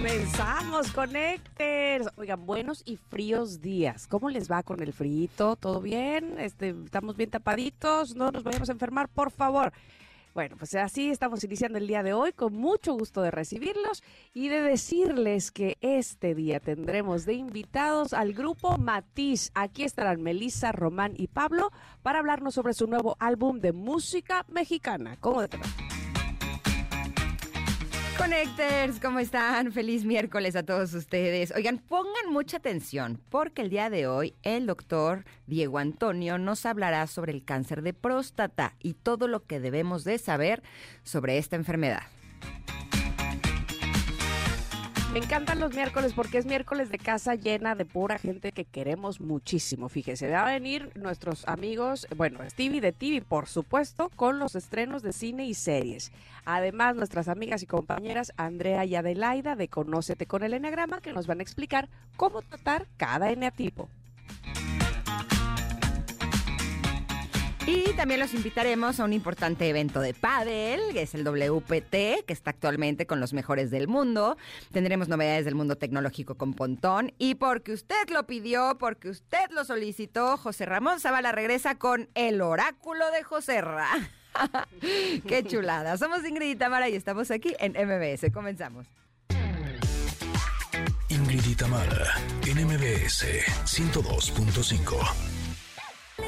Comenzamos, Connecters. Oigan, buenos y fríos días. ¿Cómo les va con el frío? ¿Todo bien? Este, ¿Estamos bien tapaditos? No nos vayamos a enfermar, por favor. Bueno, pues así estamos iniciando el día de hoy con mucho gusto de recibirlos y de decirles que este día tendremos de invitados al grupo Matiz. Aquí estarán Melissa, Román y Pablo para hablarnos sobre su nuevo álbum de música mexicana. ¿Cómo de Connectors, ¿cómo están? Feliz miércoles a todos ustedes. Oigan, pongan mucha atención porque el día de hoy el doctor Diego Antonio nos hablará sobre el cáncer de próstata y todo lo que debemos de saber sobre esta enfermedad. Me encantan los miércoles porque es miércoles de casa llena de pura gente que queremos muchísimo. Fíjese, va a venir nuestros amigos, bueno, Stevie de TV, por supuesto, con los estrenos de cine y series. Además, nuestras amigas y compañeras Andrea y Adelaida de Conócete con el Enneagrama que nos van a explicar cómo tratar cada eneatipo. Y también los invitaremos a un importante evento de pádel, que es el WPT, que está actualmente con los mejores del mundo. Tendremos novedades del mundo tecnológico con Pontón. Y porque usted lo pidió, porque usted lo solicitó, José Ramón Zavala regresa con el oráculo de Joserra. ¡Qué chulada! Somos Ingrid y Tamara y estamos aquí en MBS. Comenzamos. Ingrid y en MBS 102.5.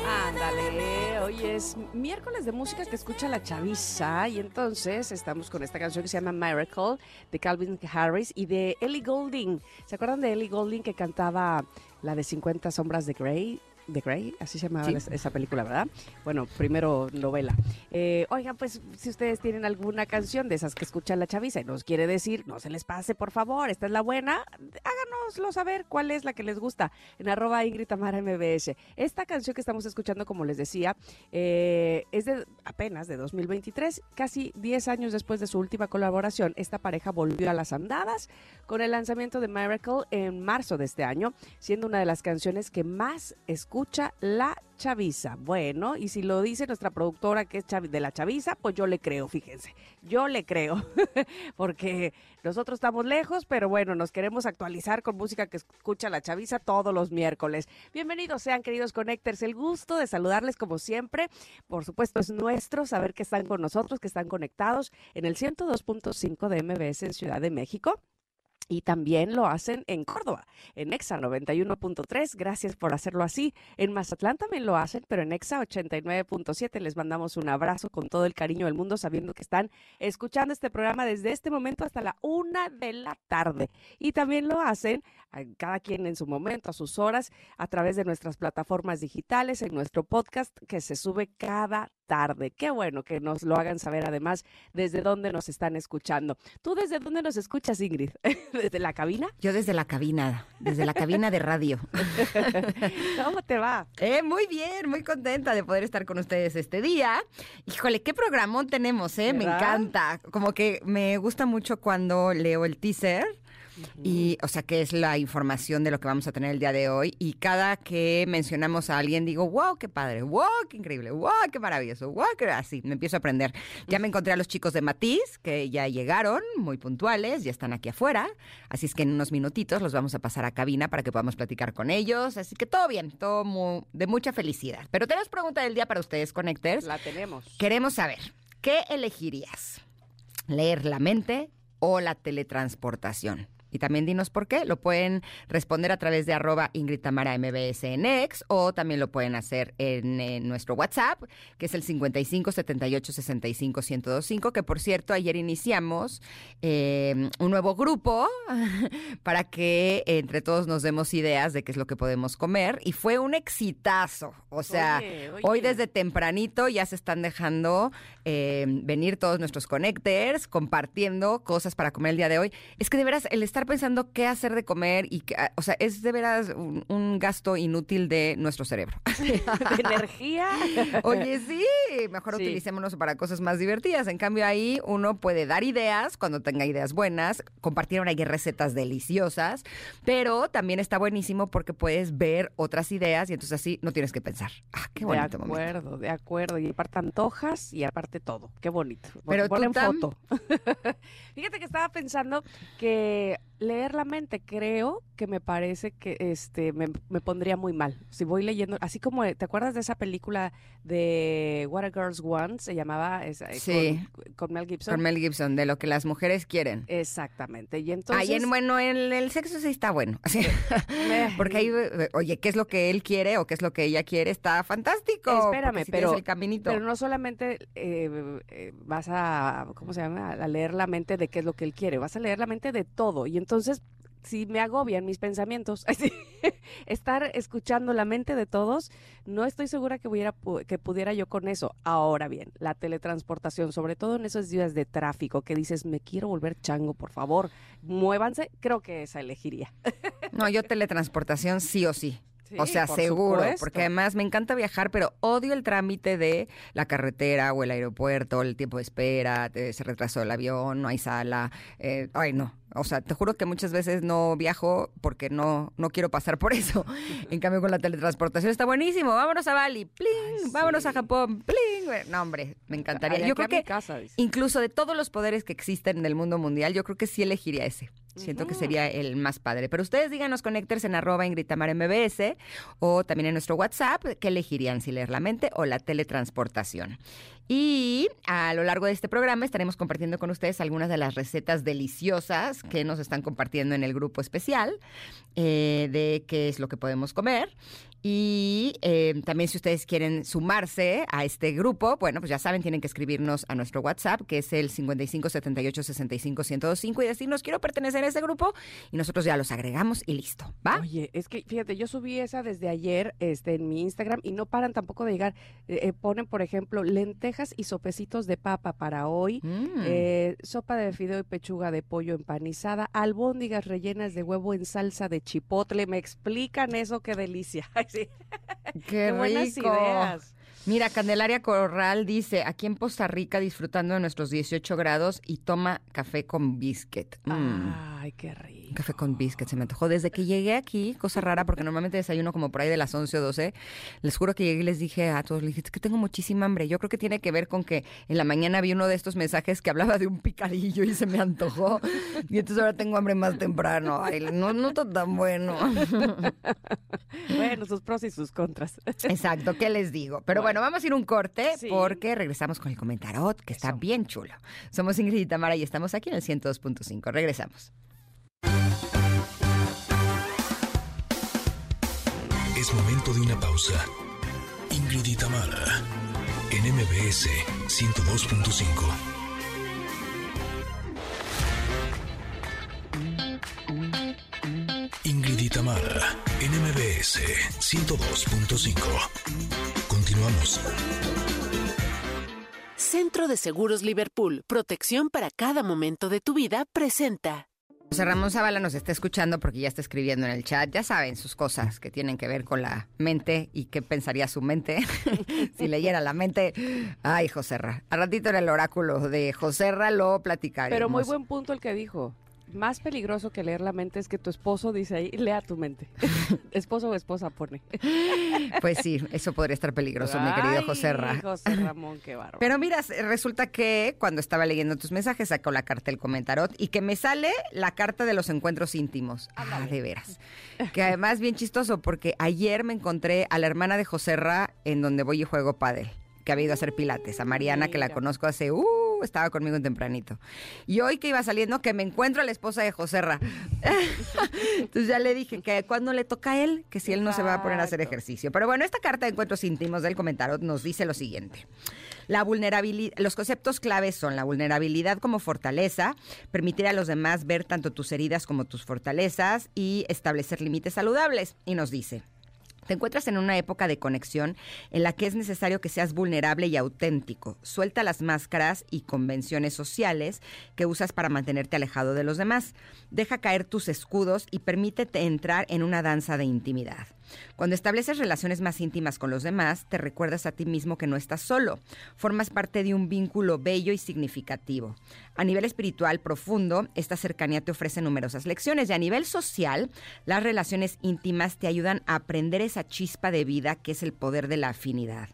Ándale, hoy es miércoles de música que escucha la chaviza y entonces estamos con esta canción que se llama Miracle de Calvin Harris y de Ellie Goulding. ¿Se acuerdan de Ellie Goulding que cantaba la de 50 sombras de Grey? The Grey, así se llamaba esa película, ¿verdad? Bueno, primero novela. Eh, oigan, pues si ustedes tienen alguna canción de esas que escuchan la chaviza y nos quiere decir, no se les pase, por favor, esta es la buena, háganoslo saber cuál es la que les gusta en arroba Ingrid Tamara MBS. Esta canción que estamos escuchando, como les decía, eh, es de apenas de 2023, casi 10 años después de su última colaboración. Esta pareja volvió a las andadas con el lanzamiento de Miracle en marzo de este año, siendo una de las canciones que más escucha la chaviza. Bueno, y si lo dice nuestra productora que es de la chaviza, pues yo le creo, fíjense, yo le creo, porque nosotros estamos lejos, pero bueno, nos queremos actualizar con música que escucha la chaviza todos los miércoles. Bienvenidos sean, queridos Connectors, el gusto de saludarles como siempre. Por supuesto, es nuestro saber que están con nosotros, que están conectados en el 102.5 de MBS en Ciudad de México y también lo hacen en Córdoba, en EXA 91.3. Gracias por hacerlo así. En Mazatlán también lo hacen, pero en EXA 89.7 les mandamos un abrazo con todo el cariño del mundo, sabiendo que están escuchando este programa desde este momento hasta la una de la tarde. Y también lo hacen cada quien en su momento, a sus horas, a través de nuestras plataformas digitales, en nuestro podcast que se sube cada tarde. Qué bueno que nos lo hagan saber además desde dónde nos están escuchando. ¿Tú desde dónde nos escuchas, Ingrid? ¿Desde la cabina? Yo desde la cabina, desde la cabina de radio. ¿Cómo te va? Eh, muy bien, muy contenta de poder estar con ustedes este día. Híjole, qué programón tenemos, ¿eh? Me encanta. Como que me gusta mucho cuando leo el teaser y, o sea, que es la información de lo que vamos a tener el día de hoy. Y cada que mencionamos a alguien, digo, wow, qué padre, wow, qué increíble, wow, qué maravilloso, wow, qué así, me empiezo a aprender. Ya me encontré a los chicos de Matiz, que ya llegaron, muy puntuales, ya están aquí afuera. Así es que en unos minutitos los vamos a pasar a cabina para que podamos platicar con ellos. Así que todo bien, todo de mucha felicidad. Pero tenemos pregunta del día para ustedes, Connectors. La tenemos. Queremos saber, ¿qué elegirías? ¿Leer la mente o la teletransportación? Y también dinos por qué. Lo pueden responder a través de arroba Ingrid Tamara MBS en X o también lo pueden hacer en, nuestro WhatsApp, que es el 55 78 65 1025, que por cierto ayer iniciamos eh, un nuevo grupo para que entre todos nos demos ideas de qué es lo que podemos comer. Y fue un exitazo. O sea, hoy desde tempranito ya se están dejando eh, venir todos nuestros connectors, compartiendo cosas para comer el día de hoy. Es que de veras el estar estar pensando qué hacer de comer y, que, o sea, es de veras un, un gasto inútil de nuestro cerebro. de energía. Oye, sí, mejor Sí. utilicémonos para cosas más divertidas. En cambio, ahí uno puede dar ideas cuando tenga ideas buenas, compartir ahí recetas deliciosas, pero también está buenísimo porque puedes ver otras ideas y entonces así no tienes que pensar. Ah, qué bonito de momento. acuerdo, de acuerdo. Y aparte antojas y aparte todo. Qué bonito. Pero tú Ponen tam- foto. Fíjate que estaba pensando que leer la mente creo que me parece que este me, me pondría muy mal. Si voy leyendo, así como, ¿te acuerdas de esa película de What a Girls Want? Se llamaba esa, eh, Sí. con, con Mel Gibson. Con Mel Gibson, de lo que las mujeres quieren. Exactamente. Y entonces... Ahí en, bueno, el, el sexo sí está bueno. Me- Porque ahí, eh, oye, ¿qué es lo que él quiere o qué es lo que ella quiere? Está fantástico. Espérame, si pero- tienes el caminito. Pero no solamente eh, eh, vas a, ¿cómo se llama? A leer la mente de qué es lo que él quiere, vas a leer la mente de todo. Y entonces, si me agobian mis pensamientos, estar escuchando la mente de todos, no estoy segura que, hubiera, que pudiera yo con eso. Ahora bien, la teletransportación, sobre todo en esos días de tráfico, que dices, me quiero volver chango, por favor, muévanse, creo que esa elegiría. No, yo teletransportación sí o sí. o sea, por seguro, supuesto. porque además me encanta viajar, pero odio el trámite de la carretera o el aeropuerto, el tiempo de espera, te- se retrasó el avión, no hay sala. eh, ay, no. O sea, te juro que muchas veces no viajo porque no, no quiero pasar por eso. En cambio, con la teletransportación está buenísimo. Vámonos a Bali, pling. Ay, Vámonos a. Japón, pling. No, hombre, me encantaría. Ay, Yo creo que casa, incluso de todos los poderes que existen en el mundo mundial, yo creo que sí elegiría ese. Siento que sería el más padre. Pero ustedes díganos, conecters en arroba Ingrid Tamara MBS o también en nuestro WhatsApp, ¿qué elegirían? Si leer la mente o la teletransportación. Y a lo largo de este programa estaremos compartiendo con ustedes algunas de las recetas deliciosas que nos están compartiendo en el grupo especial eh, de qué es lo que podemos comer. Y eh, también si ustedes quieren sumarse a este grupo, bueno, pues ya saben, tienen que escribirnos a nuestro WhatsApp, que es el 55 78 65 1025 y decirnos quiero pertenecer a ese grupo y nosotros ya los agregamos y listo, ¿va? Oye, es que fíjate, yo subí esa desde ayer este, en mi Instagram y no paran tampoco de llegar. Eh, eh, ponen, por ejemplo, lentejas y sopecitos de papa para hoy, Mm. eh, sopa de fideo y pechuga de pollo empanizada, albóndigas rellenas de huevo en salsa de chipotle. Me explican eso, qué delicia. Sí, Qué, buenas rico. ideas. Mira, Candelaria Corral dice, aquí en Costa Rica disfrutando de nuestros 18 grados y toma café con biscuit. Mm. Ay, qué rico. Un café con biscuit se me antojó. Desde que llegué aquí, cosa rara, porque normalmente desayuno como por ahí de las 11 o 12, les juro que llegué y les dije a todos, les dije, es que tengo muchísima hambre. Yo creo que tiene que ver con que en la mañana vi uno de estos mensajes que hablaba de un picadillo y se me antojó. Y entonces ahora tengo hambre más temprano. Ay, no, no está tan bueno. Bueno, sus pros y sus contras. Exacto, ¿qué les digo? Pero bueno, vamos a ir un corte Sí. porque regresamos con el comentarot, que está Eso. bien chulo. Somos Ingrid y Tamara y estamos aquí en el 102.5. Regresamos. De una pausa. Ingrid y en MBS 102.5. Ingrid y en MBS 102.5. Continuamos. Centro de Seguros Liverpool, protección para cada momento de tu vida, presenta. José Ramón Zavala nos está escuchando porque ya está escribiendo en el chat. Ya saben sus cosas que tienen que ver con la mente y qué pensaría su mente si leyera la mente. Ay, José Ra. A ratito en el oráculo de José Ra lo platicaremos. Pero muy buen punto el que dijo. Más peligroso que leer la mente es que tu esposo dice ahí, lea tu mente. esposo o esposa pone. Pues sí, eso podría estar peligroso, mi querido José Ra. José Ramón, qué bárbaro. Pero mira, resulta que cuando estaba leyendo tus mensajes sacó la carta del comentarot y que me sale la carta de los encuentros íntimos. Ah, de veras. Que además bien chistoso porque ayer me encontré a la hermana de José Ra en donde voy y juego pádel, que había ido a hacer pilates, a Mariana que la conozco hace uh, estaba conmigo en tempranito. Y hoy que iba saliendo que me encuentro a la esposa de José Ra. Entonces ya le dije que cuando le toca a él, que si él no se va a poner a hacer ejercicio. Pero bueno, esta carta de encuentros íntimos del comentario nos dice lo siguiente. La vulnerabilidad, los conceptos claves son la vulnerabilidad como fortaleza, permitir a los demás ver tanto tus heridas como tus fortalezas y establecer límites saludables. Y nos dice, Te encuentras en una época de conexión en la que es necesario que seas vulnerable y auténtico. Suelta las máscaras y convenciones sociales que usas para mantenerte alejado de los demás. Deja caer tus escudos y permítete entrar en una danza de intimidad. Cuando estableces relaciones más íntimas con los demás, te recuerdas a ti mismo que no estás solo. Formas parte de un vínculo bello y significativo. A nivel espiritual profundo, esta cercanía te ofrece numerosas lecciones y a nivel social, las relaciones íntimas te ayudan a aprender esa chispa de vida que es el poder de la afinidad.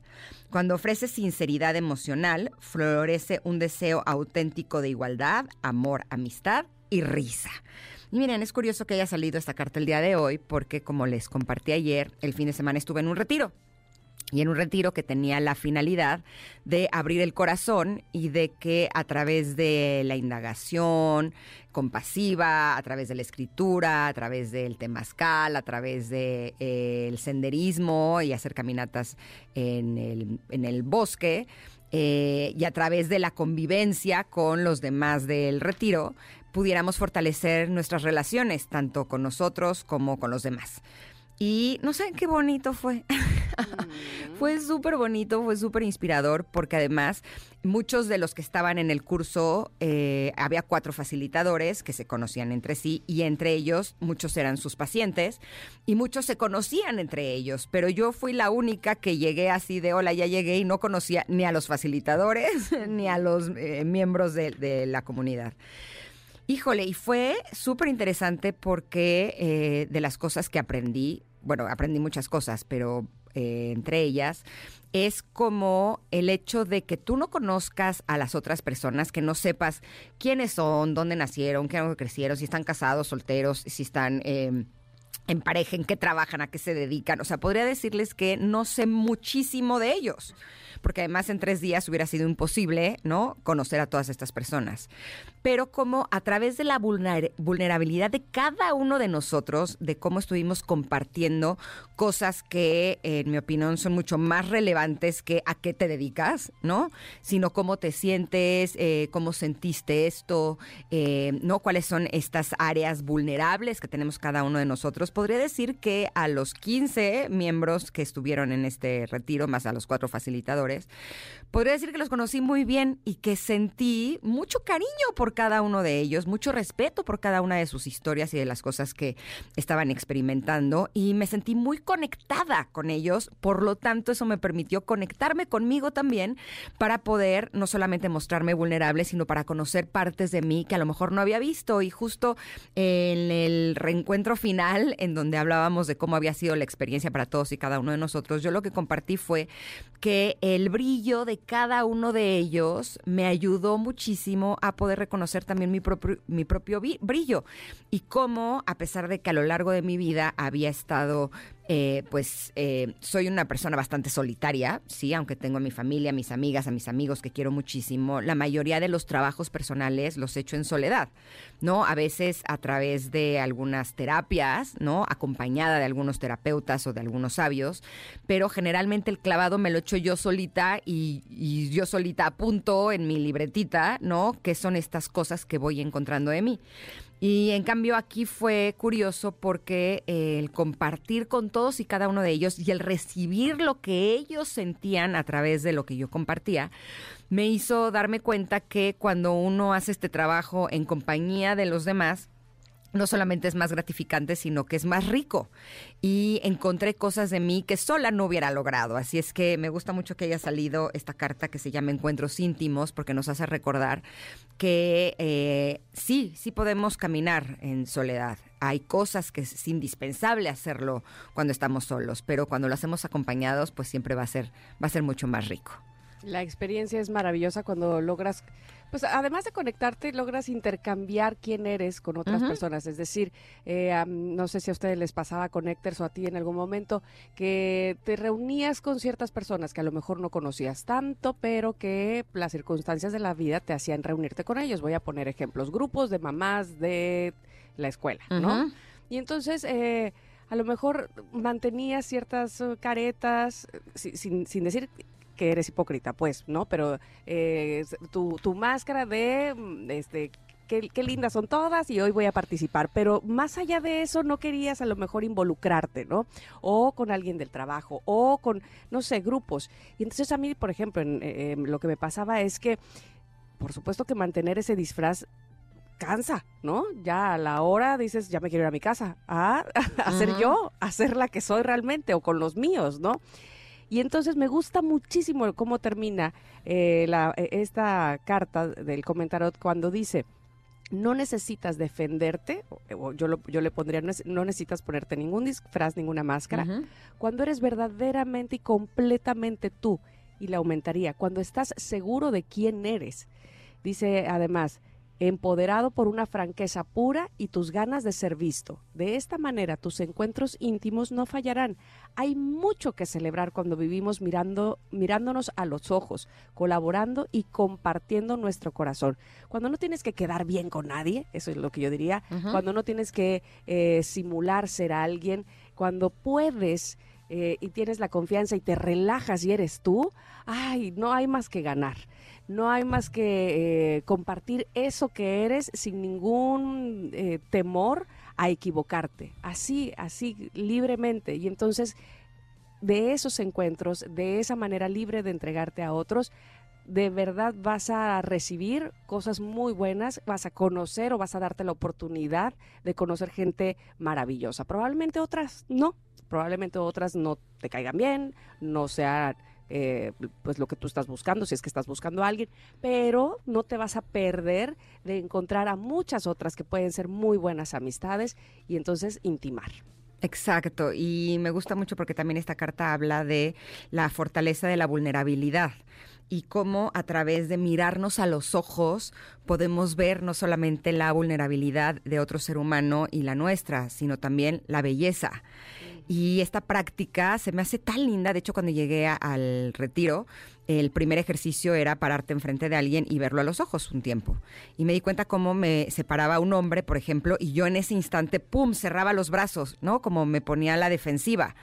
Cuando ofreces sinceridad emocional, florece un deseo auténtico de igualdad, amor, amistad y risa. Y miren, es curioso que haya salido esta carta el día de hoy porque como les compartí ayer, el fin de semana estuve en un retiro. Y en un retiro que tenía la finalidad de abrir el corazón y de que a través de la indagación compasiva, a través de la escritura, a través del temazcal, a través del de, eh, senderismo y hacer caminatas en el, en el bosque, eh, y a través de la convivencia con los demás del retiro, pudiéramos fortalecer nuestras relaciones, tanto con nosotros como con los demás. Y no sé qué bonito fue. fue súper bonito, fue súper inspirador, porque además muchos de los que estaban en el curso, eh, había cuatro facilitadores que se conocían entre sí y entre ellos muchos eran sus pacientes y muchos se conocían entre ellos, pero yo fui la única que llegué así de hola, ya llegué y no conocía ni a los facilitadores ni a los eh, miembros de la comunidad. Híjole, y fue súper interesante porque eh, de las cosas que aprendí, bueno, aprendí muchas cosas, pero eh, entre ellas es como el hecho de que tú no conozcas a las otras personas, que no sepas quiénes son, dónde nacieron, qué crecieron, si están casados, solteros, si están... Em, en pareja, en qué trabajan, a qué se dedican. O sea, podría decirles que no sé muchísimo de ellos porque además en tres días hubiera sido imposible, ¿no? Conocer a todas estas personas. Pero como a través de la vulnerabilidad de cada uno de nosotros, de cómo estuvimos compartiendo cosas que, en mi opinión, son mucho más relevantes que a qué te dedicas, ¿no? Sino cómo te sientes, eh, cómo sentiste esto, eh, ¿no? Cuáles son estas áreas vulnerables que tenemos cada uno de nosotros. Podría decir que a los 15 miembros que estuvieron en este retiro, más a los cuatro facilitadores, podría decir que los conocí muy bien y que sentí mucho cariño por cada uno de ellos, mucho respeto por cada una de sus historias y de las cosas que estaban experimentando y me sentí muy conectada con ellos, por lo tanto eso me permitió conectarme conmigo también para poder no solamente mostrarme vulnerable, sino para conocer partes de mí que a lo mejor no había visto. Y justo en el reencuentro final donde hablábamos de cómo había sido la experiencia para todos y cada uno de nosotros, yo lo que compartí fue que el brillo de cada uno de ellos me ayudó muchísimo a poder reconocer también mi propio, mi propio brillo y cómo, a pesar de que a lo largo de mi vida había estado eh, pues eh, soy una persona bastante solitaria, sí, aunque tengo a mi familia, a mis amigas, a mis amigos que quiero muchísimo. La mayoría de los trabajos personales los he hecho en soledad, ¿no? A veces a través de algunas terapias, ¿no? Acompañada de algunos terapeutas o de algunos sabios, pero generalmente el clavado me lo echo yo solita y, y yo solita apunto en mi libretita, ¿no? Que son estas cosas que voy encontrando de mí. Y en cambio aquí fue curioso porque eh, el compartir con todos y cada uno de ellos y el recibir lo que ellos sentían a través de lo que yo compartía, me hizo darme cuenta que cuando uno hace este trabajo en compañía de los demás, no solamente es más gratificante, sino que es más rico. Y encontré cosas de mí que sola no hubiera logrado. Así es que me gusta mucho que haya salido esta carta que se llama Encuentros íntimos, porque nos hace recordar que eh, sí, sí podemos caminar en soledad. Hay cosas que es indispensable hacerlo cuando estamos solos, pero cuando lo hacemos acompañados, pues siempre va a ser, va a ser mucho más rico. La experiencia es maravillosa cuando logras pues además de conectarte, logras intercambiar quién eres con otras personas. Es decir, eh, no sé si a ustedes les pasaba con Héctor o a ti en algún momento, que te reunías con ciertas personas que a lo mejor no conocías tanto, pero que las circunstancias de la vida te hacían reunirte con ellos. Voy a poner ejemplos, grupos de mamás de la escuela, ¿no? Y entonces... Eh, a lo mejor mantenías ciertas uh, caretas, sin, sin decir que eres hipócrita, pues, ¿no? Pero eh, tu, tu, máscara de, mm, este, qué, qué lindas son todas y hoy voy a participar. Pero más allá de eso, no querías a lo mejor involucrarte, ¿no? O con alguien del trabajo, o con, no sé, grupos. Y entonces a mí, por ejemplo, en, eh, lo que me pasaba es que, por supuesto que mantener ese disfraz cansa, ¿no? Ya a la hora dices, ya me quiero ir a mi casa, a, hacer yo, a ser la que soy realmente o con los míos, ¿no? Y entonces me gusta muchísimo cómo termina eh, la, eh, esta carta del comentario cuando dice, no necesitas defenderte, o yo, lo, yo le pondría, no, necesitas ponerte ningún disfraz, ninguna máscara, cuando eres verdaderamente y completamente tú, y le aumentaría, cuando estás seguro de quién eres. Dice además, empoderado por una franqueza pura y tus ganas de ser visto. De esta manera tus encuentros íntimos no fallarán. Hay mucho que celebrar cuando vivimos mirando, mirándonos a los ojos, colaborando y compartiendo nuestro corazón. Cuando no tienes que quedar bien con nadie, eso es lo que yo diría, cuando no tienes que eh, simular ser alguien, cuando puedes eh, y tienes la confianza y te relajas y eres tú, ay, no hay más que ganar no hay más que eh, compartir eso que eres sin ningún eh, temor a equivocarte, así, así libremente. Y entonces, de esos encuentros, de esa manera libre de entregarte a otros, de verdad vas a recibir cosas muy buenas, vas a conocer o vas a darte la oportunidad de conocer gente maravillosa. Probablemente otras no, probablemente otras no te caigan bien, no sean eh, pues lo que tú estás buscando, si es que estás buscando a alguien, pero no te vas a perder de encontrar a muchas otras que pueden ser muy buenas amistades y entonces intimar. Exacto, y me gusta mucho porque también esta carta habla de la fortaleza de la vulnerabilidad y cómo a través de mirarnos a los ojos podemos ver no solamente la vulnerabilidad de otro ser humano y la nuestra, sino también la belleza. Y esta práctica se me hace tan linda. De hecho, cuando llegué al retiro, el primer ejercicio era pararte enfrente de alguien y verlo a los ojos un tiempo. Y me di cuenta cómo me separaba un hombre, por ejemplo, y yo en ese instante, ¡pum!, cerraba los brazos, ¿no? Como me ponía a la defensiva.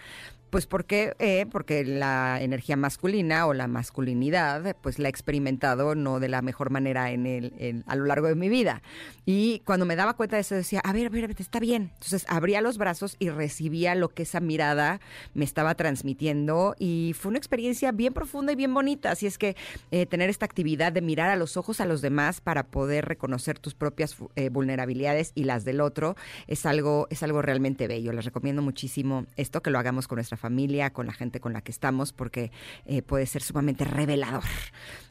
Pues porque, eh, porque la energía masculina o la masculinidad, pues la he experimentado no de la mejor manera en el, a lo largo de mi vida. Y cuando me daba cuenta de eso decía, a ver, a ver, está bien. Entonces abría los brazos y recibía lo que esa mirada me estaba transmitiendo y fue una experiencia bien profunda y bien bonita. Así es que eh, tener esta actividad de mirar a los ojos a los demás para poder reconocer tus propias eh, vulnerabilidades y las del otro es algo, es algo realmente bello. Les recomiendo muchísimo esto, que lo hagamos con nuestra familia familia, con la gente con la que estamos, porque eh, puede ser sumamente revelador.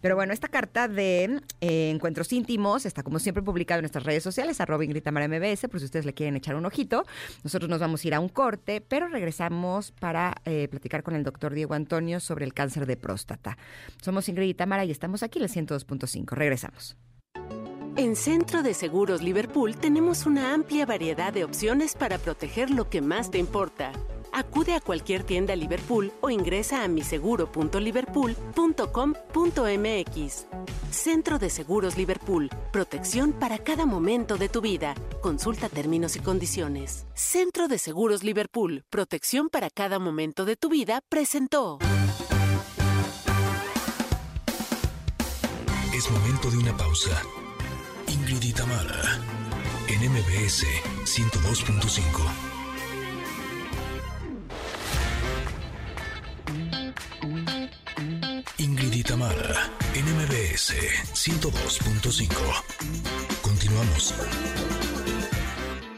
Pero bueno, esta carta de eh, encuentros íntimos está como siempre publicada en nuestras redes sociales, arroba Ingrid MBS, por si ustedes le quieren echar un ojito. Nosotros nos vamos a ir a un corte, pero regresamos para eh, platicar con el doctor Diego Antonio sobre el cáncer de próstata. Somos Ingrid y Tamara y estamos aquí en el 102.5. Regresamos. En Centro de Seguros Liverpool tenemos una amplia variedad de opciones para proteger lo que más te importa. Acude a cualquier tienda Liverpool o ingresa a miseguro.liverpool.com.mx. Centro de Seguros Liverpool. Protección para cada momento de tu vida. Consulta términos y condiciones. Centro de Seguros Liverpool. Protección para cada momento de tu vida. Presentó. Es momento de una pausa. Ingrid en MBS 102.5. Ingrid Itamara, NMBS 102.5. Continuamos.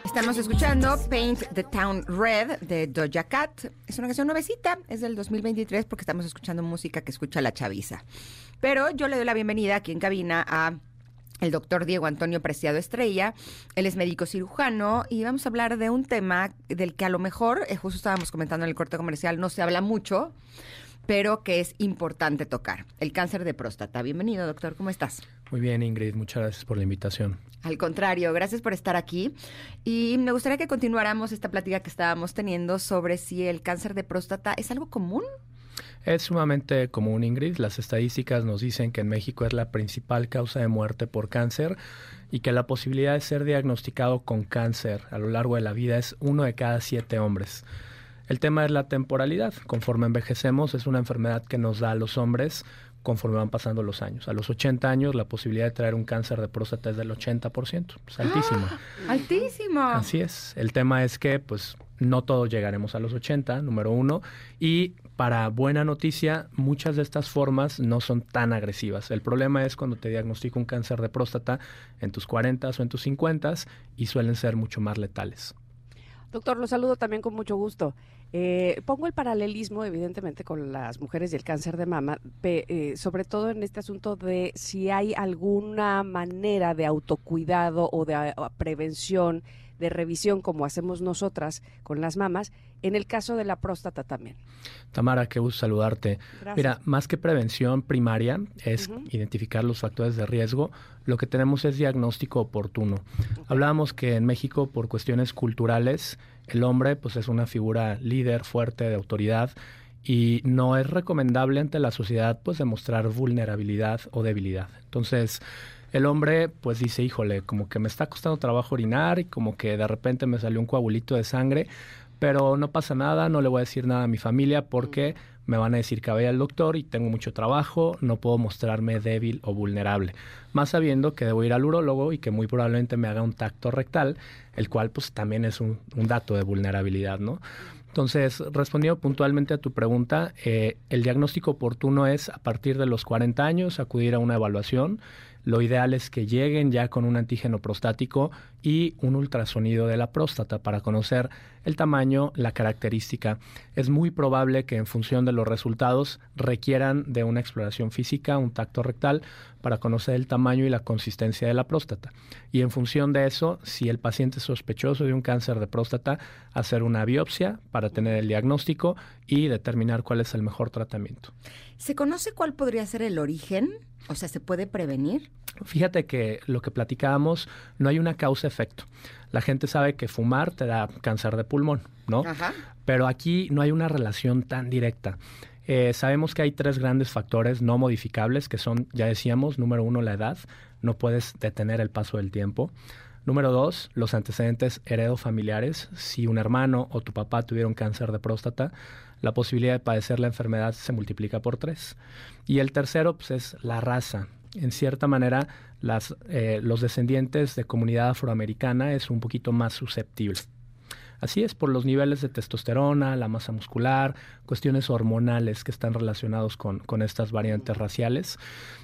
Estamos escuchando Paint the Town Red de Doja Cat. Es una canción nuevecita, es del 2023 porque estamos escuchando música que escucha la chaviza. Pero yo le doy la bienvenida aquí en cabina a el doctor Diego Antonio Preciado Estrella. Él es médico cirujano y vamos a hablar de un tema del que a lo mejor, eh, justo estábamos comentando en el corte comercial, no se habla mucho, pero que es importante tocar, el cáncer de próstata. Bienvenido, doctor, ¿cómo estás? Muy bien, Ingrid, muchas gracias por la invitación. Al contrario, gracias por estar aquí. Y me gustaría que continuáramos esta plática que estábamos teniendo sobre si el cáncer de próstata es algo común. Es sumamente común, Ingrid. Las estadísticas nos dicen que en México es la principal causa de muerte por cáncer y que la posibilidad de ser diagnosticado con cáncer a lo largo de la vida es uno de cada siete hombres. El tema es la temporalidad. Conforme envejecemos, es una enfermedad que nos da a los hombres conforme van pasando los años. A los 80 años la posibilidad de traer un cáncer de próstata es del 80%, es altísima. ¡Ah! Altísimo. Así es. El tema es que pues no todos llegaremos a los 80, número uno, y para buena noticia, muchas de estas formas no son tan agresivas. El problema es cuando te diagnostico un cáncer de próstata en tus 40 o en tus 50 y suelen ser mucho más letales. Doctor, lo saludo también con mucho gusto. Eh, pongo el paralelismo, evidentemente, con las mujeres y el cáncer de mama, eh, sobre todo en este asunto de si hay alguna manera de autocuidado o de prevención de revisión como hacemos nosotras con las mamas, en el caso de la próstata también. Tamara, qué gusto saludarte. Mira, más que prevención primaria es identificar los factores de riesgo, lo que tenemos es diagnóstico oportuno. Hablábamos que en México, por cuestiones culturales, el hombre pues es una figura líder, fuerte, de autoridad, y no es recomendable ante la sociedad pues demostrar vulnerabilidad o debilidad. Entonces, el hombre pues dice, híjole, como que me está costando trabajo orinar y como que de repente me salió un coagulito de sangre, pero no pasa nada, no le voy a decir nada a mi familia porque me van a decir que vaya al doctor y tengo mucho trabajo, no puedo mostrarme débil o vulnerable. Más sabiendo que debo ir al urólogo y que muy probablemente me haga un tacto rectal, el cual pues también es un, dato de vulnerabilidad, ¿no? Entonces, respondiendo puntualmente a tu pregunta, eh, el diagnóstico oportuno es a partir de los 40 años acudir a una evaluación lo ideal es que lleguen ya con un antígeno prostático y un ultrasonido de la próstata para conocer el tamaño, la característica. Es muy probable que en función de los resultados requieran de una exploración física, un tacto rectal, para conocer el tamaño y la consistencia de la próstata. Y en función de eso, si el paciente es sospechoso de un cáncer de próstata, hacer una biopsia para tener el diagnóstico y determinar cuál es el mejor tratamiento. ¿Se conoce cuál podría ser el origen? O sea, ¿se puede prevenir? Fíjate que lo que platicábamos, no hay una causa-efecto. La gente sabe que fumar te da cáncer de pulmón, ¿no? Ajá. Pero aquí no hay una relación tan directa. Eh, sabemos que hay tres grandes factores no modificables, que son, ya decíamos, número uno, la edad. No puedes detener el paso del tiempo. Número dos, los antecedentes heredofamiliares. Si un hermano o tu papá tuvieron cáncer de próstata, la posibilidad de padecer la enfermedad se multiplica por tres. Y el tercero pues, es la raza. En cierta manera, las, eh, los descendientes de comunidad afroamericana es un poquito más susceptible. Así es, por los niveles de testosterona, la masa muscular, cuestiones hormonales que están relacionados con, con estas variantes raciales.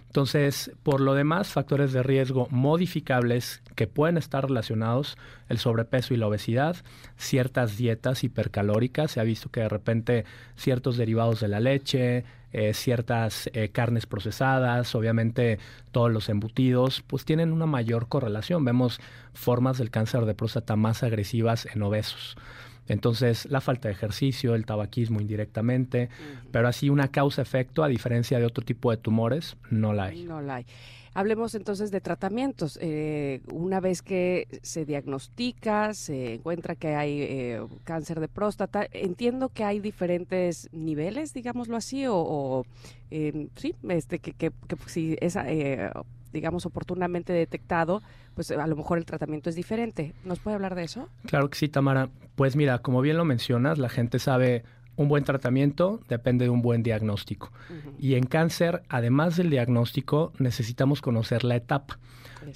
Entonces, por lo demás, factores de riesgo modificables que pueden estar relacionados, el sobrepeso y la obesidad, ciertas dietas hipercalóricas, se ha visto que de repente ciertos derivados de la leche, eh, ciertas eh, carnes procesadas, obviamente todos los embutidos, pues tienen una mayor correlación. Vemos formas del cáncer de próstata más agresivas en obesos. Entonces, la falta de ejercicio, el tabaquismo indirectamente, pero así una causa-efecto, a diferencia de otro tipo de tumores, no la hay. No la hay. Hablemos entonces de tratamientos. Eh, una vez que se diagnostica, se encuentra que hay eh, cáncer de próstata, entiendo que hay diferentes niveles, digámoslo así, o, eh, sí, este, que, que, que si es, digamos, oportunamente detectado, pues a lo mejor el tratamiento es diferente. ¿Nos puede hablar de eso? Claro que sí, Tamara. Pues mira, como bien lo mencionas, la gente sabe un buen tratamiento depende de un buen diagnóstico. Y en cáncer, además del diagnóstico, necesitamos conocer la etapa.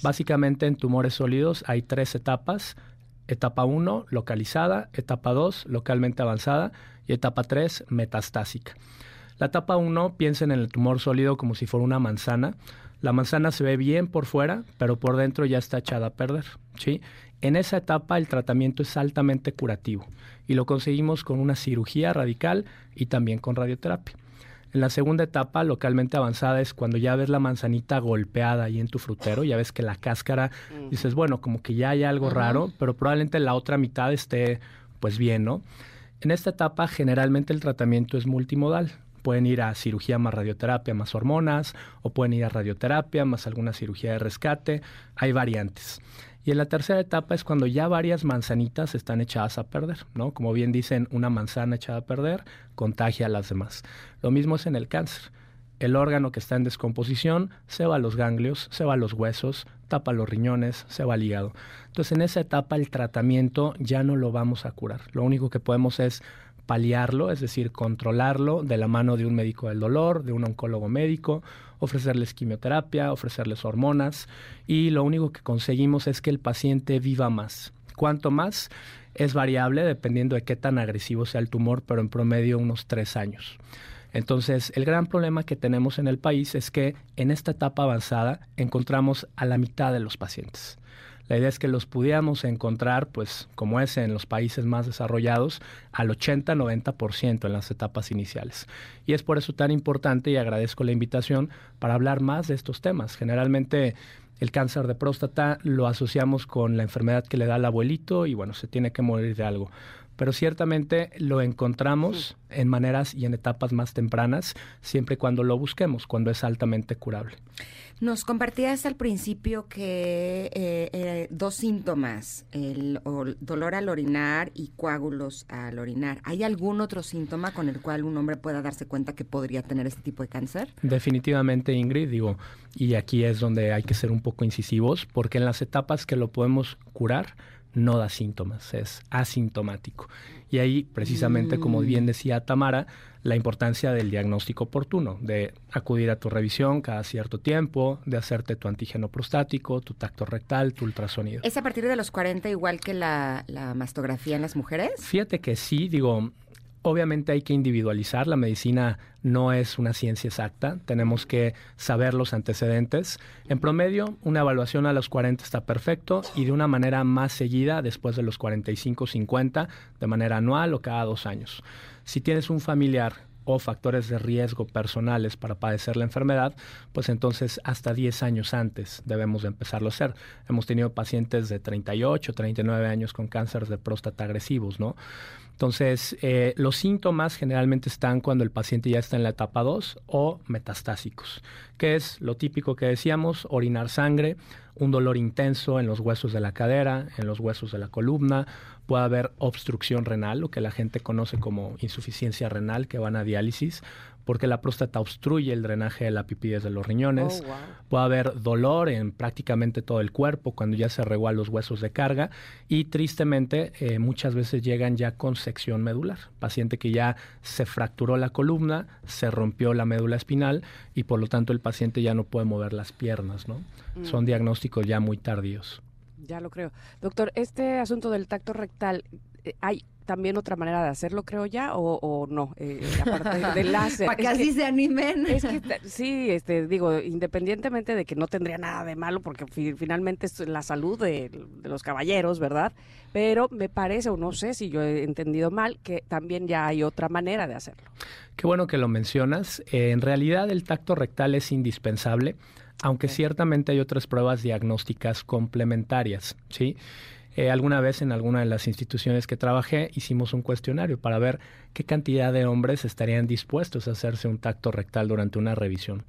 Básicamente en tumores sólidos hay tres etapas. Etapa 1, localizada, etapa 2, localmente avanzada y etapa 3, metastásica. La etapa 1, piensen en el tumor sólido como si fuera una manzana. La manzana se ve bien por fuera, pero por dentro ya está echada a perder. ¿sí? En esa etapa el tratamiento es altamente curativo y lo conseguimos con una cirugía radical y también con radioterapia. En la segunda etapa, localmente avanzada, es cuando ya ves la manzanita golpeada ahí en tu frutero, ya ves que la cáscara, dices, bueno, como que ya hay algo raro, pero probablemente la otra mitad esté pues bien, ¿no? En esta etapa generalmente el tratamiento es multimodal pueden ir a cirugía más radioterapia más hormonas o pueden ir a radioterapia más alguna cirugía de rescate. Hay variantes. Y en la tercera etapa es cuando ya varias manzanitas están echadas a perder, ¿no? Como bien dicen, una manzana echada a perder contagia a las demás. Lo mismo es en el cáncer. El órgano que está en descomposición se va a los ganglios, se va a los huesos, tapa los riñones, se va al hígado. Entonces en esa etapa el tratamiento ya no lo vamos a curar. Lo único que podemos es paliarlo, es decir, controlarlo de la mano de un médico del dolor, de un oncólogo médico, ofrecerles quimioterapia, ofrecerles hormonas y lo único que conseguimos es que el paciente viva más. Cuanto más es variable dependiendo de qué tan agresivo sea el tumor, pero en promedio unos tres años. Entonces, el gran problema que tenemos en el país es que en esta etapa avanzada encontramos a la mitad de los pacientes. La idea es que los pudiéramos encontrar, pues como es en los países más desarrollados, al 80-90% en las etapas iniciales. Y es por eso tan importante y agradezco la invitación para hablar más de estos temas. Generalmente el cáncer de próstata lo asociamos con la enfermedad que le da al abuelito y bueno, se tiene que morir de algo pero ciertamente lo encontramos en maneras y en etapas más tempranas, siempre y cuando lo busquemos, cuando es altamente curable. Nos compartías al principio que eh, eh, dos síntomas, el, dolor al orinar y coágulos al orinar. ¿Hay algún otro síntoma con el cual un hombre pueda darse cuenta que podría tener este tipo de cáncer? Definitivamente, Ingrid, digo, y aquí es donde hay que ser un poco incisivos, porque en las etapas que lo podemos curar, no da síntomas, es asintomático. Y ahí, precisamente, como bien mm. decía Tamara, la importancia del diagnóstico oportuno, de acudir a tu revisión cada cierto tiempo, de hacerte tu antígeno prostático, tu tacto rectal, tu ultrasonido. ¿Es a partir de los 40 igual que la, la mastografía en las mujeres? Fíjate que sí, digo, Obviamente hay que individualizar, la medicina no es una ciencia exacta, tenemos que saber los antecedentes. En promedio, una evaluación a los 40 está perfecto y de una manera más seguida después de los 45-50, de manera anual o cada dos años. Si tienes un familiar o factores de riesgo personales para padecer la enfermedad, pues entonces hasta 10 años antes debemos de empezarlo a hacer. Hemos tenido pacientes de 38, 39 años con cáncer de próstata agresivos, ¿no? Entonces, eh, los síntomas generalmente están cuando el paciente ya está en la etapa 2 o metastásicos, que es lo típico que decíamos, orinar sangre, un dolor intenso en los huesos de la cadera, en los huesos de la columna, puede haber obstrucción renal, lo que la gente conoce como insuficiencia renal, que van a diálisis, porque la próstata obstruye el drenaje de la pipí de los riñones. Oh, puede haber dolor en prácticamente todo el cuerpo cuando ya se regúan los huesos de carga y tristemente eh, muchas veces llegan ya con sección medular. Paciente que ya se fracturó la columna, se rompió la médula espinal y por lo tanto el paciente ya no puede mover las piernas, ¿no? Son mm. diagnósticos ya muy tardíos. Ya lo creo. Doctor, este asunto del tacto rectal, eh, ¿hay también otra manera de hacerlo, creo ya, o, no, eh, aparte del láser. Para que así se animen. Es que sí, este, digo, independientemente de que no tendría nada de malo, porque finalmente es la salud de, los caballeros, ¿verdad? Pero me parece, o no sé si yo he entendido mal, que también ya hay otra manera de hacerlo. Qué bueno que lo mencionas. Eh, en realidad el tacto rectal es indispensable, aunque ciertamente hay otras pruebas diagnósticas complementarias, ¿sí? sí eh, alguna vez en alguna de las instituciones que trabajé hicimos un cuestionario para ver qué cantidad de hombres estarían dispuestos a hacerse un tacto rectal durante una revisión.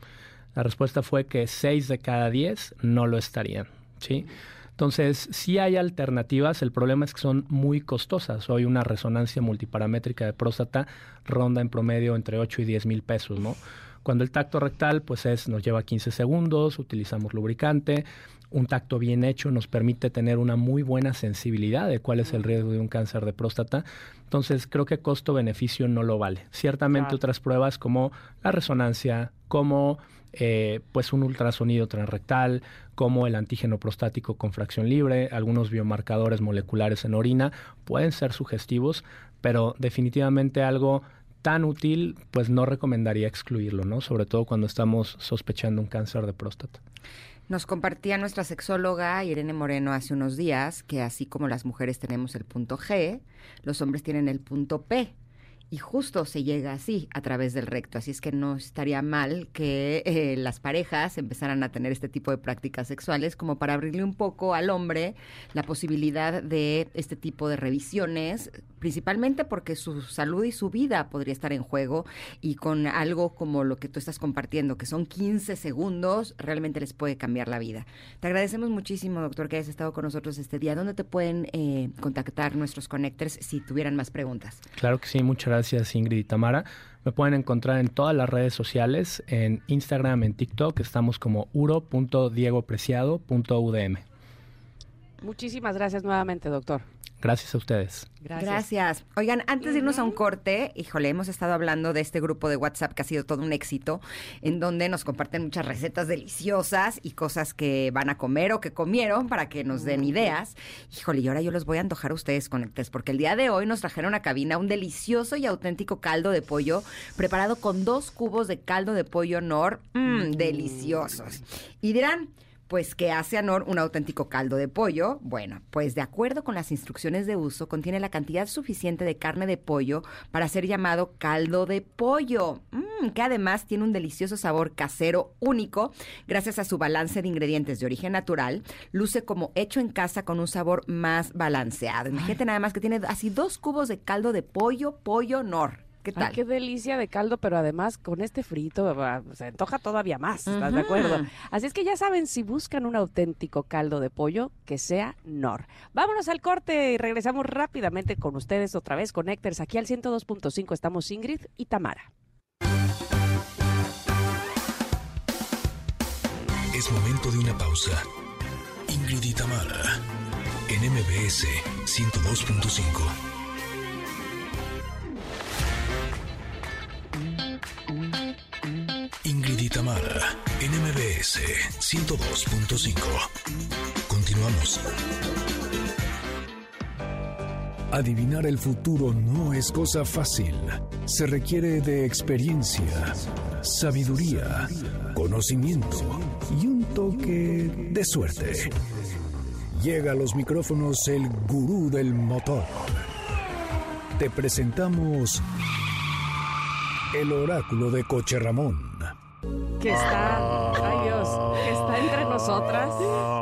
La respuesta fue que 6 de cada 10 no lo estarían. ¿sí? Entonces, sí hay alternativas, el problema es que son muy costosas. Hoy una resonancia multiparamétrica de próstata ronda en promedio entre 8 y 10 mil pesos, ¿no? Cuando el tacto rectal, pues es, nos lleva 15 segundos, utilizamos lubricante, un tacto bien hecho nos permite tener una muy buena sensibilidad de cuál es el riesgo de un cáncer de próstata. Entonces, creo que costo-beneficio no lo vale. Ciertamente otras pruebas como la resonancia, como eh, pues un ultrasonido transrectal, como el antígeno prostático con fracción libre, algunos biomarcadores moleculares en orina, pueden ser sugestivos, pero definitivamente algo tan útil, pues no recomendaría excluirlo, ¿no? Sobre todo cuando estamos sospechando un cáncer de próstata. Nos compartía nuestra sexóloga Irene Moreno hace unos días que así como las mujeres tenemos el punto G, los hombres tienen el punto P y justo se llega así a través del recto. Así es que no estaría mal que eh, las parejas empezaran a tener este tipo de prácticas sexuales como para abrirle un poco al hombre la posibilidad de este tipo de revisiones, principalmente porque su salud y su vida podría estar en juego y con algo como lo que tú estás compartiendo, que son 15 segundos, realmente les puede cambiar la vida. Te agradecemos muchísimo, doctor, que hayas estado con nosotros este día. ¿Dónde te pueden eh, contactar nuestros connectors si tuvieran más preguntas? Claro que sí, muchas gracias Ingrid y Tamara. Me pueden encontrar en todas las redes sociales, en Instagram, en TikTok, estamos como uro.diegopreciado.udm. Muchísimas gracias nuevamente, doctor. Gracias a ustedes. Gracias. Gracias. Oigan, antes de irnos a un corte, híjole, hemos estado hablando de este grupo de WhatsApp que ha sido todo un éxito, en donde nos comparten muchas recetas deliciosas y cosas que van a comer o que comieron para que nos den ideas. Híjole, y ahora yo los voy a antojar a ustedes con el test, porque el día de hoy nos trajeron a cabina un delicioso y auténtico caldo de pollo preparado con dos cubos de caldo de pollo Nor, mmm, deliciosos. Y dirán, pues que hace a Nor un auténtico caldo de pollo. Bueno, pues de acuerdo con las instrucciones de uso, contiene la cantidad suficiente de carne de pollo para ser llamado caldo de pollo, mm, que además tiene un delicioso sabor casero único, gracias a su balance de ingredientes de origen natural. Luce como hecho en casa con un sabor más balanceado. Imagínate nada más que tiene así dos cubos de caldo de pollo, pollo Nor. ¿Qué Ay, tal? qué delicia de caldo, pero además con este frito va, se antoja todavía más, ¿estás de acuerdo? Así es que ya saben, si buscan un auténtico caldo de pollo, que sea Nor. Vámonos al corte y regresamos rápidamente con ustedes otra vez, Connectors. Aquí al 102.5 estamos Ingrid y Tamara. Es momento de una pausa. Ingrid y Tamara, en MBS 102.5. Ingrid y Tamara, en MBS 102.5. Continuamos. Adivinar el futuro no es cosa fácil. Se requiere de experiencia, sabiduría, conocimiento y un toque de suerte. Llega a los micrófonos el gurú del motor. Te presentamos el oráculo de Coche Ramón. Que está, ay Dios, que está entre nosotras.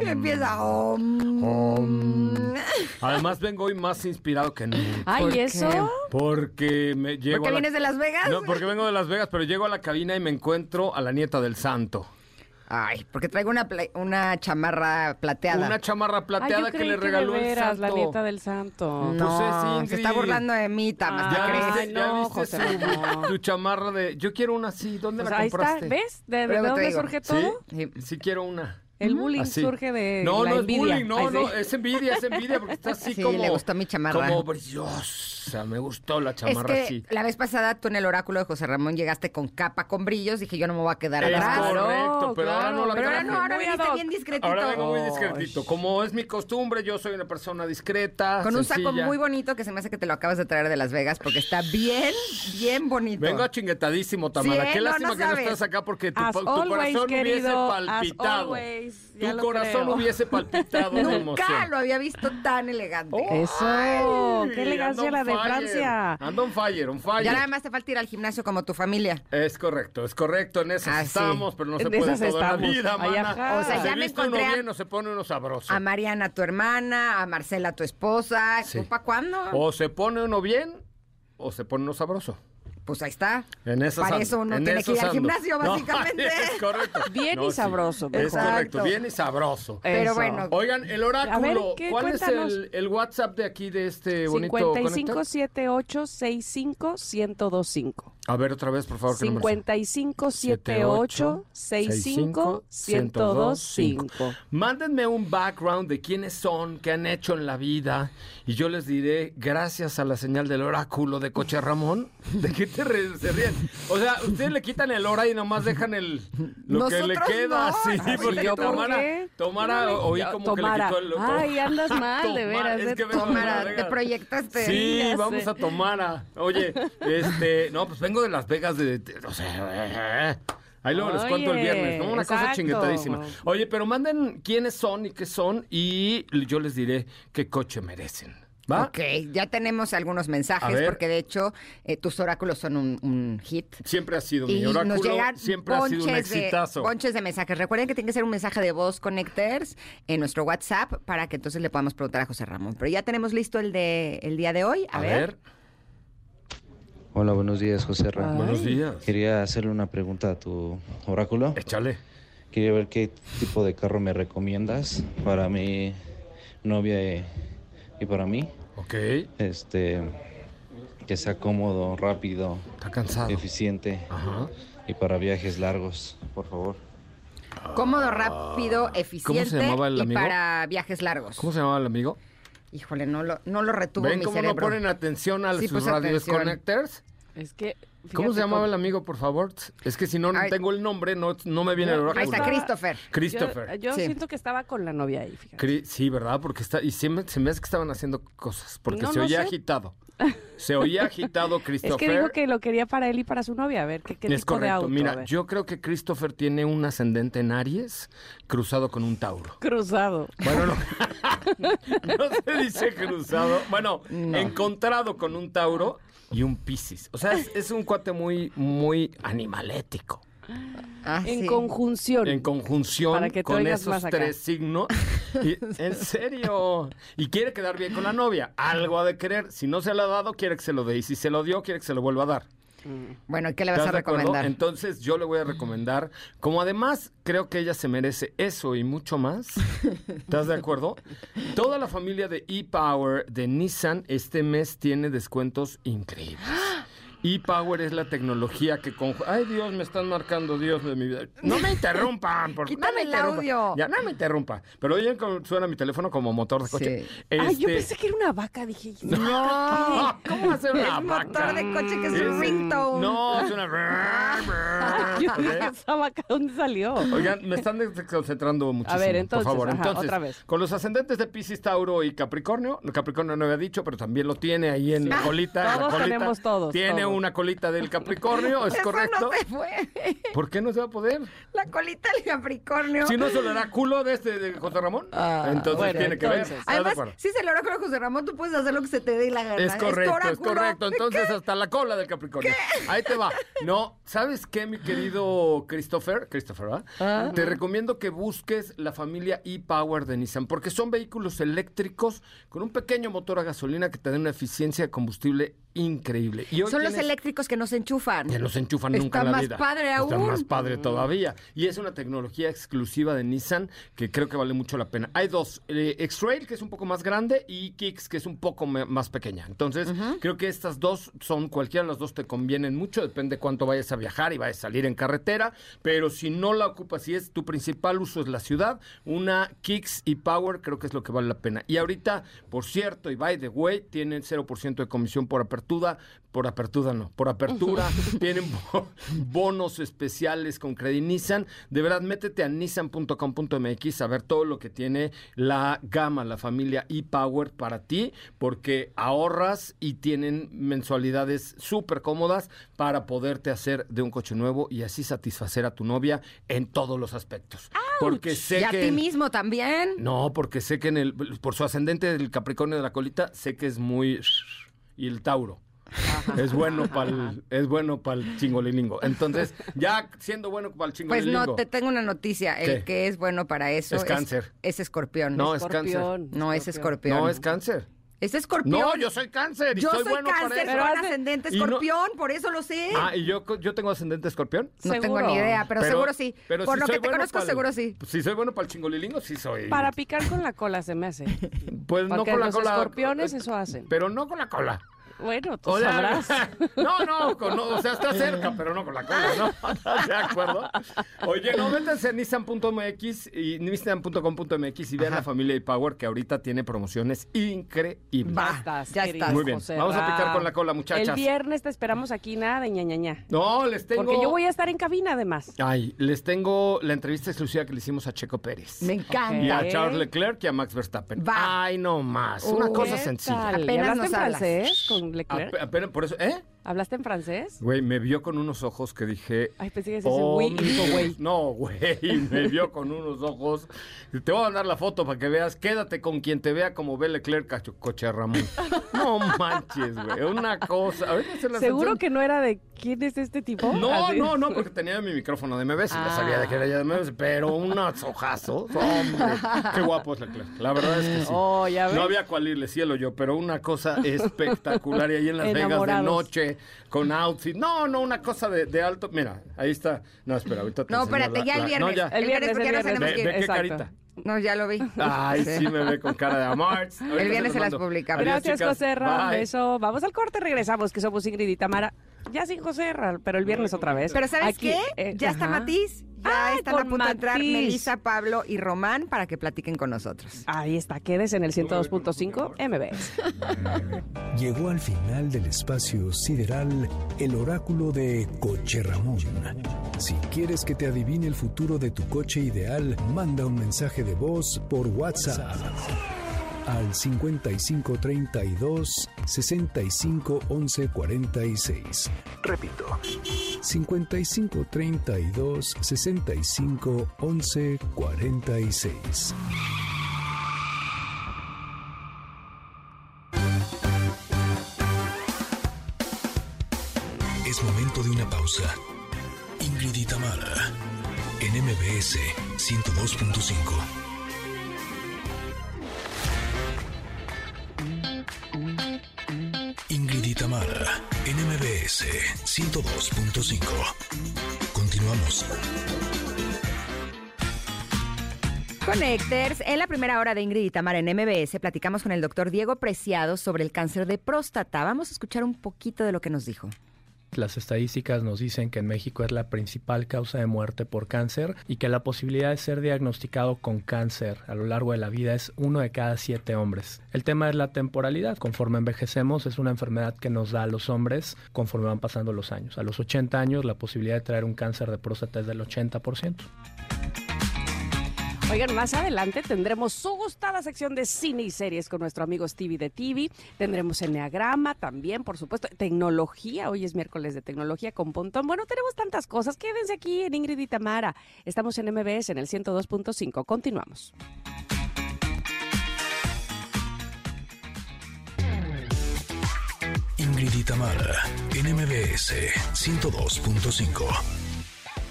Empieza. om. Además vengo hoy más inspirado que nunca. Ay, ¿Por ¿y eso? Porque me llego ¿Por qué a la- vienes de Las Vegas? No, porque vengo de Las Vegas, pero llego a la cabina y me encuentro a la nieta del santo. Ay, porque traigo una, pla- una chamarra plateada. Una chamarra Ay, plateada yo que creí le de regaló el veras, santo. la nieta del santo. no, Pues es se Ingrid. está burlando de mí, Tamas, ¿te Ay, crees? ¿Ya viste, ya no, viste José su- Ramón. tu chamarra de... Yo quiero una así. ¿Dónde Pues la ahí está, compraste? ¿ves? ¿De, de Luego te dónde digo. surge todo? Sí. Sí quiero una. El bullying Así. surge de No, la no envidia. es bullying, no, Ay, sí. no, es envidia, es envidia porque está así Sí, como... le gustó mi chamarra. Como brillosa, me gustó la Es chamarra que así. la vez pasada tú en el oráculo de José Ramón llegaste con capa con brillos, dije yo no me voy a quedar Es atrás. correcto, pero ahora no la Pero ahora no, ahora viniste bien discretito. Ahora vengo muy discretito. Como es mi costumbre, yo soy una persona discreta, Con un saco muy bonito que se me hace que te lo acabas de traer de Las Vegas porque está bien, bien bonito. Vengo achinguetadísimo, Tamara. Sí, ¿eh? Qué No, lástima no que no estás acá porque tu, tu always, corazón hubiese querido, as palpitado. Ya Tu lo corazón creo. hubiese palpitado de Nunca emoción. lo había visto tan elegante. Eso, Ay, qué elegancia la de fire. Francia. Ando on fire, on fire. Ya nada más te falta ir al gimnasio como tu familia. Es correcto, es correcto. En esas Ah, sí. estamos, pero no se En puede esas todo en la estamos. vida, Ay, mana. O sea, ya se me viste uno encontré a- bien o se pone uno sabroso. A Mariana, tu hermana, a Marcela, tu esposa. Sí. ¿Tú para cuándo? O se pone uno bien o se pone uno sabroso. Pues ahí está. En esas Para eso uno en tiene que ir al ando. gimnasio, No, básicamente. es correcto. Bien y sí. sabroso, Es mejor. correcto, bien y sabroso. Pero Eso. bueno, Oigan, el oráculo, ver. ¿cuál es Cuéntanos. el, el WhatsApp de aquí de este bonito conector? 5578-65-1025. A ver otra vez, por favor. que no me lo sé. 5578-65-1025. Mándenme un background de quiénes son, qué han hecho en la vida y yo les diré, gracias a la señal del oráculo de Coche Ramón, ¿de qué re- se ríen? O sea, ustedes le quitan el hora y nomás dejan el lo que le queda, no. sí, porque ¿yo Tomara, qué? Tomara, oí como Tomara. que le quitó el Ay, andas mal, de veras, es de que vengo Tomara, te proyectaste. Sí, Ya vamos sé. a Tomara. Oye, este, no, pues vengo de Las Vegas de, de- o sea, eh, ahí luego les cuento el Oye, viernes, ¿no? Una cosa chinguetadísima. Oye, pero manden quiénes son y qué son y yo les diré qué coche merecen. ¿Va? Ok, ya tenemos algunos mensajes porque de hecho eh, tus oráculos son un, un hit. Siempre ha sido Y mi nos oráculo, llegan siempre ha sido un de, exitazo. bonches de mensajes. Recuerden que tiene que ser un mensaje de voz Connectors en nuestro WhatsApp para que entonces le podamos preguntar a José Ramón. Pero ya tenemos listo el de el día de hoy. A, a ver. ver, Hola, buenos días, José Ra. Ay. buenos días. Quería hacerle una pregunta a tu oráculo. Échale. Quería ver qué tipo de carro me recomiendas para mi novia y, y para mí. Ok, Este, que sea cómodo, rápido, está cansado. eficiente Ajá. y para viajes largos, por favor. Cómodo, rápido, eficiente llamaba el y amigo? para viajes largos. ¿Cómo se llamaba el amigo? Híjole, no lo, no lo retuvo ¿Ven mi cómo no cerebro. ponen atención a Sí sus? Es que. ¿Cómo se llamaba cómo- el amigo, por favor? Es que si no Ay. tengo el nombre, no, no me viene el oráculo. Ahí está Christopher. Christopher. Yo, yo Sí. siento que estaba con la novia ahí, fíjate. Cri- Sí, ¿verdad? Porque está. Y se me, se me hace que estaban haciendo cosas. Porque No, se no oía sé. agitado. Se oía agitado Es Christopher. que dijo que lo quería para él y para su novia. A ver, ¿qué, qué es tipo de correcto. auto? A Mira, ver. yo creo que Christopher tiene un ascendente en Aries cruzado con un Tauro. Cruzado. Bueno, no, no se dice cruzado. Bueno, encontrado con un Tauro y un Piscis. O sea, es, es un cuate muy, muy animalético. Ah, En sí. conjunción. En conjunción Para que te con esos tres signos. Y- en serio. Y quiere quedar bien con la novia. Algo ha de querer. Si no se lo ha dado, quiere que se lo dé. Y si se lo dio, quiere que se lo vuelva a dar. Bueno, ¿y qué le vas ¿Estás a recomendar? Entonces yo le voy a recomendar, como además creo que ella se merece eso y mucho más. ¿Estás de acuerdo? Toda la familia de ePower de Nissan este mes tiene descuentos increíbles. ePower es la tecnología que con... Ay, Dios, me están marcando, Dios de mi vida. No me interrumpan, por favor. Quítame no me el audio. Ya, no me interrumpa. Pero oye, suena mi teléfono como motor de coche. Sí. Ay, yo Este- pensé que era una vaca, dije. No, ¿cómo ser una Es vaca? motor de coche que es un un- ringtone. No, es una... Yo dije, esa vaca, ¿dónde salió? Oigan, me están desconcentrando muchísimo. A ver, entonces, por favor. ajá, entonces, otra vez. con los ascendentes de Piscis, Tauro y Capricornio, Capricornio no había dicho, pero también lo tiene ahí en la colita. la Todos colita. tenemos todos, Tiene una colita del Capricornio, ¿es Eso correcto? no se. ¿Por qué no se va a poder? La colita del Capricornio. Si no se lo hará culo de este de José Ramón, Ah, entonces bueno, tiene que ver. ¿Estás de Además, acuerdo? si es el oráculo de José Ramón, tú puedes hacer lo que se te dé la gana. Es correcto, es correcto. Entonces hasta la cola del Capricornio. Ahí te va. No, ¿sabes qué, mi querido Christopher? Christopher, ¿verdad? Ah. Te recomiendo que busques la familia e-Power de Nissan porque son vehículos eléctricos con un pequeño motor a gasolina que te da una eficiencia de combustible increíble. Y Son los tienes- eléctricos que no se enchufan. que no se enchufan Está nunca en la más vida. padre Está aún. más padre todavía. Y es una tecnología exclusiva de Nissan que creo que vale mucho la pena. Hay dos, eh, X-Trail, que es un poco más grande, y Kicks, que es un poco más pequeña. Entonces, creo que estas dos son, cualquiera de las dos te convienen mucho, depende cuánto vayas a viajar y vayas a salir en carretera, pero si no la ocupas, si es tu principal uso es la ciudad, una Kicks y Power creo que es lo que vale la pena. Y ahorita, por cierto, y by the way, tienen 0% de comisión por apertura, por apertura no, por apertura, tienen bo- bonos especiales con Credit Nissan. De verdad, métete a nissan.com.mx a ver todo lo que tiene la gama, la familia ePower para ti, porque ahorras y tienen mensualidades súper cómodas para poderte hacer de un coche nuevo y así satisfacer a tu novia en todos los aspectos. Porque sé Y a que ti en- mismo también. no, porque sé que en el, por su ascendente del Capricornio de la colita, sé que es muy y el Tauro. Es bueno para el, es bueno para el chingolilingo. Entonces, ya siendo bueno para el Pues chingolilingo. no, te tengo una noticia. El ¿Qué? que es bueno para eso Es cáncer. Es, escorpión. No, es cáncer. Escorpión, No, es escorpión. No, es cáncer. Es escorpión. No, yo soy cáncer y Yo soy, soy bueno cáncer para con ascendente no- escorpión, por eso lo sé. Ah, y yo, yo tengo ascendente escorpión. no tengo ni idea, pero, seguro sí. pero por si lo que te bueno conozco, seguro sí. Si soy bueno para el chingolilingo, sí soy. Para picar con la cola se me hace. Pues no con la los cola. escorpiones eso hacen. Pero no con la cola. Bueno, tú sea, sabrás. no, no, con- no, o sea, está cerca, pero no con la cola, ¿no? ¿Estás de acuerdo? Oye, no, métanse a nissan.mx y nissan.com.mx y vean la familia Power que ahorita tiene promociones increíbles. Estás, ya estás. Muy bien, José vamos a picar con la cola, muchachas. El viernes te esperamos aquí, nada de ñañaña. No, les tengo... Porque yo voy a estar en cabina, además. Ay, les tengo la entrevista exclusiva que le hicimos a Checo Pérez. Me Y encanta. a Ok. Charles Leclerc y a Max Verstappen. Va. Ay, no más. Una cosa ¿Qué sencilla. ¿Y Apenas ¿Hablaste nos en hablas. francés con Leclerc? Ape- apenas por eso, ¿eh? ¿Hablaste en francés? Güey, me vio con unos ojos que dije. Ay, pensé que "Oh, güey güey. No, güey, me vio con unos ojos. Te voy a mandar la foto para que veas. Quédate con quien te vea como ve Leclerc a Coche Ramón. No manches, güey. Una cosa. Se la ¿Seguro sensación- que no era de quién es este tipo? No, Así. no, no, porque tenía mi micrófono de MBS y ya sabía de que era ya de MBS, pero unos ojazos, hombre, qué guapo es Leclerc. La verdad es que sí. Oh, ya ves. No había cual irle cielo yo, pero una cosa espectacular. Y ahí en Las Vegas de Enamorados. Con outfit. No, no, una cosa de, de alto. Mira, ahí está. No, espera, ahorita te No, espérate, la- ya el viernes. No, ya. El viernes, porque el ya nos viernes. tenemos Ve, que ir. ve qué Exacto. carita. No, ya lo vi. Ay, sí me ve con cara de amor. El viernes se las publicamos. Gracias, José Ram. Bye. Beso. Vamos al corte, regresamos, que somos Ingrid y Tamara. Ya sin José, Ra- pero el viernes otra vez. Pero ¿sabes Aquí, qué? eh, ya está ajá. Matiz. Ya Ay, están a punto de entrar. Melissa, Pablo y Román para que platiquen con nosotros. Ahí está, quédese en el 102.5 MBS. Llegó al final del espacio sideral el oráculo de Coche Ramón. Si quieres que te adivine el futuro de tu coche ideal, manda un mensaje de voz por WhatsApp al 5532 65 11 46. Repito, 5532 65 11 46. Es momento de una pausa. Ingrid y Tamara, en MBS 102.5. Tamara, en MBS 102.5. Continuamos. Connectors, en la primera hora de Ingrid y Tamara en MBS platicamos con el doctor Diego Preciado sobre el cáncer de próstata. Vamos a escuchar un poquito de lo que nos dijo. Las estadísticas nos dicen que en México es la principal causa de muerte por cáncer y que la posibilidad de ser diagnosticado con cáncer a lo largo de la vida es uno de cada siete hombres. El tema es la temporalidad. Conforme envejecemos es una enfermedad que nos da a los hombres conforme van pasando los años. A los 80 años la posibilidad de traer un cáncer de próstata es del 80%. Oigan, más adelante tendremos su gustada sección de cine y series con nuestro amigo Stevie de TV. Tendremos Enneagrama también, por supuesto. Tecnología, hoy es miércoles de tecnología con Pontón. Bueno, tenemos tantas cosas. Quédense aquí en Ingrid y Tamara. Estamos en MBS en el 102.5. Continuamos. Ingrid y Tamara, en MBS 102.5.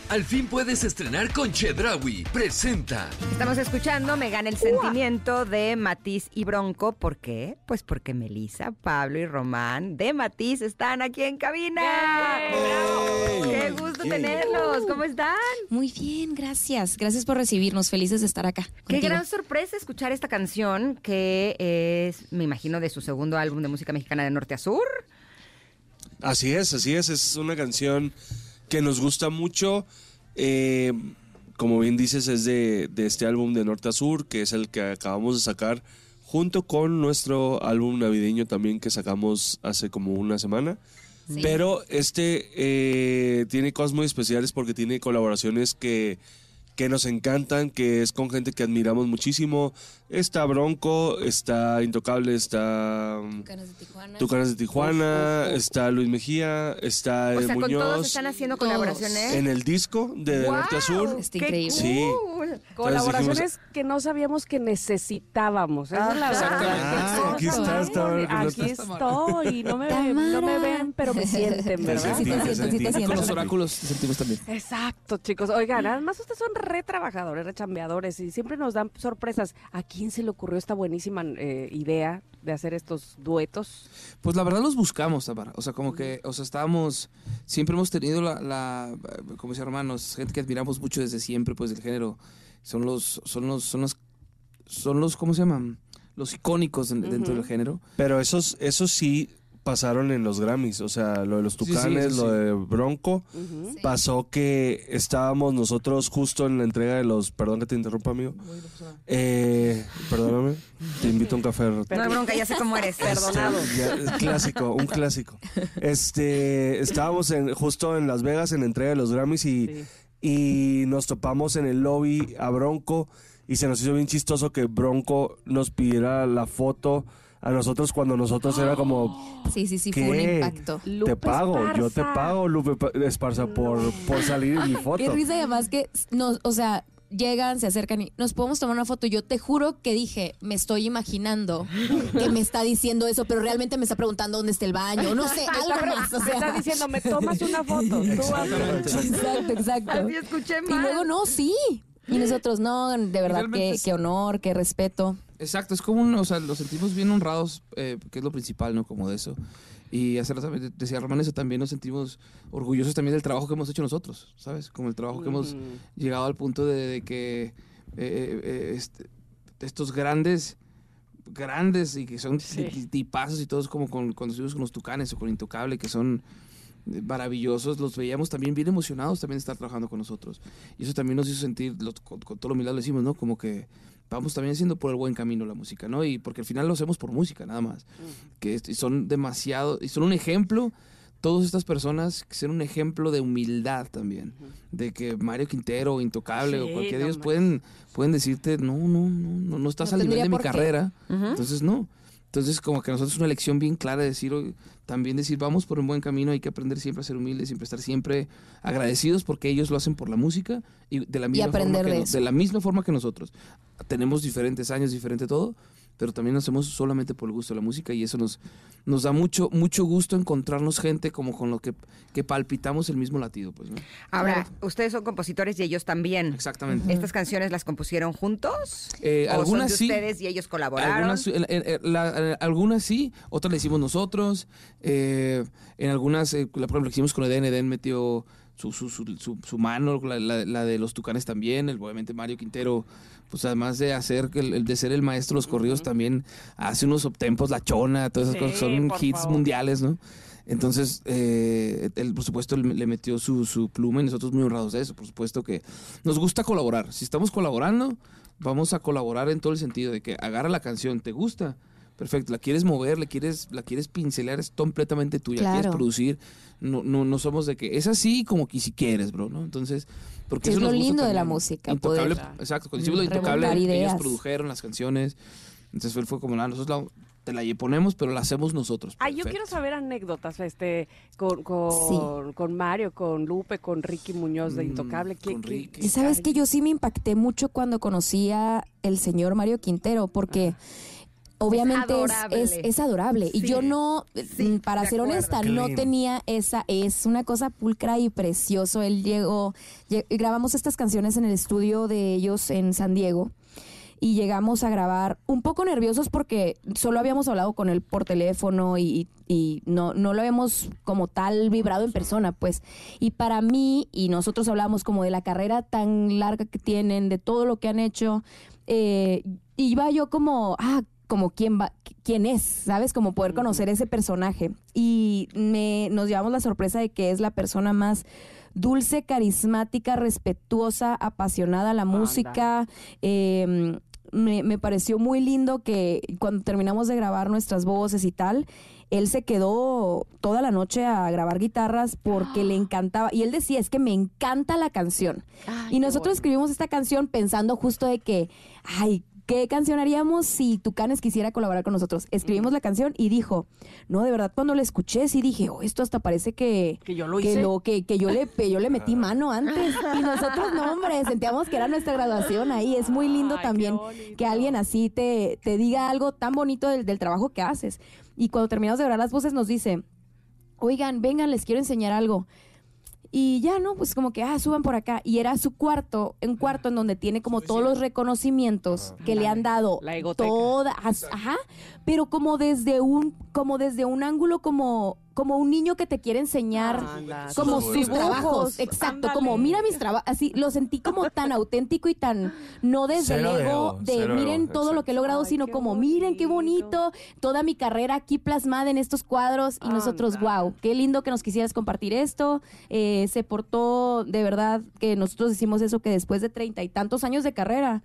Al fin puedes estrenar con Chedraui. Presenta. Estamos escuchando Me gana el sentimiento de Matiz y Bronco. ¿Por qué? Pues porque Melissa, Pablo y Román de Matiz están aquí en cabina. ¡Qué gusto tenerlos! ¿Cómo están? Muy bien, gracias. Gracias por recibirnos. Felices de estar acá. Qué gran sorpresa escuchar esta canción que es, me imagino, de su segundo álbum de música mexicana de norte a sur. Así es, así es. Es una canción que nos gusta mucho. Eh, como bien dices, es de, de este álbum de Norte a Sur, que es el que acabamos de sacar, junto con nuestro álbum navideño también que sacamos hace como una semana. Sí. Pero este eh, tiene cosas muy especiales porque tiene colaboraciones que, que nos encantan, que es con gente que admiramos muchísimo. Está Bronco, está Intocable, está um, Tucanes de Tijuana. Tucanes de Tijuana, está Luis Mejía, está O sea, con Muñoz. todos están haciendo colaboraciones. En el disco de, de Norte a Sur. Está ¡Qué increíble. Sí. cool! Colaboraciones que no sabíamos que necesitábamos. Esa es la verdad. Ah, aquí está, está bien, que no Aquí estoy. No me, no me ven, pero me sienten, Te ¿verdad? Sí te sí siento. Con los oráculos te sentimos también. Exacto, chicos. Oigan, además ustedes son re trabajadores, re chambeadores y siempre nos dan sorpresas. ¿A quién se le ocurrió esta buenísima eh, idea de hacer estos duetos? Pues la verdad los buscamos, Tamara. O sea, como que, o sea, estábamos, siempre hemos tenido la, la como dice hermanos, gente que admiramos mucho desde siempre, pues del género. Son los, son los, son los, son los, ¿cómo se llaman? Los icónicos en- dentro del género. Pero esos, esos sí pasaron en los Grammys. O sea, lo de los Sí, sí, Tucanes, lo de Bronco. Pasó que estábamos nosotros justo en la entrega de los. Perdón que te interrumpa, amigo. Eh, perdóname. Te invito a un café. No hay bronca, ya sé cómo eres. Perdonado. Este, ya, es clásico, un clásico. Este, estábamos en, justo en Las Vegas en la entrega de los Grammys y, Sí. y nos topamos en el lobby a Bronco y se nos hizo bien chistoso que Bronco nos pidiera la foto a nosotros cuando nosotros era como Sí, sí, sí, fue un ¿Qué? impacto. Lupe te pago, yo te Esparza. pago Lupe Pa- Esparza por, por salir en mi foto. Qué risa y además que, nos, o sea, llegan, se acercan y nos podemos tomar una foto. Yo te juro que dije, me estoy imaginando que me está diciendo eso, pero realmente me está preguntando dónde está el baño. No sé, algo más. O Me sea. está diciendo, me tomas una foto. Tú hazlo. Exacto, exacto. Así escuché Y mal. luego no, sí. Y nosotros, no, de verdad, Realmente qué, qué honor, qué respeto. Exacto, es como un, o sea, los sentimos bien honrados, eh, que es lo principal, ¿no? Como de eso. Y hace rato también decía Román eso, también nos sentimos orgullosos también del trabajo que hemos hecho nosotros, ¿sabes? Como el trabajo que hemos llegado al punto de, de que eh, eh, este- estos grandes, grandes y que son Sí. ti- tipazos y todos como con, cuando estuvimos con los Tucanes o con Intocable, que son eh, maravillosos, los veíamos también bien emocionados también de estar trabajando con nosotros. Y eso también nos hizo sentir, lo- con, con todo lo humildad lo decimos, ¿no? Como que vamos también haciendo por el buen camino la música, ¿no? Y porque al final lo hacemos por música, nada más. Que son demasiado, y son un ejemplo, todas estas personas que son un ejemplo de humildad también. De que Mario Quintero, Intocable o Sí, cualquiera de no ellos pueden, pueden decirte, no, no, no, no, no estás No al nivel de mi qué. carrera. Entonces, no. Entonces, como que nosotros una lección bien clara de decir, también decir, vamos por un buen camino, hay que aprender siempre a ser humildes, siempre estar siempre agradecidos porque ellos lo hacen por la música y de la misma, forma, que de de la misma forma que nosotros. Tenemos diferentes años, diferente todo, pero también lo hacemos solamente por el gusto de la música y eso nos, nos da mucho, mucho gusto encontrarnos gente como con lo que, que palpitamos el mismo latido, pues, ¿no? Ahora, ustedes son compositores y ellos también. Exactamente. ¿Estas canciones las compusieron juntos? Eh, ¿O algunas son de sí. ustedes y ellos colaboraron? Algunas, eh, eh, la- eh, algunas sí, otras le hicimos nosotros. eh, en algunas, eh, la- por ejemplo, que hicimos con Eden, Eden metió su, su, su, su- su mano, la, la- la de los tucanes también. El, obviamente Mario Quintero, pues además de hacer el, el de ser el maestro de los corridos, también hace unos optempos, la chona, todas esas Sí, cosas son hits favor. mundiales, ¿no? Entonces, eh, él, por supuesto, le le metió su, su pluma y nosotros muy honrados de eso. Por supuesto que nos gusta colaborar. Si estamos colaborando, vamos a colaborar en todo el sentido de que agarra la canción, ¿te gusta? Perfecto, la quieres mover, la quieres, la quieres pincelar, es completamente tuya, Claro. quieres producir, no, no, no somos de que es así como que si quieres, bro, ¿no? Entonces, porque Que eso es lo nos gusta lindo de la música, Intocable, poder exacto, cuando hicimos lo intocable, remontar ellos ideas. produjeron las canciones, entonces fue, fue como, nada, nosotros la, te la ponemos, pero la hacemos nosotros. Ay, yo quiero saber anécdotas este, con, con, con Mario, con Lupe, con Ricky Muñoz de Mm, Intocable. ¿Qué- con qué- Ricky. Y sabes que yo sí me impacté mucho cuando conocí a el señor Mario Quintero, porque obviamente es, adorable. es- es adorable. Y yo no, Sí, mm, para ser acuerdo. honesta, Qué no lindo. tenía esa, es una cosa pulcra y precioso. Él llegó, lle- grabamos estas canciones en el estudio de ellos en San Diego. Y llegamos a grabar un poco nerviosos porque solo habíamos hablado con él por teléfono y, y no, no lo habíamos como tal vibrado en persona, pues. Y para mí, y nosotros hablamos como de la carrera tan larga que tienen, de todo lo que han hecho, eh, iba yo como, ah, como quién va, quién es, ¿sabes? Como poder conocer ese personaje. Y me, nos llevamos la sorpresa de que es la persona más dulce, carismática, respetuosa, apasionada a la música. Eh, me, me pareció muy lindo que cuando terminamos de grabar nuestras voces y tal, él se quedó toda la noche a grabar guitarras porque le encantaba. Y él decía, es que me encanta la canción. Ay, y nosotros bueno. escribimos esta canción pensando justo de que, ay, ¿qué canción haríamos si Tucanes quisiera colaborar con nosotros? Escribimos la canción y dijo, no, de verdad, cuando la escuché, sí dije, oh, esto hasta parece que, Que yo lo que, hice. lo- que, que yo, le, que yo le metí mano antes. Y nosotros, no, hombre, sentíamos que era nuestra graduación ahí. Es muy lindo Ay, también que alguien así te, te diga algo tan bonito del, del trabajo que haces. Y cuando terminamos de grabar las voces nos dice, oigan, vengan, les quiero enseñar algo. Y ya, ¿no? Pues como que, ah, suban por acá. Y era su cuarto, un cuarto en donde tiene como todos los reconocimientos que le han dado. La egoteca. Toda, ajá. Pero como desde un, como desde un ángulo como, como un niño que te quiere enseñar Anda, como sus dibujos, trabajos. Exacto, ándale. como mira mis trabajos. Así, lo sentí como tan auténtico y tan, no desde el ego de cero miren ego, todo lo que he logrado, Ay, sino como miren qué bonito. bonito, toda mi carrera aquí plasmada en estos cuadros y nosotros, wow, qué lindo que nos quisieras compartir esto. Eh, se portó de verdad que nosotros hicimos eso que después de treinta y tantos años de carrera,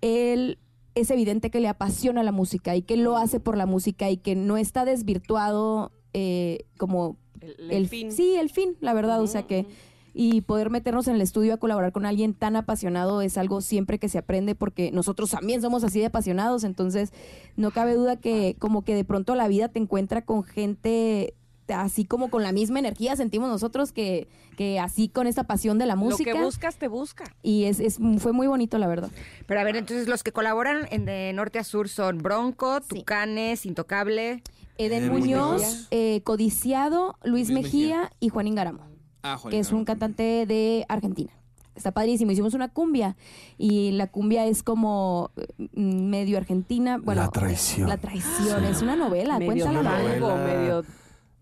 él es evidente que le apasiona la música y que lo hace por la música y que no está desvirtuado eh, como El, el fin. Sí, el fin, la verdad. O sea que. Y poder meternos en el estudio a colaborar con alguien tan apasionado es algo siempre que se aprende porque nosotros también somos así de apasionados. Entonces, no cabe duda que, como que de pronto la vida te encuentra con gente así como con la misma energía sentimos nosotros que, que así con esta pasión de la música. Lo que buscas, te busca. Y es, es, fue muy bonito, la verdad. Pero a ver, entonces los que colaboran en de norte a sur son Bronco, Sí. Tucanes, Intocable. Eden Eden Muñoz, Muñoz. eh, Codiciado, Luis, Luis Mejía, Mejía. y Juan Ingaramo. Ah, Juan que es un cantante de Argentina. Está padrísimo. Hicimos una cumbia y la cumbia es como mm, medio argentina. Bueno, La traición. La traición. Es una novela. medio Cuéntala. tango, medio...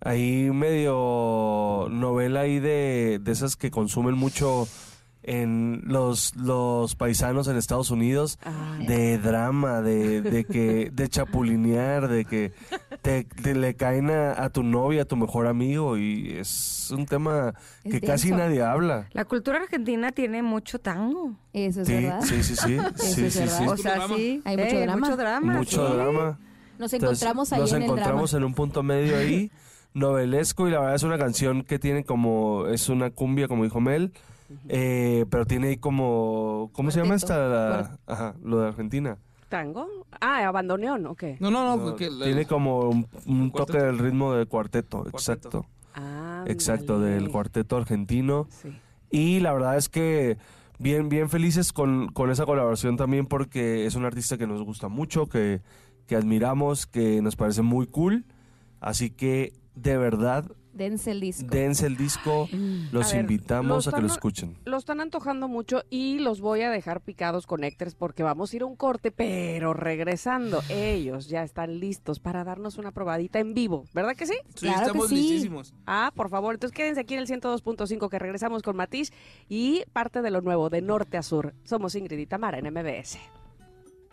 Ahí medio novela ahí de, de esas que consumen mucho en los, los paisanos en Estados Unidos, Ay. de drama, de, de que, de chapulinear, de que te, te le caen a, a tu novia, a tu mejor amigo y es un tema Es que casi nadie habla. La cultura argentina tiene mucho tango. Eso es Sí, verdad. sí, sí, sí. Sí, sí, sí. O sea, sí. Hay mucho eh, drama. Mucho drama. Mucho sí. drama. Nos Entonces, encontramos ahí nos en el encontramos drama. en un punto medio ahí, novelesco, y la verdad es una canción que tiene como, es una cumbia, como dijo Mel, eh, pero tiene ahí como, ¿cómo se llama esta? La- ajá, lo de Argentina. ¿Tango? Ah, abandoneón, ¿o qué? No, no, no. No, porque la- tiene como un, toque del ritmo del cuarteto, exacto. Ah, Exacto, del cuarteto argentino. Sí. Y la verdad es que bien, bien felices con, con esa colaboración también porque es un artista que nos gusta mucho, que, que admiramos, que nos parece muy cool. Así que de verdad, Dense el disco. dense el disco, los A ver, invitamos a que lo escuchen. Lo están antojando mucho y los voy a dejar picados con Héctores porque vamos a ir a un corte, pero regresando, ellos ya están listos para darnos una probadita en vivo, ¿verdad que sí? Sí, Claro que estamos sí. listísimos. Ah, por favor, entonces quédense aquí en el 102.5 que regresamos con Matiz y parte de lo nuevo de norte a sur. Somos Ingrid y Tamara en MBS.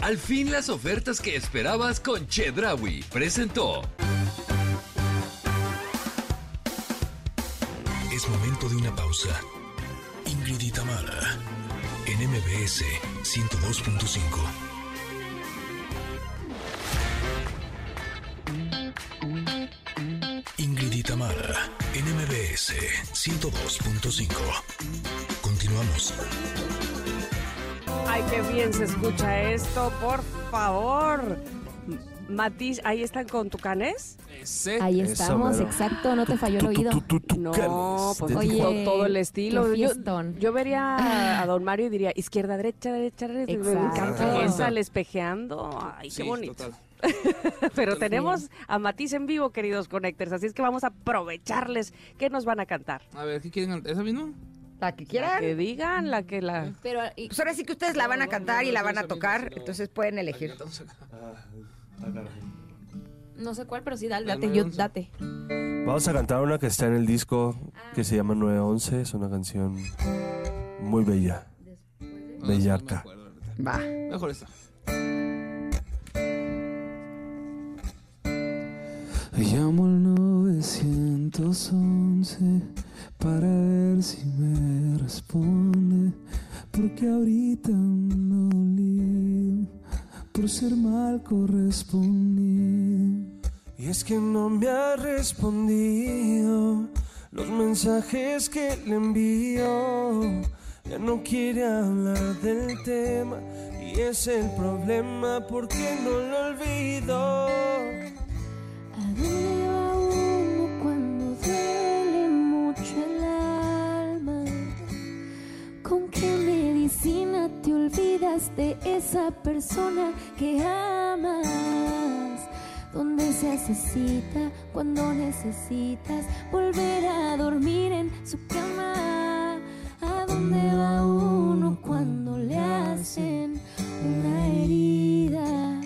Al fin las ofertas que esperabas con Chedraui presentó. Momento de una pausa. Ingrid y en MBS 102.5. Ingrid y en MBS 102.5. Continuamos. Ay, qué bien se escucha esto, por favor. Matiz, ¿ahí están con tucanes? Ese. Ahí estamos, mero. exacto, no te falló el oído. No, pues Oye, todo, el estilo. Yo, vería a, don Mario y diría izquierda, derecha, derecha, derecha. Me encanta esa, el espejeando. Ay, qué bonito. total. Pero tenemos a Matiz en vivo, queridos connectors, así es que vamos a aprovecharles. ¿Qué nos van a cantar? A ver, ¿qué quieren? ¿Esa misma? La que La quieran. que digan, la que la... Pero y- Pues ahora sí que ustedes la van a cantar y la van a tocar, entonces pueden elegir. No sé cuál, pero sí, dale, date, yo, 911. date. Vamos a cantar una que está en el disco que se llama 911. Es una canción muy bella. Bellaca. Va. Mejor esta. Llamo al 911 para ver si me responde, porque ahorita me dolido por ser mal correspondido. Y es que no me ha respondido los mensajes que le envío. Ya no quiere hablar del tema y es el problema porque no lo olvido. ¿A dónde va medicina te olvidas de esa persona que amas? ¿Dónde se hace cuando necesitas volver a dormir en su cama? ¿A dónde va uno cuando le hacen una herida?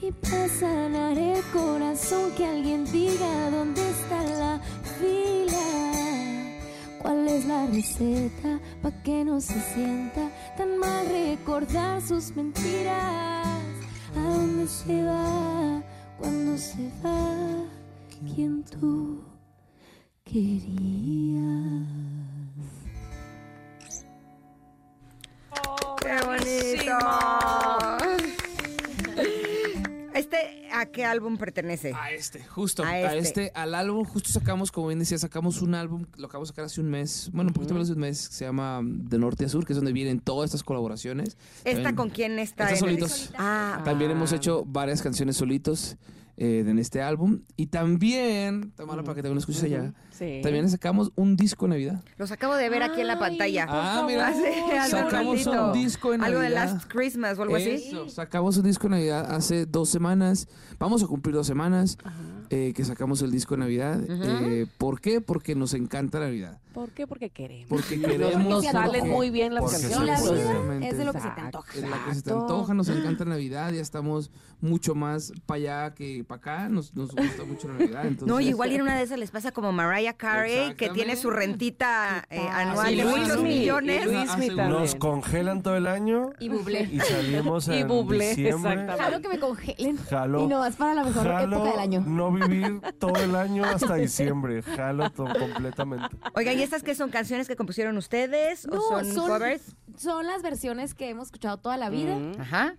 Y para sanar el corazón que alguien diga dónde está la fila. ¿Cuál es la receta para que no se sienta tan mal recordar sus mentiras? ¿A dónde se va cuando se va quien tú querías? ¡Qué bonito! A qué álbum pertenece? A este, justo. A A este. este. al álbum, justo sacamos, como bien decía, sacamos un álbum, lo acabamos de sacar hace un mes, bueno, un poquito menos de un mes, que se llama De Norte a Sur, que es donde vienen todas estas colaboraciones. ¿Esta También- con quién está? Está solitos. Ah, También hemos hecho varias canciones solitos eh, en este álbum. Y también, Tamara, para que también lo escuches allá, Sí. también sacamos un disco de Navidad. los acabo de ver aquí en la pantalla. Ah, mira. Sacamos un disco de Algo de Navidad. Last Christmas o algo así. Eso, sacamos un disco de Navidad hace dos semanas. Vamos a cumplir dos semanas. Eh, que sacamos el disco de Navidad. Eh, ¿Por qué? Porque nos encanta Navidad. ¿Por qué? Porque queremos. Porque queremos. Nos salen muy bien las porque canciones. La es de lo que se te antoja. Es la que se te antoja, nos encanta Navidad, ya estamos mucho más para allá que para acá, nos, nos gusta mucho la Navidad. Entonces, No, y igual y en una de esas les pasa como Mariah Carey, que tiene su rentita eh, anual Y de muchos y millones. También. Nos congelan todo el año Y bublé. y salimos Y en bublé, diciembre. exactamente. Jalo que me congelen. Jalo. Y no vas para la mejor Jalo época del año. no vivir todo el año hasta diciembre. Jalo todo completamente. Oigan, ¿y estas qué son canciones que compusieron ustedes No, o son, son, covers? son las versiones que hemos escuchado toda la vida. Ajá.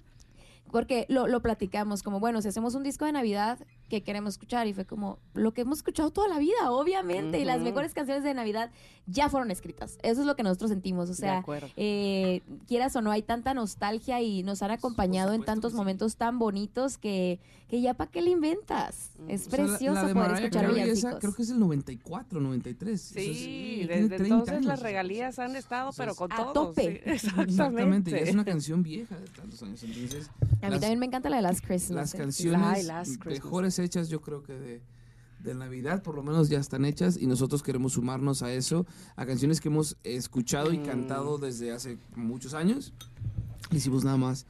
Porque lo, lo platicamos como, bueno, si hacemos un disco de Navidad, ¿qué queremos escuchar? Y fue como, lo que hemos escuchado toda la vida, obviamente. Y las mejores canciones de Navidad ya fueron escritas. Eso es lo que nosotros sentimos. O sea, eh, quieras o no, hay tanta nostalgia y nos han acompañado en tantos momentos tan bonitos que, que ya para qué le inventas. Es o sea, la- precioso la de poder escuchar Carey, esa creo que es el 94, 93. Sí, O sea, tiene desde 30 entonces años. las regalías han estado, pero con a todo. tope. sí, Exactamente, exactamente. ya es una canción vieja de tantos años. Entonces, A mí las- también me encanta la de Last Christmas. las eh. canciones Ay, Last Christmas. mejores hechas yo creo que de, de Navidad por lo menos ya están hechas y nosotros queremos sumarnos a eso, a canciones que hemos escuchado y Mm. cantado desde hace muchos años. Hicimos nada más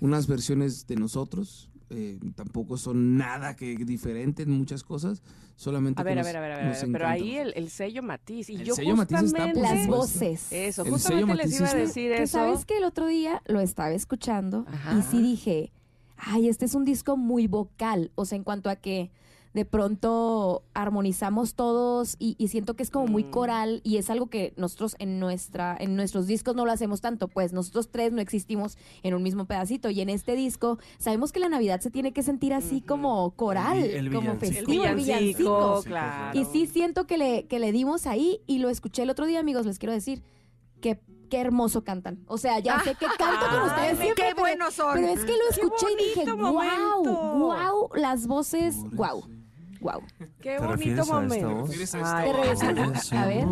unas versiones de nosotros, eh, tampoco son nada que diferente en muchas cosas, solamente A ver, a nos- ver, a ver, a ver, a ver, pero ahí el, el sello Matiz. Y El yo sello Matiz está, justamente... Las voces. Eso, El justamente les Matiz iba a decir Que eso. sabes que el otro día lo estaba escuchando Ajá. y sí dije, ay, este es un disco muy vocal, o sea, en cuanto a que de pronto armonizamos todos y, y siento que es como muy Mm. coral y es algo que nosotros en nuestra en nuestros discos no lo hacemos tanto, pues nosotros tres no existimos en un mismo pedacito y en este disco sabemos que la Navidad se tiene que sentir así como coral, El como festivo, el villancico, villancico. claro. Y sí siento que le, que le dimos ahí y lo escuché el otro día, amigos, les quiero decir que qué hermoso cantan. O sea, ya sé que canto con ustedes Ay, siempre, qué pero- buenos son. Pero es que lo escuché y dije, bonito wow, momento". wow, las voces, wow, wow. Qué ¿Te bonito momento. a A ver.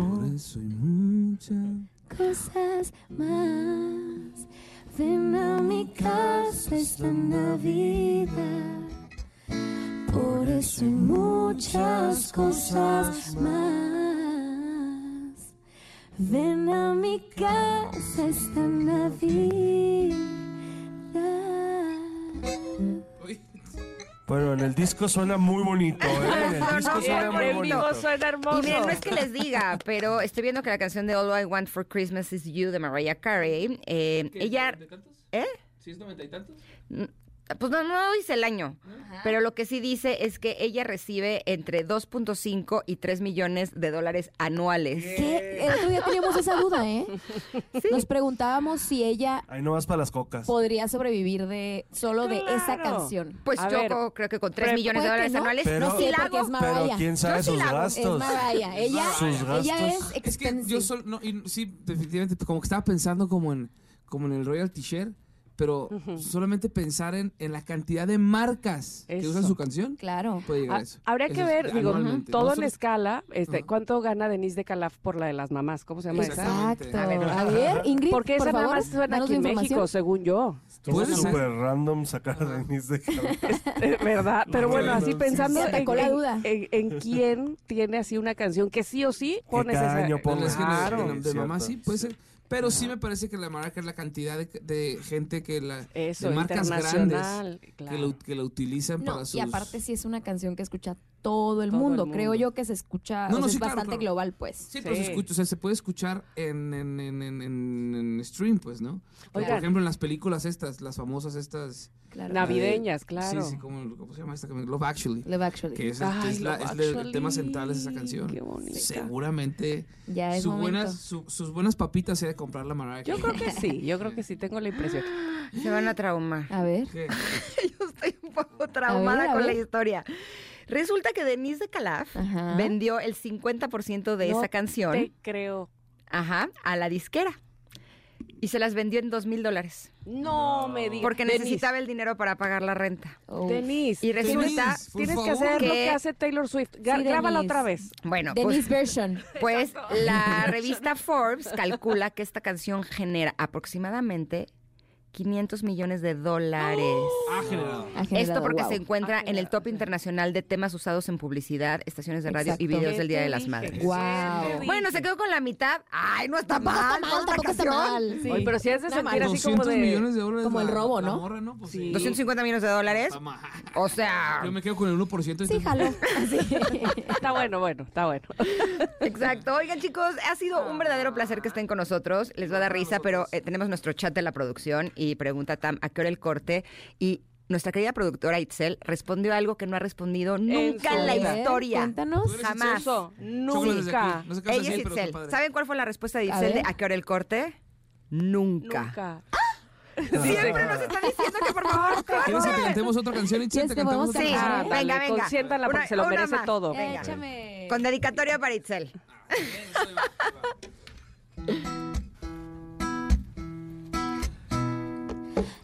cosas más. Ven a mi casa esta Navidad. Por eso hay muchas cosas más. Ven a mi casa esta Navidad. Bueno, en el disco suena muy bonito, ¿eh? En el disco suena muy En vivo bonito. suena hermoso. Y miren, no es que les diga, pero estoy viendo que la canción de All I Want for Christmas is You de Mariah Carey, eh, ella, ¿eh? ¿Sí es noventa y tantos? Pues no, no dice el año, pero lo que sí dice es que ella recibe entre 2.5 y 3 millones de dólares anuales. ¿Qué? El otro día teníamos esa duda, ¿eh? Nos preguntábamos si ella Ahí no vas para las cocas. podría sobrevivir de solo de esa canción. Pues A yo ver, creo que con 3 pero millones de dólares no. anuales Pero- no sí la hago. es. Pero quién sabe Yo sus. Es gastos. Mariah. Ella, Sus ella gastos. es Es que yo expensive. solo, no, y sí, definitivamente, como que estaba pensando como en, como en el royalty share, pero solamente pensar en, en la cantidad de marcas que usan su canción Claro. puede llegar a Ah, eso. Habría que es ver, digo, todo en escala, este. ¿cuánto gana Denise de Calaf por la de las mamás? ¿Cómo se llama esa? Exactamente. Exacto. A ver, Ingrid, Porque por esa nada favor, más suena aquí en México, según yo. Estuvo súper random sacar a Denise de Calaf. Eh, ¿Verdad? Pero bueno, así sí, pensando sí. en, la duda. en- en quién tiene así una canción que sí o sí pones cada esa. año Pero pongas. es que de- Claro. de, de mamá sí, puede ser. Pero sí me parece que la marca es la cantidad de, de gente que la Eso, de marcas grandes que, lo, que la utilizan No, para sus y aparte sí es una canción que escucha todo el, Todo el mundo. Creo yo que se escucha, No, o no, sea, sí, es claro, bastante claro. global, pues. Sí, pero se, Sí. escucha, o sea, se puede escuchar en, en, en, en, en- en stream, pues, ¿no? Por ejemplo, en las películas estas, las famosas estas... Claro. Navideñas, eh, claro. Sí, sí, ¿cómo, cómo se llama esta? Love Actually. Love Actually. Que es, Ay, es la- es el- tema central de esa canción. qué bonita. Seguramente Ya es su buenas, su- sus buenas papitas se ha de comprar la Mariah Yo creo que sí, yo creo que sí, tengo la impresión. Se van a traumar. A ver. Yo estoy un poco traumada A ver, a con la historia. Resulta que Denise de Calaf Ajá. vendió el 50% de No esa canción Te creo. ajá, a la disquera. Y se las vendió en dos mil dólares. No me digas. Porque Denise, necesitaba el dinero para pagar la renta. Oh. Denise, Y resulta Denise, tienes que hacer lo Que- hace Taylor Swift. Gra- Sí, Grábala Denise. otra vez. Bueno, Denise pues, version. pues la revista Forbes calcula que esta canción genera aproximadamente 500 millones de dólares. Ha generado. Ha generado, Esto porque wow. se encuentra en el top internacional de temas usados en publicidad, estaciones de radio y videos ¿Qué del Día de las? Madres. Wow. Bueno, se quedó con la mitad. Ay, no está mal. está mal, tampoco está mal. Sí. Oye, pero si es de sentir así como 200 de... millones de dólares. como el robo, ¿no? morra, ¿no? Pues Sí. sí. 250 millones de dólares. O sea, Yo me quedo con el 1%. Sí, jalo. Sí. Está bueno, bueno, está bueno. exacto. Oigan, chicos, ha sido un verdadero placer que estén con nosotros. Les va a dar risa, pero eh, tenemos nuestro chat de la producción y pregunta Tam a qué hora el corte. Y nuestra querida productora Itzel respondió algo que no ha respondido nunca en, la historia. Cuéntanos. ¿Tú eres Jamás. Nunca. Ella es Itzel. ¿Saben cuál fue la respuesta de A Itzel de a qué hora el corte? Nunca. Nunca. Siempre nos está diciendo que por favor ¿Quieres que te cantemos otra canción? Itzel? ¿Quieres ¿Te cantamos otra Sí, canción? Venga, venga. consiéntala porque se lo merece todo. Venga. Échame. Con dedicatoria para Itzel.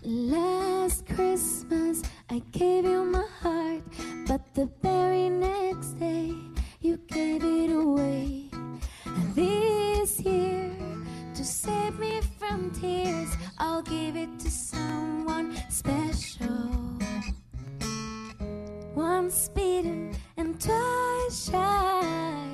Last Christmas I gave you my heart, but the very next day you gave it away. And this year, to save me from tears, I'll give it to someone special. Once beaten and twice shy.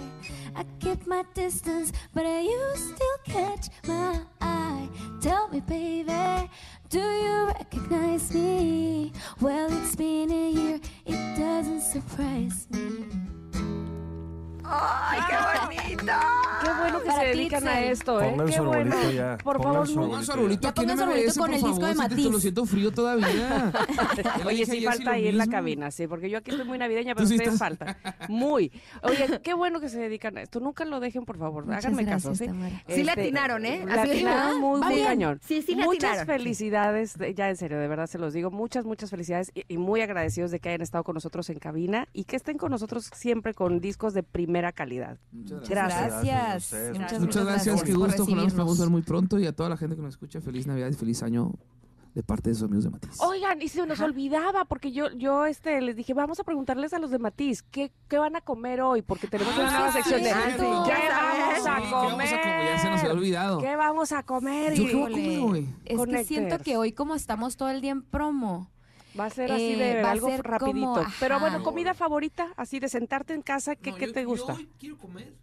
I keep my distance, but you still catch my eye. Tell me, baby, do you recognize me? Well, it's been a year, it doesn't surprise me. ¡Ay, qué bonito! Qué bueno que Para se dedican a esto, ¿eh? Pongan Qué su bueno. ya. Por favor, su no. Pongan su arbolito Ya aquí pongan en su arbolito con por el disco de Matiz. Lo siento frío todavía. Ya le Oye, dije sí falta lo ahí en la mismo. cabina, sí, porque yo aquí estoy muy navideña, Tú pero sí ustedes estás-. Muy. Oye, qué bueno que se dedican a esto. Nunca lo dejen, por favor. Muchas Háganme caso, gracias, ¿sí? Tamara. Sí le Este, atinaron, ¿eh? Le Así- atinaron muy, Va muy bien. cañón. Sí, sí le Muchas atinaron. felicidades, de- ya en serio, de verdad se los digo. Muchas, muchas felicidades y, y muy agradecidos de que hayan estado con nosotros en cabina y que estén con nosotros siempre con discos de primera calidad. Muchas Gracias. Gracias Gracias. Muchas, Muchas gracias, qué gusto. Ojalá nos podamos ver muy pronto y a toda la gente que nos escucha, feliz Navidad y feliz año de parte de sus amigos de Matiz. Oigan, y se nos olvidaba, porque yo, yo este, les dije, vamos a preguntarles a los de Matiz, ¿qué, qué van a comer hoy? Porque tenemos Ah, una nueva sí, sección de, sí, ¿qué vamos a ¿qué vamos a comer? comer? Ya se nos había olvidado. ¿Qué vamos a comer? ¿Yo Y- qué voy a comer hoy? Es que siento Connectors. que hoy como estamos todo el día en promo, Va a ser así Eh, de a algo rapidito. como, Pero bueno, comida favorita, así de sentarte en casa, ¿qué, No, qué yo- te yo gusta? hoy quiero comer.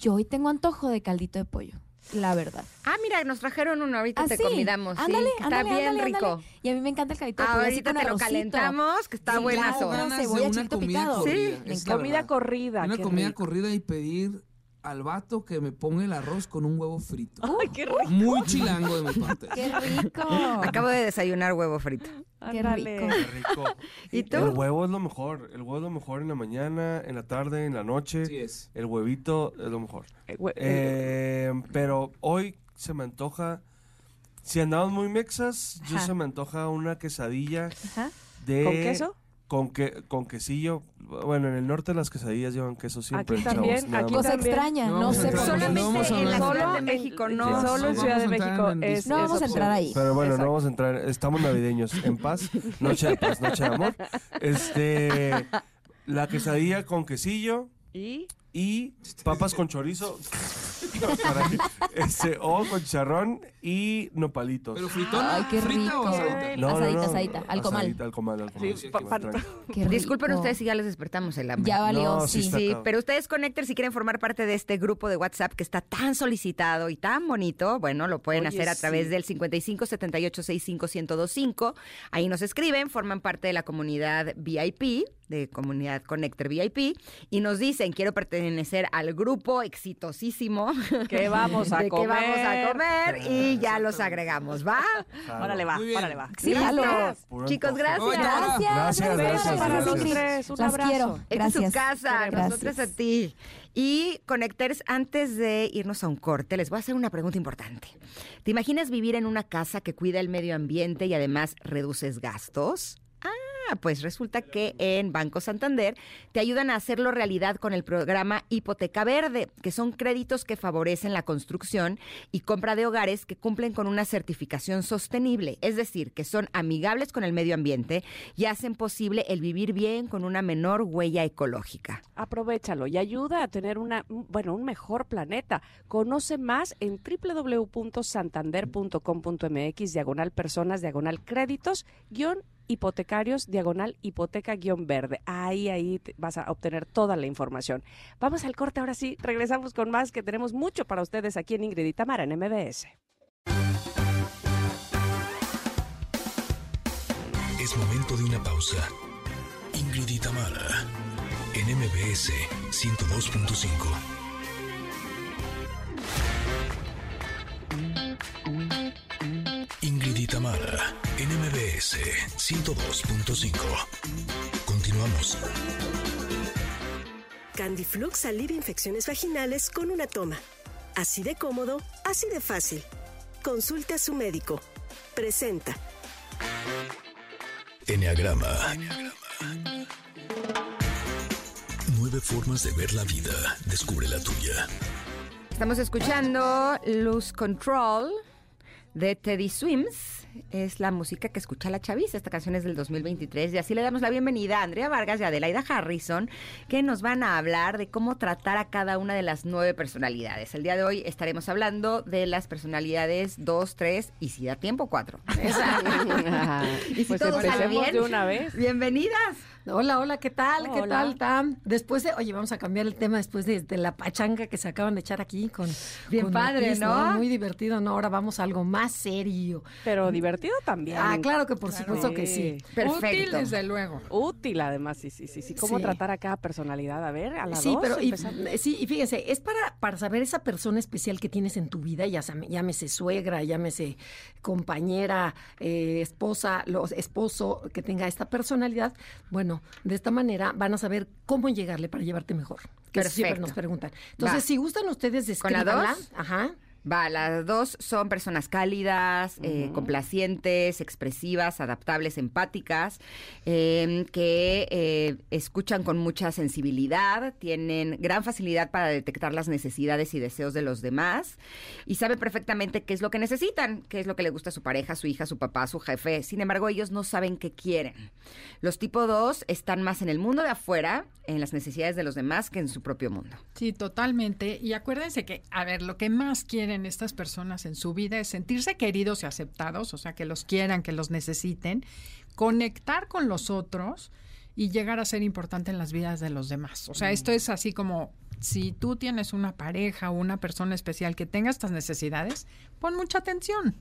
yo hoy tengo antojo de caldito de pollo, la verdad. Ah, mira, nos trajeron uno, ahorita Ah, te sí. convidamos. sí, Ándale, está bien ándale, rico. ándale. Y a mí me encanta el caldito de pollo. así Ahorita te lo calentamos, que está Sí, buenazo. claro. ganas cebolla, una comida picado. corrida. Sí, es Comida verdad. corrida. Una comida rico. corrida y pedir al vato que me ponga el arroz con un huevo frito. Ay, qué rico. Muy chilango de mi parte. ¡Qué rico! Acabo de desayunar huevo frito. ¡Qué rico! Qué rico. ¿Y tú? El huevo es lo mejor. El huevo es lo mejor en la mañana, en la tarde, en la noche. Así es. El huevito es lo mejor. Eh, hue- Eh, pero hoy se me antoja. Si andamos muy mexas, yo se me antoja una quesadilla Ajá. de. ¿Con queso? Con, que, con quesillo. Bueno, en el norte las quesadillas llevan queso siempre. Aquí chavos, también, aquí más. Cosa extraña, No sé por no Solamente en la. Ciudad de México, no. Solo en Vamos Ciudad a de entrar México en es. No vamos a entrar ahí. Pero bueno, Exacto. no vamos a entrar. Estamos navideños. En paz. Noche de paz, noche de amor. Este. La quesadilla con quesillo ¿Y? Y papas con chorizo. Para que- este, o con chicharrón y nopalitos. Pero fritona, Ay, qué frita o rico. asadita? No, no, asadita, no. asadita, al comal. Asadita, al comal, al comal. Sí, pa- pa- tranqui. Qué rico. Disculpen ustedes si ya les despertamos el hambre. Ya valió, No, sí sí. está Sí, cabrón. pero ustedes Connector, si quieren formar parte de este grupo de WhatsApp que está tan solicitado y tan bonito, bueno, lo pueden Oye, hacer a través sí. del 55 78 65 1025. Ahí nos escriben, forman parte de la comunidad VIP, de comunidad Connector VIP, y nos dicen, quiero pertenecer al grupo exitosísimo. ¿Qué vamos a de comer? que vamos a comer y ya los agregamos, ¿va? Órale va, órale va. Sí, Chicos, gracias. Gracias, Gracias, gracias, para los tres, un Las abrazo. quiero. Gracias. su casa, nosotros a ti. Y Connectors, antes de irnos a un corte, les voy a hacer una pregunta importante. ¿Te imaginas vivir en una casa que cuida el medio ambiente y además reduces gastos? Pues resulta que en Banco Santander te ayudan a hacerlo realidad con el programa Hipoteca Verde, que son créditos que favorecen la construcción y compra de hogares que cumplen con una certificación sostenible, es decir, que son amigables con el medio ambiente y hacen posible el vivir bien con una menor huella ecológica. Aprovechalo y ayuda a tener una, un- bueno, un mejor planeta. Conoce más en www.santander.com.mx, diagonal personas, diagonal créditos, guion hipotecarios, diagonal hipoteca guion verde. Ahí, ahí vas a obtener toda la información. Vamos al corte, ahora sí, regresamos con más, que tenemos mucho para ustedes aquí en Ingrid y Tamara en MBS. Es momento de una pausa. Ingrid y Tamara, en MBS 102.5. Ingrid y Tamara, en MBS 102.5. Continuamos. Candiflux alivia infecciones vaginales con una toma. Así de cómodo, así de fácil. Consulte a su médico. Presenta. Enneagrama. Nueve formas de ver la vida. Descubre la tuya. Estamos escuchando Lose Control de Teddy Swims. Es la música que escucha la chaviza. Esta canción es del 2023 y así le damos la bienvenida a Andrea Vargas y Adelaida Harrison, que nos van a hablar de cómo tratar a cada una de las nueve personalidades. El día de hoy estaremos hablando de las personalidades 2, 3 y si da tiempo, 4. y si Pues todo sale bien, de una vez. bienvenidas. Hola, hola, ¿qué tal? ¿Qué tal, Tam? Después de, oye, vamos a cambiar el tema después de, de la pachanga que se acaban de echar aquí con. Bien con padre, Matiz, ¿no? Muy divertido, ¿no? Ahora vamos a algo más serio. Pero divertido también. Ah, claro que por supuesto que sí. Útil, desde luego. Útil, además, sí, sí, sí. sí. ¿Cómo Sí. tratar a cada personalidad? A ver, a la Sí, dos, pero y, sí, y fíjense, es para, para saber esa persona especial que tienes en tu vida, ya llámese suegra, llámese compañera, eh, esposa, los, esposo que tenga esta personalidad. Bueno, de esta manera van a saber cómo llegarle para llevarte mejor. Que eso siempre Perfecto. nos preguntan. Entonces, Va. si gustan ustedes, ¿Con la dos? Ajá. Va, las dos son personas cálidas, eh, complacientes, expresivas, adaptables, empáticas, eh, que eh, escuchan con mucha sensibilidad, tienen gran facilidad para detectar las necesidades y deseos de los demás y saben perfectamente qué es lo que necesitan, qué es lo que le gusta a su pareja, su hija, su papá, su jefe. Sin embargo, ellos no saben qué quieren. Los tipo 2 están más en el mundo de afuera, en las necesidades de los demás, que en su propio mundo. Sí, totalmente. Y acuérdense que, a ver, lo que más quieren estas personas en su vida es sentirse queridos y aceptados, o sea, que los quieran, que los necesiten, conectar con los otros y llegar a ser importante en las vidas de los demás. O sea, esto es así como si tú tienes una pareja o una persona especial que tenga estas necesidades, pon mucha atención.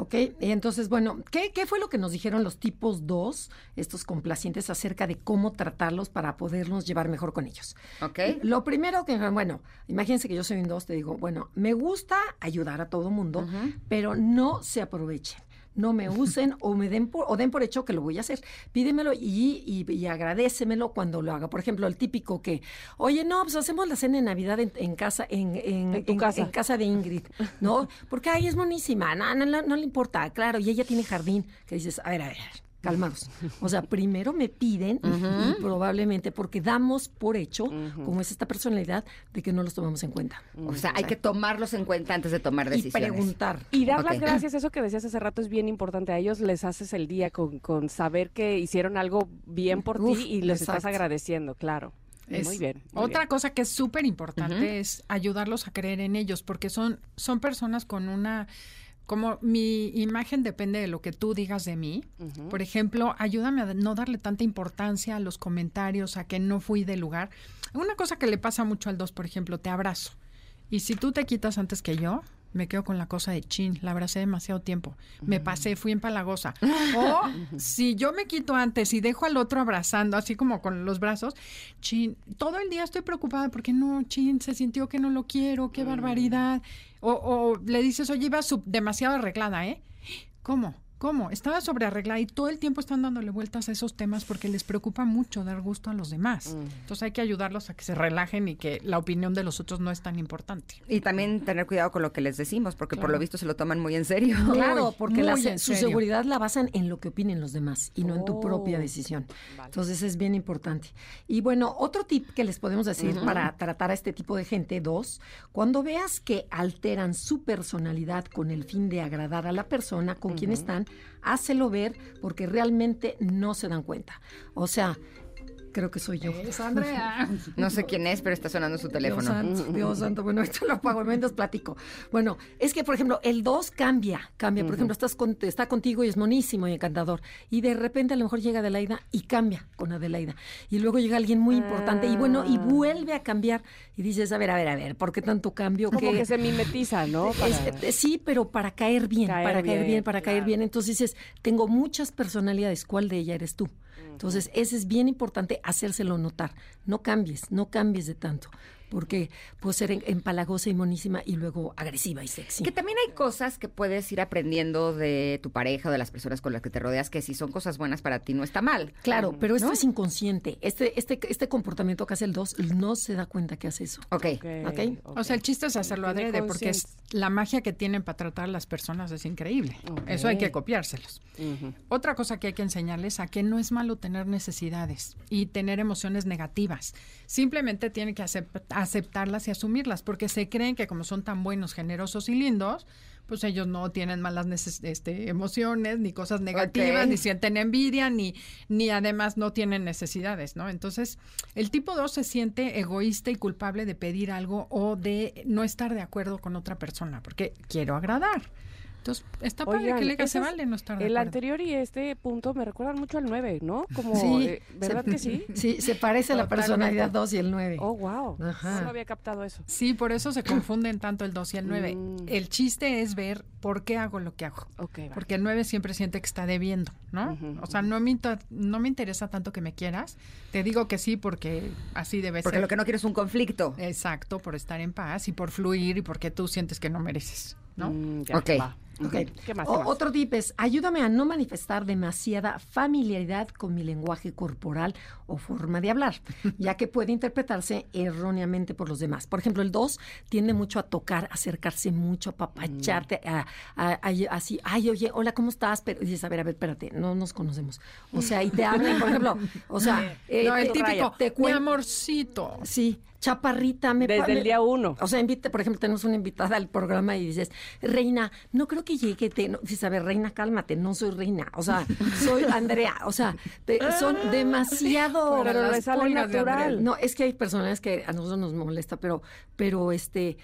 Ok, entonces, bueno, ¿qué, qué fue lo que nos dijeron los tipos 2, estos complacientes, acerca de cómo tratarlos para podernos llevar mejor con ellos? Ok. Lo primero que, bueno, imagínense que yo soy un 2, te digo, bueno, me gusta ayudar a todo mundo, pero no se aprovechen. No me usen o me den por, o den por hecho que lo voy a hacer. Pídemelo y, y, y agradécemelo cuando lo haga. Por ejemplo, el típico que, oye, no, pues hacemos la cena de Navidad en, en casa, en, en, En tu casa. en casa de Ingrid, ¿no? Porque ahí es monísima, no, no, no, no le importa, claro, y ella tiene jardín, que dices, a ver, a ver, calmados. O sea, primero me piden y- y, probablemente porque damos por hecho, como es esta personalidad, de que no los tomamos en cuenta. O sea, hay que tomarlos en cuenta antes de tomar Y decisiones. preguntar. Y dar las gracias, eso que decías hace rato es bien importante. A ellos les haces el día con, con saber que hicieron algo bien por Uf, ti y les estás agradeciendo, claro. Es- muy bien. muy Otra bien. cosa que es súper importante es ayudarlos a creer en ellos, porque son, son personas con una, como mi imagen depende de lo que tú digas de mí. Por ejemplo, ayúdame a no darle tanta importancia a los comentarios, a que no fui del lugar. Una cosa que le pasa mucho al dos, por ejemplo, te abrazo. Y si tú te quitas antes que yo, me quedo con la cosa de chin, la abracé demasiado tiempo. Me pasé, fui empalagosa. O si yo me quito antes y dejo al otro abrazando, así como con los brazos, chin, todo el día estoy preocupada porque no, chin, se sintió que no lo quiero, qué barbaridad. O, o le dices, oye, iba sub- demasiado arreglada, ¿eh? ¿Cómo? ¿Cómo? Estaba sobrearreglada y todo el tiempo están dándole vueltas a esos temas porque les preocupa mucho dar gusto a los demás. Entonces hay que ayudarlos a que se relajen y que la opinión de los otros no es tan importante. Y también tener cuidado con lo que les decimos, porque por lo visto se lo toman muy en serio. Claro, porque la su serio. seguridad la basan en lo que opinen los demás y no en tu propia Oh. decisión. Entonces es bien importante. Y bueno, otro tip que les podemos decir para tratar a este tipo de gente, dos, cuando veas que alteran su personalidad con el fin de agradar a la persona con quien están, hácelo ver porque realmente no se dan cuenta. O sea, creo que soy yo. Es Andrea. No sé quién es, pero está sonando su teléfono. Dios santo, Dios santo. Bueno, esto lo apago, mientras platico. Bueno, es que, por ejemplo, el 2 cambia, cambia. Por ejemplo, estás con- está contigo y es monísimo y encantador. Y de repente a lo mejor llega Adelaida y cambia con Adelaida. Y luego llega alguien muy importante y bueno, y vuelve a cambiar. Y dices, a ver, a ver, a ver, ¿por qué tanto cambio? Como ¿Qué- que se mimetiza, ¿no? es- Para- eh, sí, pero para caer bien, Caer para caer bien, bien, para caer bien. Entonces dices, tengo muchas personalidades, ¿cuál de ella eres tú? Entonces, ese es bien importante hacérselo notar. No cambies, no cambies de tanto, porque puedo ser empalagosa y monísima y luego agresiva y sexy. Que también hay cosas que puedes ir aprendiendo de tu pareja o de las personas con las que te rodeas, que si son cosas buenas para ti no está mal. Claro, pero esto ¿No? es inconsciente. Este, este, este comportamiento que hace el 2 no se da cuenta que hace eso. Ok. Ok. O sea, el chiste es hacerlo adrede porque es la magia que tienen para tratar a las personas es increíble. Eso hay que copiárselos. Otra cosa que hay que enseñarles a que no es malo tener necesidades y tener emociones negativas. Simplemente tienen que acep- aceptarlas y asumirlas porque se creen que como son tan buenos, generosos y lindos, pues ellos no tienen malas este, emociones ni cosas negativas, ni sienten envidia, ni, ni además no tienen necesidades, ¿no? Entonces, el tipo 2 se siente egoísta y culpable de pedir algo o de no estar de acuerdo con otra persona, porque quiero agradar. Entonces, está padre Oigan, que le diga, se vale no estar de El acuerdo. anterior y este punto me recuerdan mucho al 9, ¿no? Como, Sí, eh, ¿verdad se- que sí? Sí, se parece la personalidad 2 y el 9. Oh, wow. Ajá. No había captado eso. Sí, por eso se confunden tanto el 2 y el 9. Mm. El chiste es ver por qué hago lo que hago. Porque el 9 siempre siente que está debiendo, ¿no? O sea, no me, inter- no me interesa tanto que me quieras. Te digo que sí porque así debe Porque ser. lo que no quieres es un conflicto. Exacto, por estar en paz y por fluir y porque tú sientes que no mereces, ¿no? Mm, ya, Ok. va. Ok. ¿Qué más? O- qué más? Otro tip es, ayúdame a no manifestar demasiada familiaridad con mi lenguaje corporal o forma de hablar, ya que puede interpretarse erróneamente por los demás. Por ejemplo, el 2 tiende mucho a tocar, acercarse mucho, a papacharte, a, a- a- así, ay, oye, hola, ¿cómo estás? Pero dices, a ver, a ver, espérate, no nos conocemos. O sea, y te hablan, por ejemplo, o sea, eh, no, el te- típico, te mi amorcito. Sí, chaparrita. Me Desde el día uno. O sea, invita, por ejemplo, tenemos una invitada al programa y dices, reina, no creo que llegue. Te, no, dices, a ver, reina, cálmate, no soy reina. O sea, soy Andrea. O sea, te- son demasiado... Pero las le sale natural. No, es que hay personas que a nosotros nos molesta, pero, pero este,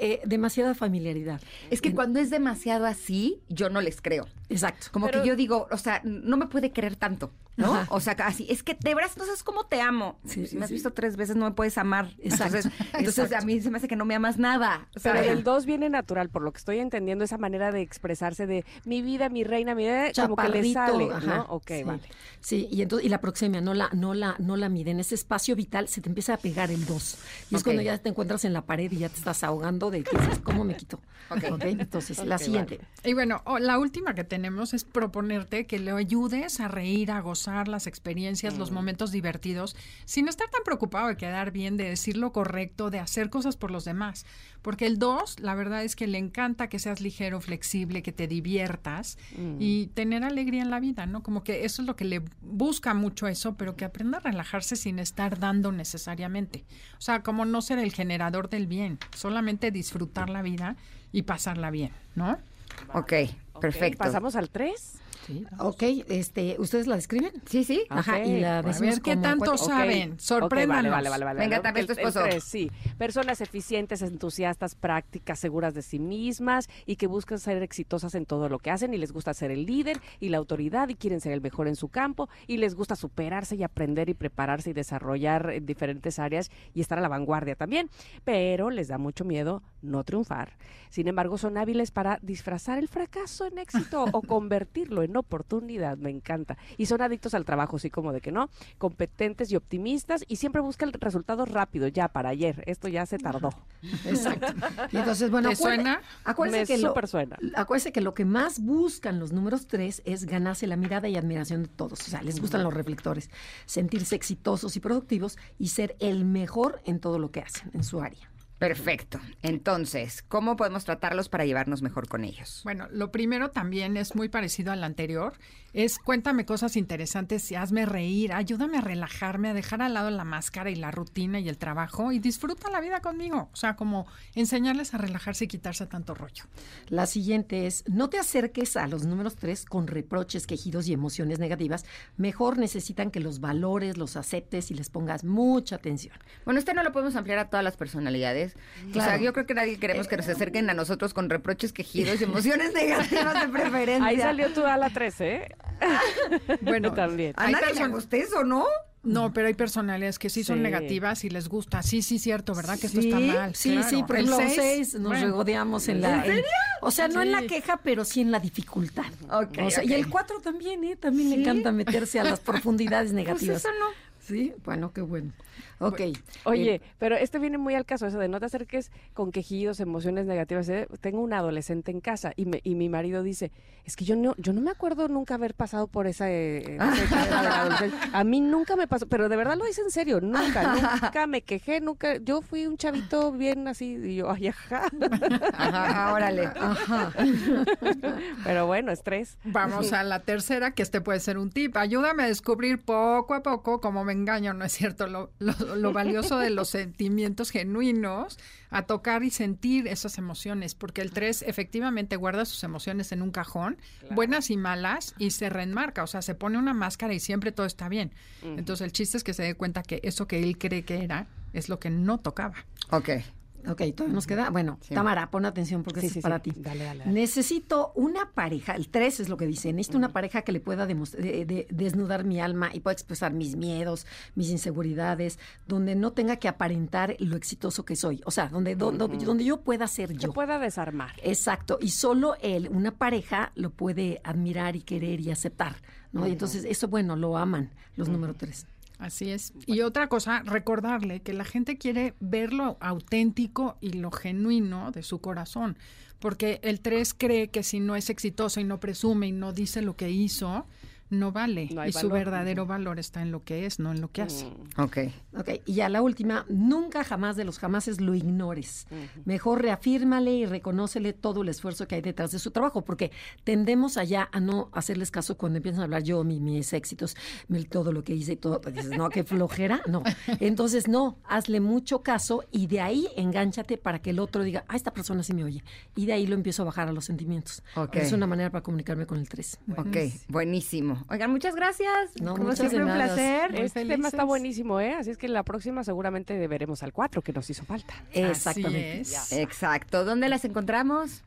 eh, demasiada familiaridad. Es que cuando es demasiado así, yo no les creo. Exacto. Como Pero- que yo digo, o sea, no me puede querer tanto, ¿no? Ajá. O sea, así, es que de veras no sabes cómo te amo. Sí, si sí, me has sí. visto tres veces, no me puedes amar. Exacto. Entonces, entonces a mí se me hace que no me amas nada. Pero del 2 viene natural, por lo que estoy entendiendo, esa manera de expresarse de mi vida, mi reina, mi vida, como que le sale, ajá, ¿no? Ok, sí. vale. Sí, y entonces y la proxemia no la no la no la mide en ese espacio vital se te empieza a pegar el 2. Y es cuando ya te encuentras en la pared y ya te estás ahogando de que dices, ¿cómo me quito? Ok. Entonces, la siguiente. Y bueno, o- la última que tenemos es proponerte que le ayudes a reír, a gozar las experiencias, los momentos divertidos, sin estar tan preocupado de quedar bien, de decir lo correcto, de hacer cosas por los demás. Porque el 2, la verdad es que le encanta que seas ligero, flexible, que te diviertas y tener alegría en la vida, ¿no? Como que eso es lo que le busca mucho eso, pero que aprenda a relajarse sin estar dando necesariamente. O sea, como no ser el generador del bien, solamente disfrutar la vida y pasarla bien, ¿no? Ok, perfecto. ¿Pasamos al 3? Sí. Ok, este, ¿ustedes la describen? Sí, sí. Ajá, y la A ver qué tanto saben. Sorpréndanos. vale, vale, vale, vale. Venga, también tu esposo. tres, sí. Personas eficientes, entusiastas, prácticas, seguras de sí mismas y que buscan ser exitosas en todo lo que hacen y les gusta ser el líder y la autoridad y quieren ser el mejor en su campo y les gusta superarse y aprender y prepararse y desarrollar en diferentes áreas y estar a la vanguardia también. Pero les da mucho miedo no triunfar. Sin embargo, son hábiles para disfrazar el fracaso en éxito o convertirlo en en oportunidad, me encanta. Y son adictos al trabajo, sí como de que no, competentes y optimistas y siempre buscan resultados rápidos, ya para ayer, esto ya se tardó. Exacto. Y entonces, bueno, ¿Te acuerde- suena? Acuérdese Me que lo, súper suena. acuérdese que lo que más buscan los números tres es ganarse la mirada y admiración de todos. O sea, les gustan los reflectores, sentirse exitosos y productivos y ser el mejor en todo lo que hacen en su área. Perfecto. Entonces, ¿cómo podemos tratarlos para llevarnos mejor con ellos? Bueno, lo primero también es muy parecido al anterior. Es cuéntame cosas interesantes y hazme reír, ayúdame a relajarme, a dejar al lado la máscara y la rutina y el trabajo y disfruta la vida conmigo. O sea, como enseñarles a relajarse y quitarse tanto rollo. La siguiente es, no te acerques a los números tres con reproches, quejidos y emociones negativas. Mejor necesitan que los valores, los aceptes y les pongas mucha atención. Bueno, este no lo podemos ampliar a todas las personalidades. O sea, Claro. yo creo que nadie queremos que nos acerquen a nosotros con reproches, quejidos y emociones negativas de preferencia. Ahí salió tu ala 13, ¿eh? Bueno, también. A Hay nadie le gusta eso, ¿no? No, pero hay personalidades que sí, son negativas y les gusta. Sí, sí, cierto, ¿verdad? Que esto está mal. Sí, claro. sí, por El ejemplo, seis, seis, nos bueno. regodeamos en la... en- o sea, no en la queja, pero sí en la dificultad. Ok, O sea, Y el cuatro también, ¿eh? También le encanta meterse a las profundidades negativas. Pues eso no. Sí, bueno, qué bueno. Ok. Oye, Eh, pero este viene muy al caso, eso de no te acerques con quejidos, emociones negativas. ¿eh? Tengo un adolescente en casa y, me- y mi marido dice, es que yo no, yo no me acuerdo nunca haber pasado por esa, eh, esa. A mí nunca me pasó, pero de verdad lo hice en serio, nunca, nunca me quejé, nunca. Yo fui un chavito bien así, y yo, ay, ajá. Ajá, órale. Ajá. Pero bueno, estrés. Vamos a la tercera, que este puede ser un tip. Ayúdame a descubrir poco a poco cómo me engaño, ¿no es cierto? Lo, lo- lo valioso de los sentimientos genuinos, a tocar y sentir esas emociones, porque el 3 efectivamente guarda sus emociones en un cajón, buenas y malas, y se reenmarca, o sea, se pone una máscara y siempre todo está bien. Entonces el chiste es que se dé cuenta que eso que él cree que era es lo que no tocaba. Ok. Ok, todavía nos queda. Bueno, Tamara, pon atención porque Sí, es para ti. Dale, dale, dale. Necesito una pareja, el 3 es lo que dice, necesito una pareja que le pueda de- de- desnudar mi alma y pueda expresar mis miedos, mis inseguridades, donde no tenga que aparentar lo exitoso que soy. O sea, donde, do- do- donde yo pueda ser Que yo. pueda desarmar. Exacto, y solo él, una pareja, lo puede admirar y querer y aceptar, ¿no? Y entonces eso, bueno, lo aman los número 3. Así es. Y otra cosa, recordarle que la gente quiere ver lo auténtico y lo genuino de su corazón, porque el 3 cree que si no es exitoso y no presume y no dice lo que hizo, no vale. No y su valor. verdadero valor está en lo que es, no en lo que hace. Ok. Ok, y ya la última, nunca jamás de los jamases lo ignores. Mejor reafírmale y reconócele todo el esfuerzo que hay detrás de su trabajo, porque tendemos allá a no hacerles caso cuando empiezan a hablar yo, mi- mis éxitos, mi- todo lo que hice y todo. Pues dices, no, qué flojera, no. Entonces, no, hazle mucho caso y de ahí engánchate para que el otro diga, ah, esta persona sí me oye. Y de ahí lo empiezo a bajar a los sentimientos. Ok. Es una manera para comunicarme con el 3. Ok, buenísimo. Oigan, muchas gracias. No, Como muchas siempre, un placer. Muy Este tema está buenísimo, ¿eh? Así es que la próxima seguramente veremos al 4, que nos hizo falta. Exactamente. Así es. Exacto. ¿Dónde las encontramos?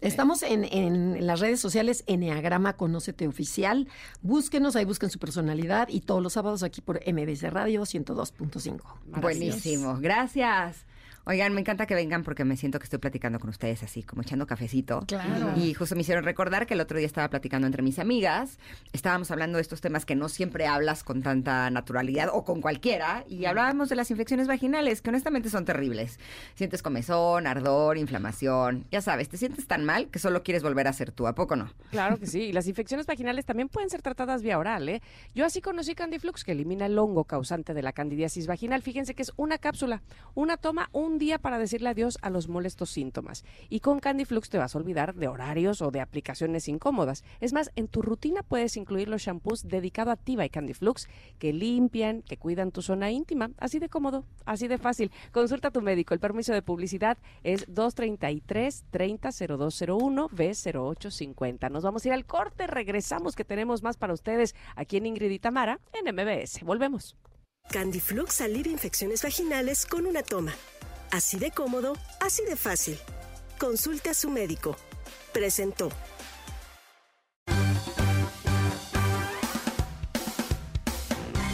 Estamos en, en las redes sociales Enneagrama Conócete Oficial. Búsquenos, ahí busquen su personalidad y todos los sábados aquí por MBC Radio 102.5. Buenísimo. Gracias. Oigan, me encanta que vengan porque me siento que estoy platicando con ustedes así, como echando cafecito. Claro. Y justo me hicieron recordar que el otro día estaba platicando entre mis amigas. Estábamos hablando de estos temas que no siempre hablas con tanta naturalidad o con cualquiera. Y hablábamos de las infecciones vaginales, que honestamente son terribles. Sientes comezón, ardor, inflamación. Ya sabes, te sientes tan mal que solo quieres volver a ser tú. ¿A poco no? Claro que sí. Y las infecciones vaginales también pueden ser tratadas vía oral, ¿eh? Yo así conocí Candiflux, que elimina el hongo causante de la candidiasis vaginal. Fíjense que es una cápsula, una toma, un día para decirle adiós a los molestos síntomas. Y con Candiflux te vas a olvidar de horarios o de aplicaciones incómodas. Es más, en tu rutina puedes incluir los shampoos dedicado a Tiva y Candiflux, que limpian, que cuidan tu zona íntima. Así de cómodo, así de fácil. Consulta a tu médico. El permiso de publicidad es 233 300201 B0850. Nos vamos a ir al corte, regresamos que tenemos más para ustedes aquí en Ingrid y Tamara en MBS. Volvemos. Candiflux alivia infecciones vaginales con una toma. Así de cómodo, así de fácil. Consulte a su médico. Presentó.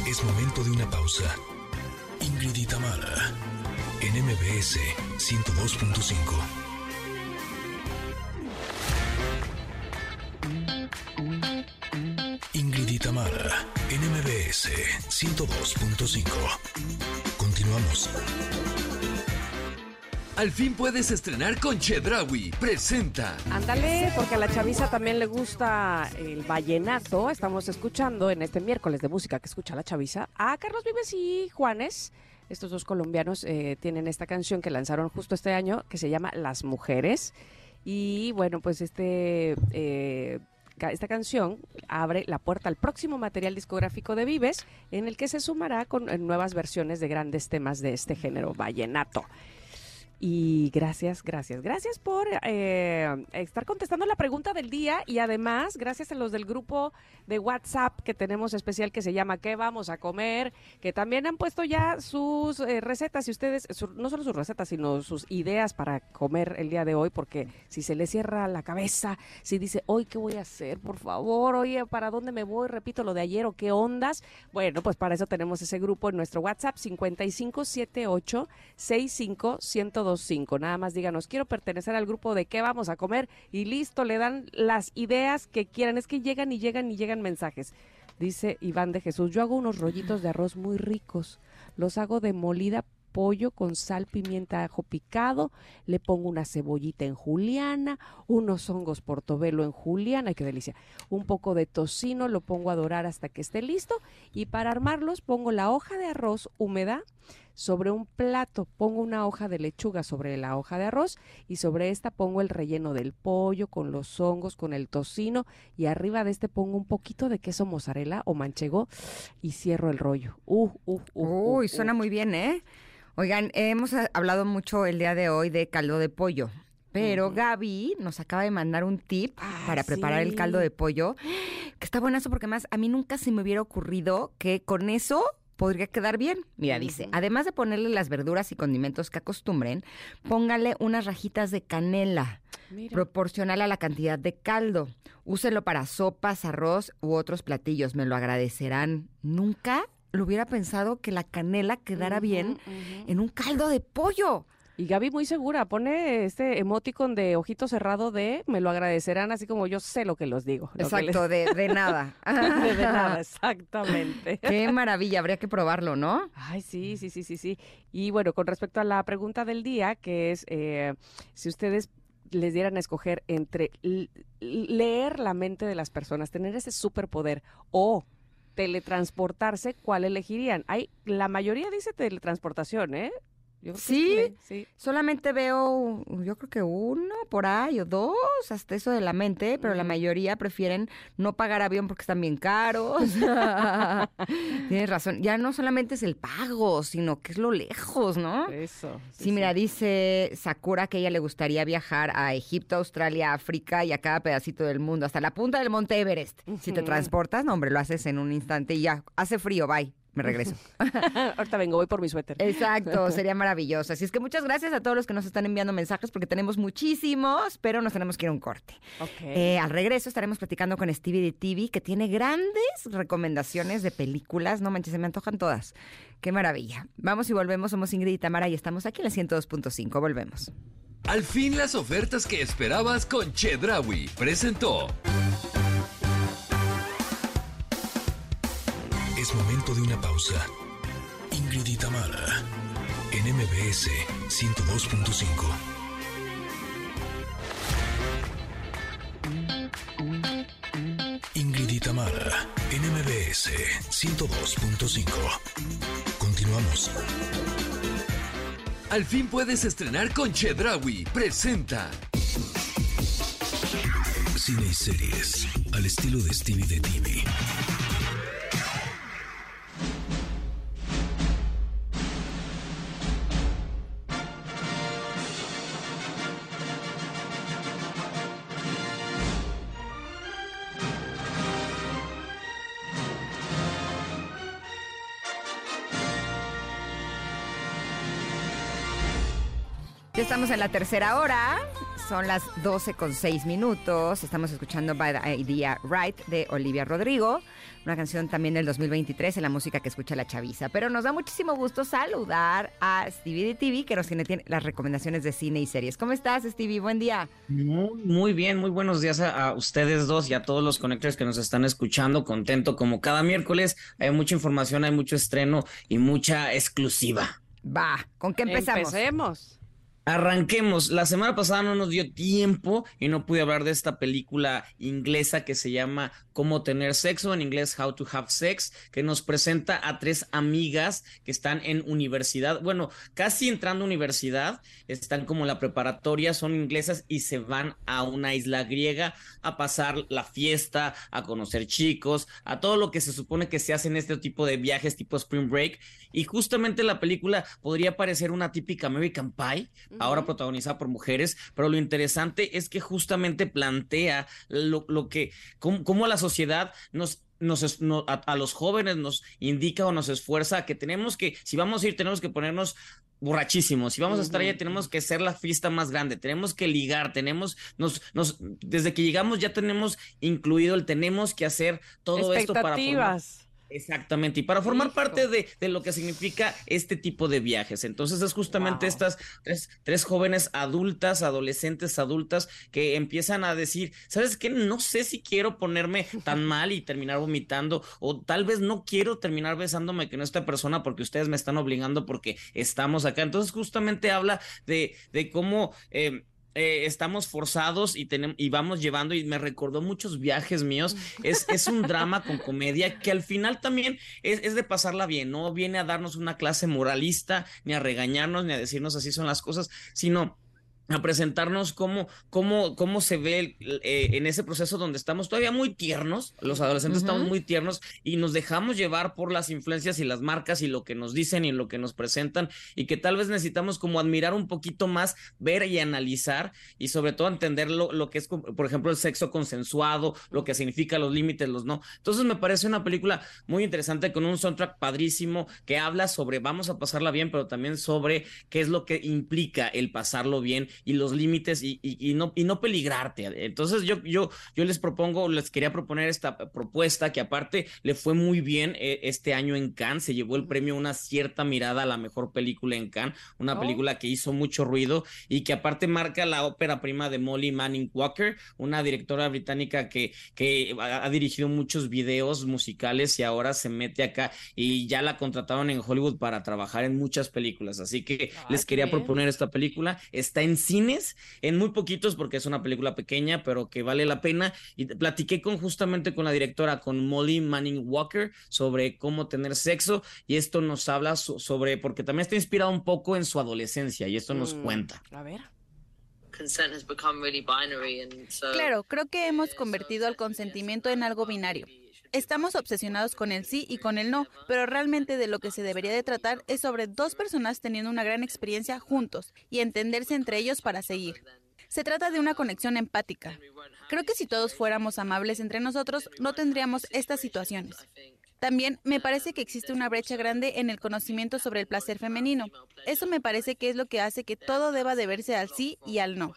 Es momento de una pausa. Ingrid y Tamara, en MBS 102.5. MBS 102.5. Continuamos. Al fin puedes estrenar con Chedraui. Presenta. Ándale, porque a la chaviza también le gusta el vallenato. Estamos escuchando en este miércoles de música que escucha la chaviza a Carlos Vives y Juanes. Estos dos colombianos eh, tienen esta canción que lanzaron justo este año que se llama Las Mujeres. Y bueno, pues este eh, esta canción abre la puerta al próximo material discográfico de Vives, en el que se sumará con eh, nuevas versiones de grandes temas de este género vallenato. Y gracias, gracias, gracias por eh, estar contestando la pregunta del día y además gracias a los del grupo de WhatsApp que tenemos especial que se llama ¿Qué vamos a comer? Que también han puesto ya sus eh, recetas y ustedes, su- no solo sus recetas, sino sus ideas para comer el día de hoy, porque si se le cierra la cabeza, si dice, hoy qué voy a hacer, por favor, oye, ¿para dónde me voy? Repito lo de ayer o qué ondas. Bueno, pues para eso tenemos ese grupo en nuestro WhatsApp 5578 65125. Nada más díganos, quiero pertenecer al grupo de qué vamos a comer y listo, le dan las ideas que quieran. Es que llegan y llegan y llegan mensajes. Dice Iván de Jesús, yo hago unos rollitos de arroz muy ricos. Los hago de molida pollo con sal, pimienta, ajo picado, le pongo una cebollita en juliana, unos hongos portobelo en juliana, qué delicia, un poco de tocino, lo pongo a dorar hasta que esté listo y para armarlos pongo la hoja de arroz húmeda sobre un plato, pongo una hoja de lechuga sobre la hoja de arroz y sobre esta pongo el relleno del pollo con los hongos, con el tocino y arriba de este pongo un poquito de queso mozzarella o manchego y cierro el rollo. Uh, uh, uh, Uy, uh, suena uh. muy bien, ¿eh? Oigan, hemos ah, hablado mucho el día de hoy de caldo de pollo. Pero Gaby nos acaba de mandar un tip para preparar el caldo de pollo, que está buenazo porque más a mí nunca se me hubiera ocurrido que con eso podría quedar bien. Mira, dice, además de ponerle las verduras y condimentos que acostumbren, póngale unas rajitas de canela, proporcional a la cantidad de caldo. Úselo para sopas, arroz u otros platillos, me lo agradecerán. Nunca lo hubiera pensado que la canela quedara bien en un caldo de pollo. Y Gaby muy segura, pone este emoticon de ojito cerrado de me lo agradecerán, así como yo sé lo que los digo. Exacto, les- de, de nada. de, de nada, exactamente. Qué maravilla, habría que probarlo, ¿no? Ay, sí, sí, sí, sí, sí. Y bueno, con respecto a la pregunta del día, que es eh, si ustedes les dieran a escoger entre leer la mente de las personas, tener ese superpoder o teletransportarse, ¿cuál elegirían? Hay, la mayoría dice teletransportación, ¿eh? Yo creo que Sí, sí. solamente veo, yo creo que uno por ahí o dos, hasta eso de la mente, pero la mayoría prefieren no pagar avión porque están bien caros. Tienes razón, ya no solamente es el pago, sino que es lo lejos, ¿no? Eso. Sí, mira, dice Sakura que a ella le gustaría viajar a Egipto, Australia, África y a cada pedacito del mundo, hasta la punta del Monte Everest. Si te transportas, no, hombre, lo haces en un instante y ya, hace frío, bye, me regreso. Ahorita vengo, voy por mi suéter. Exacto, sería maravilloso. Así es que muchas gracias a todos los que nos están enviando mensajes porque tenemos muchísimos, pero nos tenemos que ir a un corte. Eh, al regreso estaremos platicando con Stevie de TV, que tiene grandes recomendaciones de películas. No manches, se me antojan todas. Qué maravilla. Vamos y volvemos. Somos Ingrid y Tamara y estamos aquí en la 102.5. Volvemos. Al fin las ofertas que esperabas con Chedraui. Presentó. Es momento de una pausa. Ingrid y Tamara, en MBS 102.5. Ingrid y Tamara, en MBS 102.5. Continuamos. Al fin puedes estrenar con Chedraui. Presenta. Cine y series, al estilo de Stevie de TV. Estamos en la tercera hora. son las 12 con 6 minutos. Estamos escuchando By the Idea Right de Olivia Rodrigo, una canción también del 2023 en la música que escucha la chaviza. Pero nos da muchísimo gusto saludar a Stevie de TV, que nos tiene, tiene las recomendaciones de cine y series. ¿Cómo estás, Stevie? Buen día. Muy, muy bien, muy buenos días a, a ustedes dos y a todos los conectores que nos están escuchando. Contento como cada miércoles. Hay mucha información, hay mucho estreno y mucha exclusiva. Va, ¿con qué empezamos? Empecemos. Arranquemos. La semana pasada no nos dio tiempo y no pude hablar de esta película inglesa que se llama Cómo tener sexo, en inglés How to Have Sex, que nos presenta a tres amigas que están en universidad, bueno, casi entrando a universidad, están como en la preparatoria, son inglesas y se van a una isla griega a pasar la fiesta, a conocer chicos, a todo lo que se supone que se hace en este tipo de viajes tipo Spring Break. Y justamente la película podría parecer una típica American Pie, ahora protagonizada por mujeres, pero lo interesante es que justamente plantea lo, lo que, cómo, cómo, la sociedad nos nos, no, a, a, los jóvenes nos indica o nos esfuerza que tenemos que, si vamos a ir, tenemos que ponernos borrachísimos. Si vamos a estar allá, tenemos que ser la fiesta más grande, tenemos que ligar, tenemos, nos, nos, desde que llegamos ya tenemos incluido el tenemos que hacer todo esto para formar, Exactamente, y para formar parte de, de, lo que significa este tipo de viajes. Entonces es justamente wow. estas tres, tres, jóvenes adultas, adolescentes adultas, que empiezan a decir, ¿sabes qué? No sé si quiero ponerme tan mal y terminar vomitando, o tal vez no quiero terminar besándome con esta persona porque ustedes me están obligando porque estamos acá. Entonces justamente habla de, de cómo... Eh, eh, estamos forzados y, tenemos, y vamos llevando, y me recordó muchos viajes míos. Es, es un drama con comedia que al final también es, es, de pasarla bien, no viene a darnos una clase moralista, ni a regañarnos, ni a decirnos así son las cosas, sino a presentarnos cómo, cómo, cómo se ve eh, en ese proceso donde estamos todavía muy tiernos, los adolescentes uh -huh. estamos muy tiernos y nos dejamos llevar por las influencias y las marcas y lo que nos dicen y lo que nos presentan y que tal vez necesitamos como admirar un poquito más, ver y analizar y sobre todo entender lo, lo que es, por ejemplo, el sexo consensuado, lo que significa los límites, los no. Entonces me parece una película muy interesante con un soundtrack padrísimo que habla sobre vamos a pasarla bien, pero también sobre qué es lo que implica el pasarlo bien y los límites y, y, y, no, y no peligrarte. Entonces yo, yo, yo les propongo, les quería proponer esta propuesta que aparte le fue muy bien eh, este año en Cannes, se llevó el premio Una cierta mirada a la mejor película en Cannes, una oh. película que hizo mucho ruido y que aparte marca la ópera prima de Molly Manning Walker, una directora británica que, que ha dirigido muchos videos musicales y ahora se mete acá y ya la contrataron en Hollywood para trabajar en muchas películas. Así que ah, les quería bien. proponer esta película. Está en cines, en muy poquitos porque es una película pequeña, pero que vale la pena. Y platiqué con justamente con la directora, con Molly Manning Walker, sobre cómo tener sexo. Y esto nos habla so sobre, porque también está inspirado un poco en su adolescencia y esto mm, nos cuenta. A ver. Claro, creo que hemos convertido al consentimiento en algo binario. Estamos obsesionados con el sí y con el no, pero realmente de lo que se debería de tratar es sobre dos personas teniendo una gran experiencia juntos y entenderse entre ellos para seguir. Se trata de una conexión empática. Creo que si todos fuéramos amables entre nosotros, no tendríamos estas situaciones. También me parece que existe una brecha grande en el conocimiento sobre el placer femenino. Eso me parece que es lo que hace que todo deba deberse al sí y al no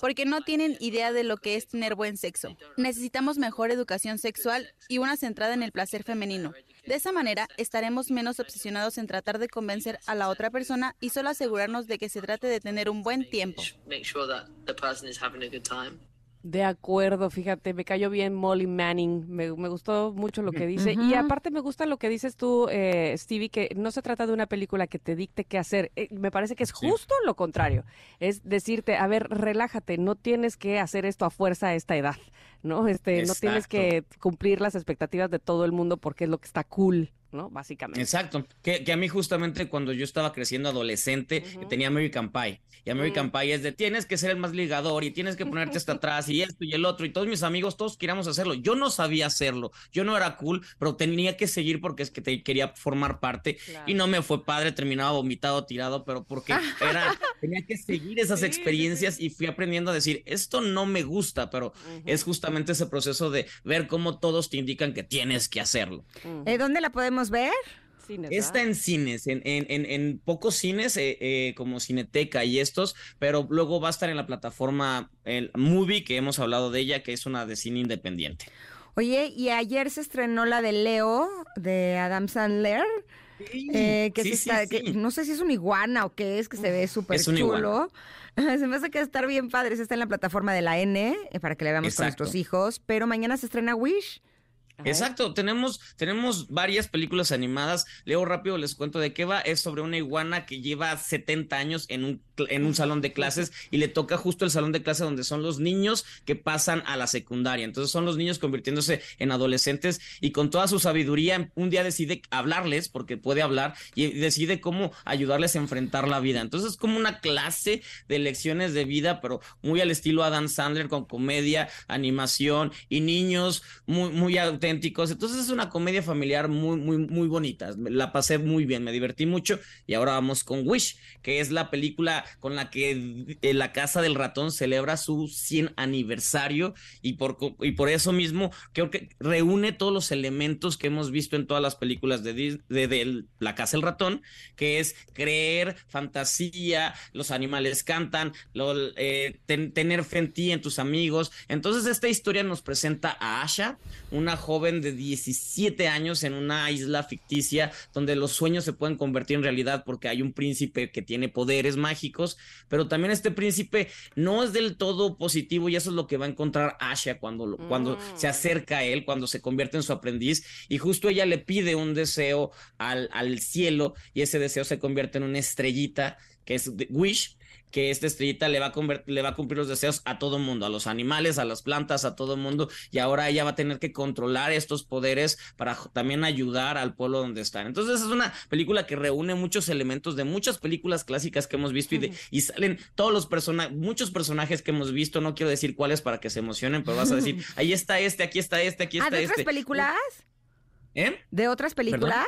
porque no tienen idea de lo que es tener buen sexo. Necesitamos mejor educación sexual y una centrada en el placer femenino. De esa manera estaremos menos obsesionados en tratar de convencer a la otra persona y solo asegurarnos de que se trate de tener un buen tiempo. De acuerdo, fíjate, me cayó bien Molly Manning, me, me gustó mucho lo que dice. Uh -huh. Y aparte me gusta lo que dices tú, eh, Stevie, que no se trata de una película que te dicte qué hacer. Eh, me parece que es justo sí. lo contrario. Es decirte, a ver, relájate, no tienes que hacer esto a fuerza a esta edad, ¿no? Este, Exacto. no tienes que cumplir las expectativas de todo el mundo porque es lo que está cool. ¿No? Básicamente. Exacto. Que, que, a mí justamente cuando yo estaba creciendo adolescente uh -huh. tenía American Pie. Y American uh -huh. Pie es de tienes que ser el más ligador y tienes que ponerte hasta atrás y esto y el otro. Y todos mis amigos, todos queríamos hacerlo. Yo no sabía hacerlo. Yo no era cool, pero tenía que seguir porque es que te quería formar parte. Claro. Y no me fue padre, terminaba vomitado, tirado, pero porque era, tenía que seguir esas sí, experiencias sí, sí. y fui aprendiendo a decir, esto no me gusta, pero uh -huh. es justamente ese proceso de ver cómo todos te indican que tienes que hacerlo. ¿Eh, ¿Dónde la podemos ver? cines, Está ¿verdad? en cines, en, en, en, en pocos cines eh, eh, como Cineteca y estos, pero luego va a estar en la plataforma el Movie, que hemos hablado de ella, que es una de cine independiente. Oye, y ayer se estrenó la de Leo, de Adam Sandler. eh, que, sí, se está- sí. que no sé si es un iguana o qué es, que se ve súper chulo. Se me hace que estar bien padre. Se está en la plataforma de la N eh, para que la veamos con Exacto. nuestros hijos. Pero mañana se estrena Wish. Exacto, tenemos, tenemos varias películas animadas. Leo rápido, les cuento de qué va. Es sobre una iguana que lleva 70 años en un, en un salón de clases y le toca justo el salón de clase donde son los niños que pasan a la secundaria. Entonces son los niños convirtiéndose en adolescentes y con toda su sabiduría un día decide hablarles porque puede hablar y decide cómo ayudarles a enfrentar la vida. Entonces es como una clase de lecciones de vida, pero muy al estilo Adam Sandler con comedia, animación y niños muy, muy auténticos. Entonces es una comedia familiar muy, muy, muy bonita. La pasé muy bien, me divertí mucho. Y ahora vamos con Wish, que es la película con la que eh, la Casa del Ratón celebra su 100 aniversario y por, y por eso mismo creo que reúne todos los elementos que hemos visto en todas las películas de, de, de La Casa del Ratón, que es creer, fantasía, los animales cantan, lo- eh, ten- tener fe en ti, en tus amigos. Entonces esta historia nos presenta a Asha, una joven de 17 años en una isla ficticia donde los sueños se pueden convertir en realidad porque hay un príncipe que tiene poderes mágicos, pero también este príncipe no es del todo positivo y eso es lo que va a encontrar Asha cuando, lo- cuando se acerca a él, cuando se convierte en su aprendiz y justo ella le pide un deseo al, al cielo y ese deseo se convierte en una estrellita que es Wish que esta estrellita le va a le va a cumplir los deseos a todo mundo, a los animales, a las plantas, a todo mundo, y ahora ella va a tener que controlar estos poderes para también ayudar al pueblo donde están. Entonces es una película que reúne muchos elementos de muchas películas clásicas que hemos visto y, de- y salen todos los personajes, muchos personajes que hemos visto, no quiero decir cuáles para que se emocionen, pero vas a decir, ahí está este, aquí está este, aquí Ah, está ¿de este. otras películas? ¿Eh? ¿De otras películas?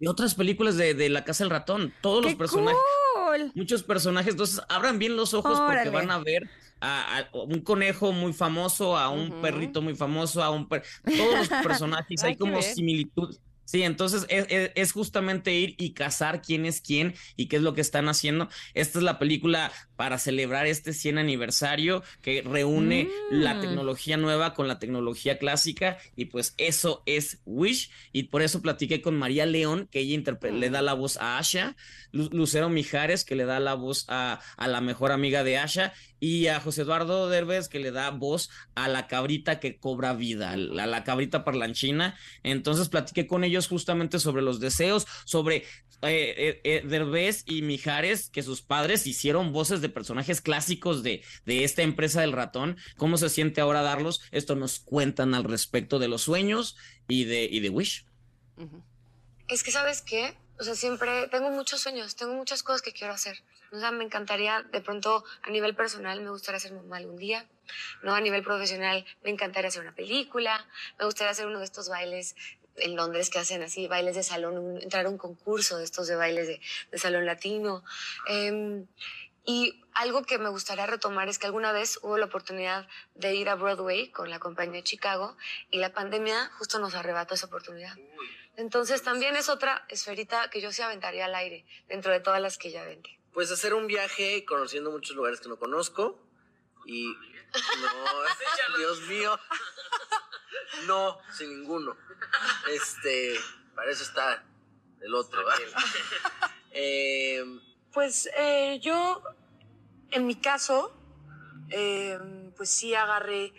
Y otras películas de, de La Casa del Ratón, todos los ¡Qué personajes. cool! Muchos personajes, entonces abran bien los ojos Órale. porque van a ver a, a un conejo muy famoso, a un perrito muy famoso, a un per- todos los personajes, Hay como similitud. Sí, entonces es, es- es justamente ir y cazar quién es quién y qué es lo que están haciendo. Esta es la película para celebrar este 100 aniversario que reúne la Mm. tecnología nueva con la tecnología clásica y pues eso es Wish y por eso platiqué con María León que ella le da la voz a Asha, Lu- Lucero Mijares que le da la voz a, a la mejor amiga de Asha y a José Eduardo Derbez que le da voz a la cabrita que cobra vida, a la, la cabrita parlanchina. Entonces platiqué con ellos justamente sobre los deseos, sobre eh, eh, eh, Derbez y Mijares, que sus padres hicieron voces de personajes clásicos de, de esta empresa del ratón. ¿Cómo se siente ahora darlos? Esto nos cuentan al respecto de los sueños y de, y de Wish. Es que, ¿sabes qué? O sea, siempre tengo muchos sueños, tengo muchas cosas que quiero hacer. O sea, me encantaría, de pronto, a nivel personal, me gustaría ser mamá algún día. ¿no? A nivel profesional, me encantaría hacer una película. Me gustaría hacer uno de estos bailes en Londres que hacen así, bailes de salón, entrar a un concurso de estos de bailes de, de salón latino. Em, y algo que me gustaría retomar es que alguna vez hubo la oportunidad de ir a Broadway con la compañía de Chicago y la pandemia justo nos arrebató esa oportunidad. Entonces también es otra esferita que yo sí aventaría al aire dentro de todas las que ya vendí. Pues hacer un viaje conociendo muchos lugares que no conozco y no, Dios mío, no, sin ninguno. Este, para eso está el otro. ¿verdad? Eh, Pues eh, yo, en mi caso, eh, pues sí agarré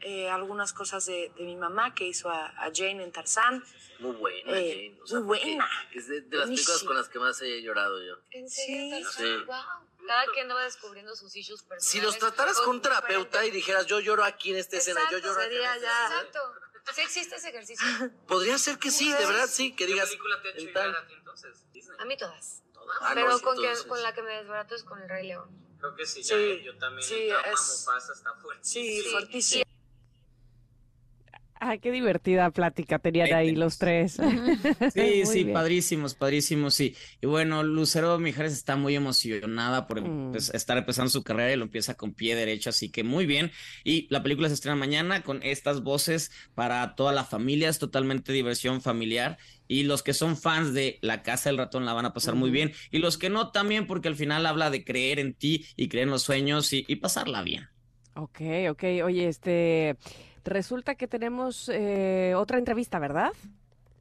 eh, algunas cosas de, de mi mamá que hizo a, a Jane en Tarzán. muy buena, Eh, Jane. o sea, muy buena. Es de, de las películas con las que más he llorado yo. ¿En serio? Sí. Wow. Cada quien va descubriendo sus issues personales. Si los trataras con un terapeuta y dijeras, yo lloro aquí en esta escena, yo lloro aquí en sería esta ya. escena", Exacto. Sí existe ese ejercicio. Podría ser que sí, de verdad sí, que digas. en tal- A mí todas. Ah, no, Pero sí, con, que, con la que me desbarato es con el Rey León. Creo que sí, Sí, yo también. sí, el trauma es- Mufasa está fuerte. Sí, fuertísimo. Ah, qué divertida plática tenían ahí los tres. Sí, sí, bien. padrísimos, padrísimos, sí. Y bueno, Lucero Mijares está muy emocionada por Mm. estar empezando su carrera y lo empieza con pie derecho, así que muy bien. Y la película se estrena mañana con estas voces para toda la familia, es totalmente diversión familiar. Y los que son fans de La Casa del Ratón la van a pasar muy bien. Y los que no también, porque al final habla de creer en ti y creer en los sueños y, y pasarla bien. Ok, ok. Oye, este, resulta que tenemos eh, otra entrevista, ¿verdad?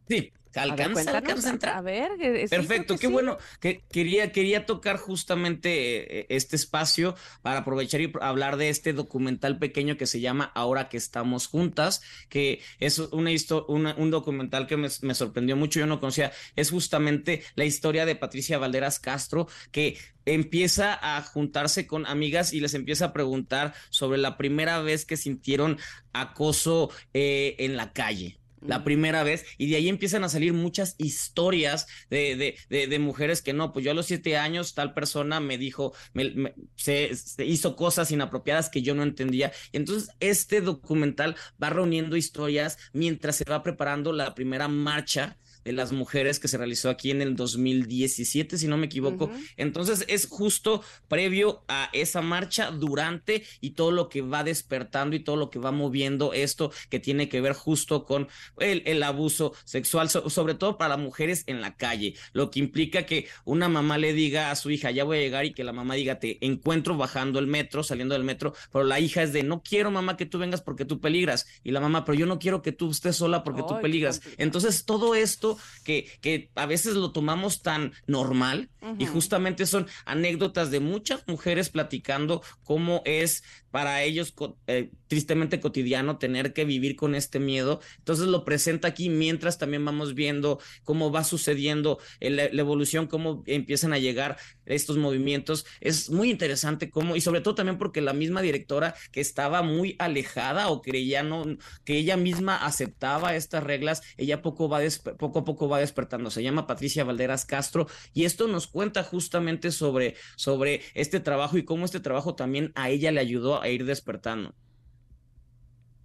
Sí, A ver, alcanza, alcanza a entrar. A ver, sí, Perfecto, qué sí. bueno. Que quería, quería tocar justamente eh, este espacio para aprovechar y hablar de este documental pequeño que se llama Ahora que estamos juntas, que es una un documental que me, me sorprendió mucho, yo no conocía, es justamente la historia de Patricia Valderas Castro, que empieza a juntarse con amigas y les empieza a preguntar sobre la primera vez que sintieron acoso eh, en la calle la primera vez, y de ahí empiezan a salir muchas historias de, de, de, de mujeres que no, pues yo a los siete años tal persona me dijo, me, me- se, se hizo cosas inapropiadas que yo no entendía. Entonces, este documental va reuniendo historias mientras se va preparando la primera marcha de las mujeres que se realizó aquí en el 2017, si no me equivoco. Entonces es justo previo a esa marcha, durante y todo lo que va despertando y todo lo que va moviendo esto que tiene que ver justo con el, el abuso sexual, so- sobre todo para las mujeres en la calle, lo que implica que una mamá le diga a su hija, ya voy a llegar y que la mamá diga, te encuentro bajando el metro, saliendo del metro, pero la hija es de, no quiero mamá que tú vengas porque tú peligras, y la mamá, pero yo no quiero que tú estés sola porque tú Ay, peligras. Entonces todo esto que, que a veces lo tomamos tan normal y Ujú. justamente son anécdotas de muchas mujeres platicando cómo es para ellos eh, tristemente cotidiano tener que vivir con este miedo. Entonces lo presenta aquí mientras también vamos viendo cómo va sucediendo el- la evolución, cómo empiezan a llegar estos movimientos. Es muy interesante cómo, y sobre todo también porque la misma directora que estaba muy alejada o creía no, que ella misma aceptaba estas reglas, ella poco, va poco a poco va despertando. Se llama Patricia Valderas Castro y esto nos cuenta justamente sobre, sobre este trabajo y cómo este trabajo también a ella le ayudó a ir despertando.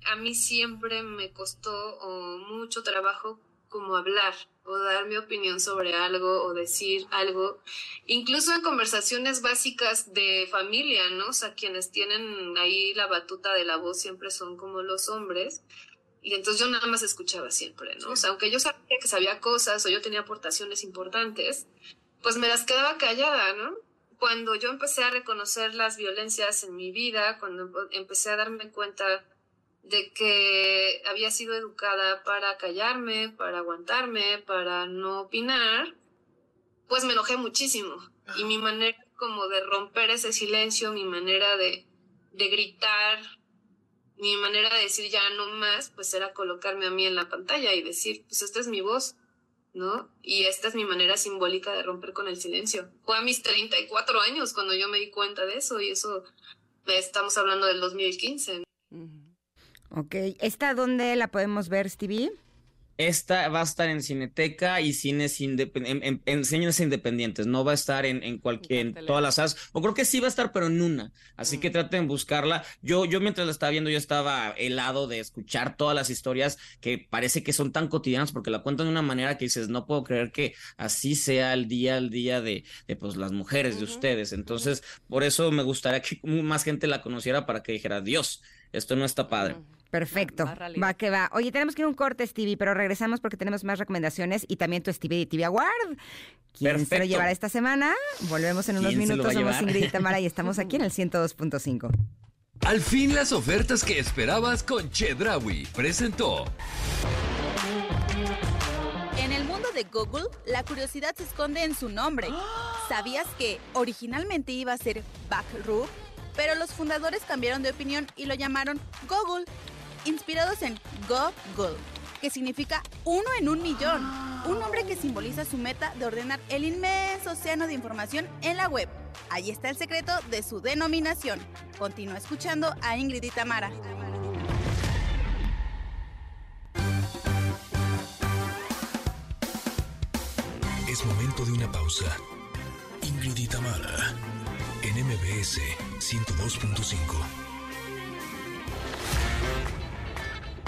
a mí siempre me costó mucho trabajo como hablar o dar mi opinión sobre algo o decir algo, incluso en conversaciones básicas de familia, ¿no? O sea, quienes tienen ahí la batuta de la voz siempre son como los hombres. Y entonces yo nada más escuchaba siempre, ¿no? O sea, aunque yo sabía que sabía cosas o yo tenía aportaciones importantes, pues me las quedaba callada, ¿no? Cuando yo empecé a reconocer las violencias en mi vida, cuando empe- empecé a darme cuenta de que había sido educada para callarme, para aguantarme, para no opinar, pues me enojé muchísimo. Y mi manera como de romper ese silencio, mi manera de, de gritar, mi manera de decir ya no más, pues era colocarme a mí en la pantalla y decir, pues esta es mi voz, ¿no? Y esta es mi manera simbólica de romper con el silencio. Fue a mis 34 años cuando yo me di cuenta de eso y eso estamos hablando del 2015. Ok, ¿esta dónde la podemos ver, Stevie? Esta va a estar en Cineteca y cines, independ- en, en- en cines independientes. No va a estar en, en cualquier, en todas las salas. O creo que sí va a estar, pero en una. Así que traten de buscarla. Yo, yo mientras la estaba viendo, yo estaba helado de escuchar todas las historias que parece que son tan cotidianas porque la cuentan de una manera que dices, no puedo creer que así sea el día al día de, de pues las mujeres, de ustedes. Entonces, por eso me gustaría que más gente la conociera para que dijera, Dios, esto no está padre. Perfecto. Va que va. Oye, tenemos que ir a un corte, Stevie, pero regresamos porque tenemos más recomendaciones y también tu Stevie de TV Award. ¿Quién se lo Perfecto. llevará esta semana? Volvemos en unos ¿Quién se lo minutos. Somos? Ingrid y Tamara y estamos aquí en el 102.5. Al fin las ofertas que esperabas con Chedrawi presentó. En el mundo de Google, la curiosidad se esconde en su nombre. ¿Sabías que originalmente iba a ser Backrub? Pero los fundadores cambiaron de opinión y lo llamaron Google, inspirados en Google, que significa uno en un millón, un nombre que simboliza su meta de ordenar el inmenso océano de información en la web. Ahí está el secreto de su denominación. Continúa escuchando a Ingrid y Tamara. Es momento de una pausa. Ingrid y Tamara, en MBS 102.5.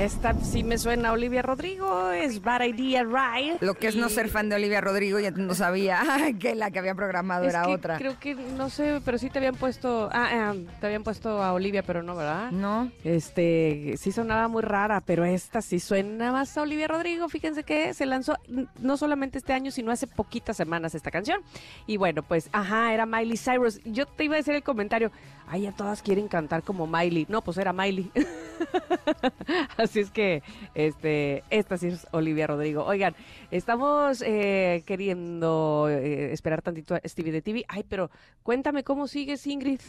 Esta sí me suena a Olivia Rodrigo, es Bad Idea Right. Lo que es no ser fan de Olivia Rodrigo, ya no sabía que la que había programado Es era que otra. Creo que, no sé, pero sí te habían puesto, ah, eh, te habían puesto a Olivia, pero no, ¿verdad? No. Este, sí sonaba muy rara, pero esta sí suena más a Olivia Rodrigo. Fíjense que se lanzó no solamente este año, sino hace poquitas semanas esta canción. Y bueno, pues, ajá, era Miley Cyrus. Yo te iba a decir el comentario, ay, ya todas quieren cantar como Miley. No, pues era Miley. Así es que, este, esta sí es Olivia Rodrigo. Oigan, estamos eh, queriendo eh, esperar tantito a Stevie de TV. Ay, pero cuéntame cómo sigues, Ingrid.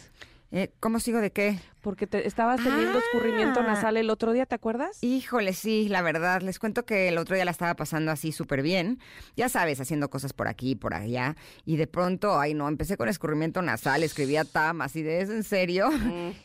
Eh, ¿Cómo sigo de qué? Porque te estabas teniendo escurrimiento Ah. nasal el otro día, ¿te acuerdas? Híjole, sí, la verdad. Les cuento que el otro día la estaba pasando así súper bien. Ya sabes, haciendo cosas por aquí y por allá. Y de pronto, ay no, empecé con escurrimiento nasal, escribía TAM, así de, ¿es en serio?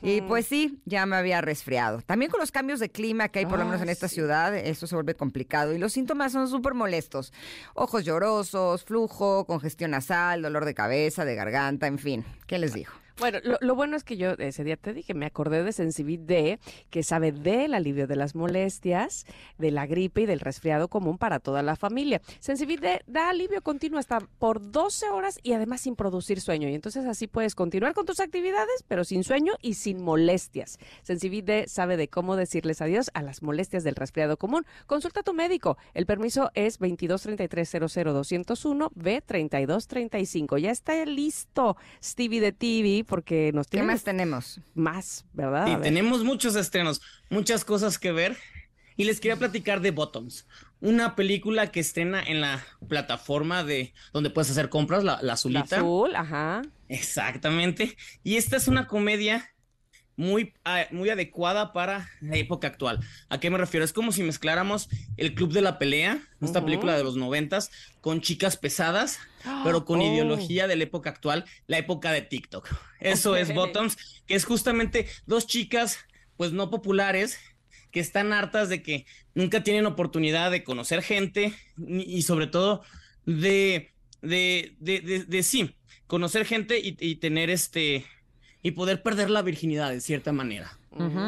Y pues sí, ya me había resfriado. También con los cambios de clima que hay por lo menos en esta ciudad, esto se vuelve complicado. Y los síntomas son súper molestos. Ojos llorosos, flujo, congestión nasal, dolor de cabeza, de garganta, en fin. ¿Qué les digo? Bueno, lo, lo bueno es que yo ese día te dije, me acordé de Sensibit D, que sabe del alivio de las molestias, de la gripe y del resfriado común para toda la familia. Sensibit D da alivio continuo hasta por 12 horas y además sin producir sueño. Y entonces así puedes continuar con tus actividades, pero sin sueño y sin molestias. Sensibit D sabe de cómo decirles adiós a las molestias del resfriado común. Consulta a tu médico. El permiso es 2233 B 3235. Ya está listo Stevie de TV porque nos ¿Qué tiene más tenemos? Más, ¿verdad? Y tenemos muchos estrenos, muchas cosas que ver. Y les quería platicar de Bottoms, una película que estrena en la plataforma de donde puedes hacer compras, la, la La azulita. azul, ajá. Exactamente. Y esta es una comedia muy, muy adecuada para la época actual. ¿A qué me refiero? Es como si mezcláramos el Club de la Pelea, esta Ujú. película de los noventas, con chicas pesadas, pero con Oh. ideología de la época actual, la época de TikTok. Eso es Ok. Bottoms, que es justamente dos chicas, pues no populares, que están hartas de que nunca tienen oportunidad de conocer gente y sobre todo de, de, de, de, de sí, conocer gente y, y tener este, y poder perder la virginidad de cierta manera.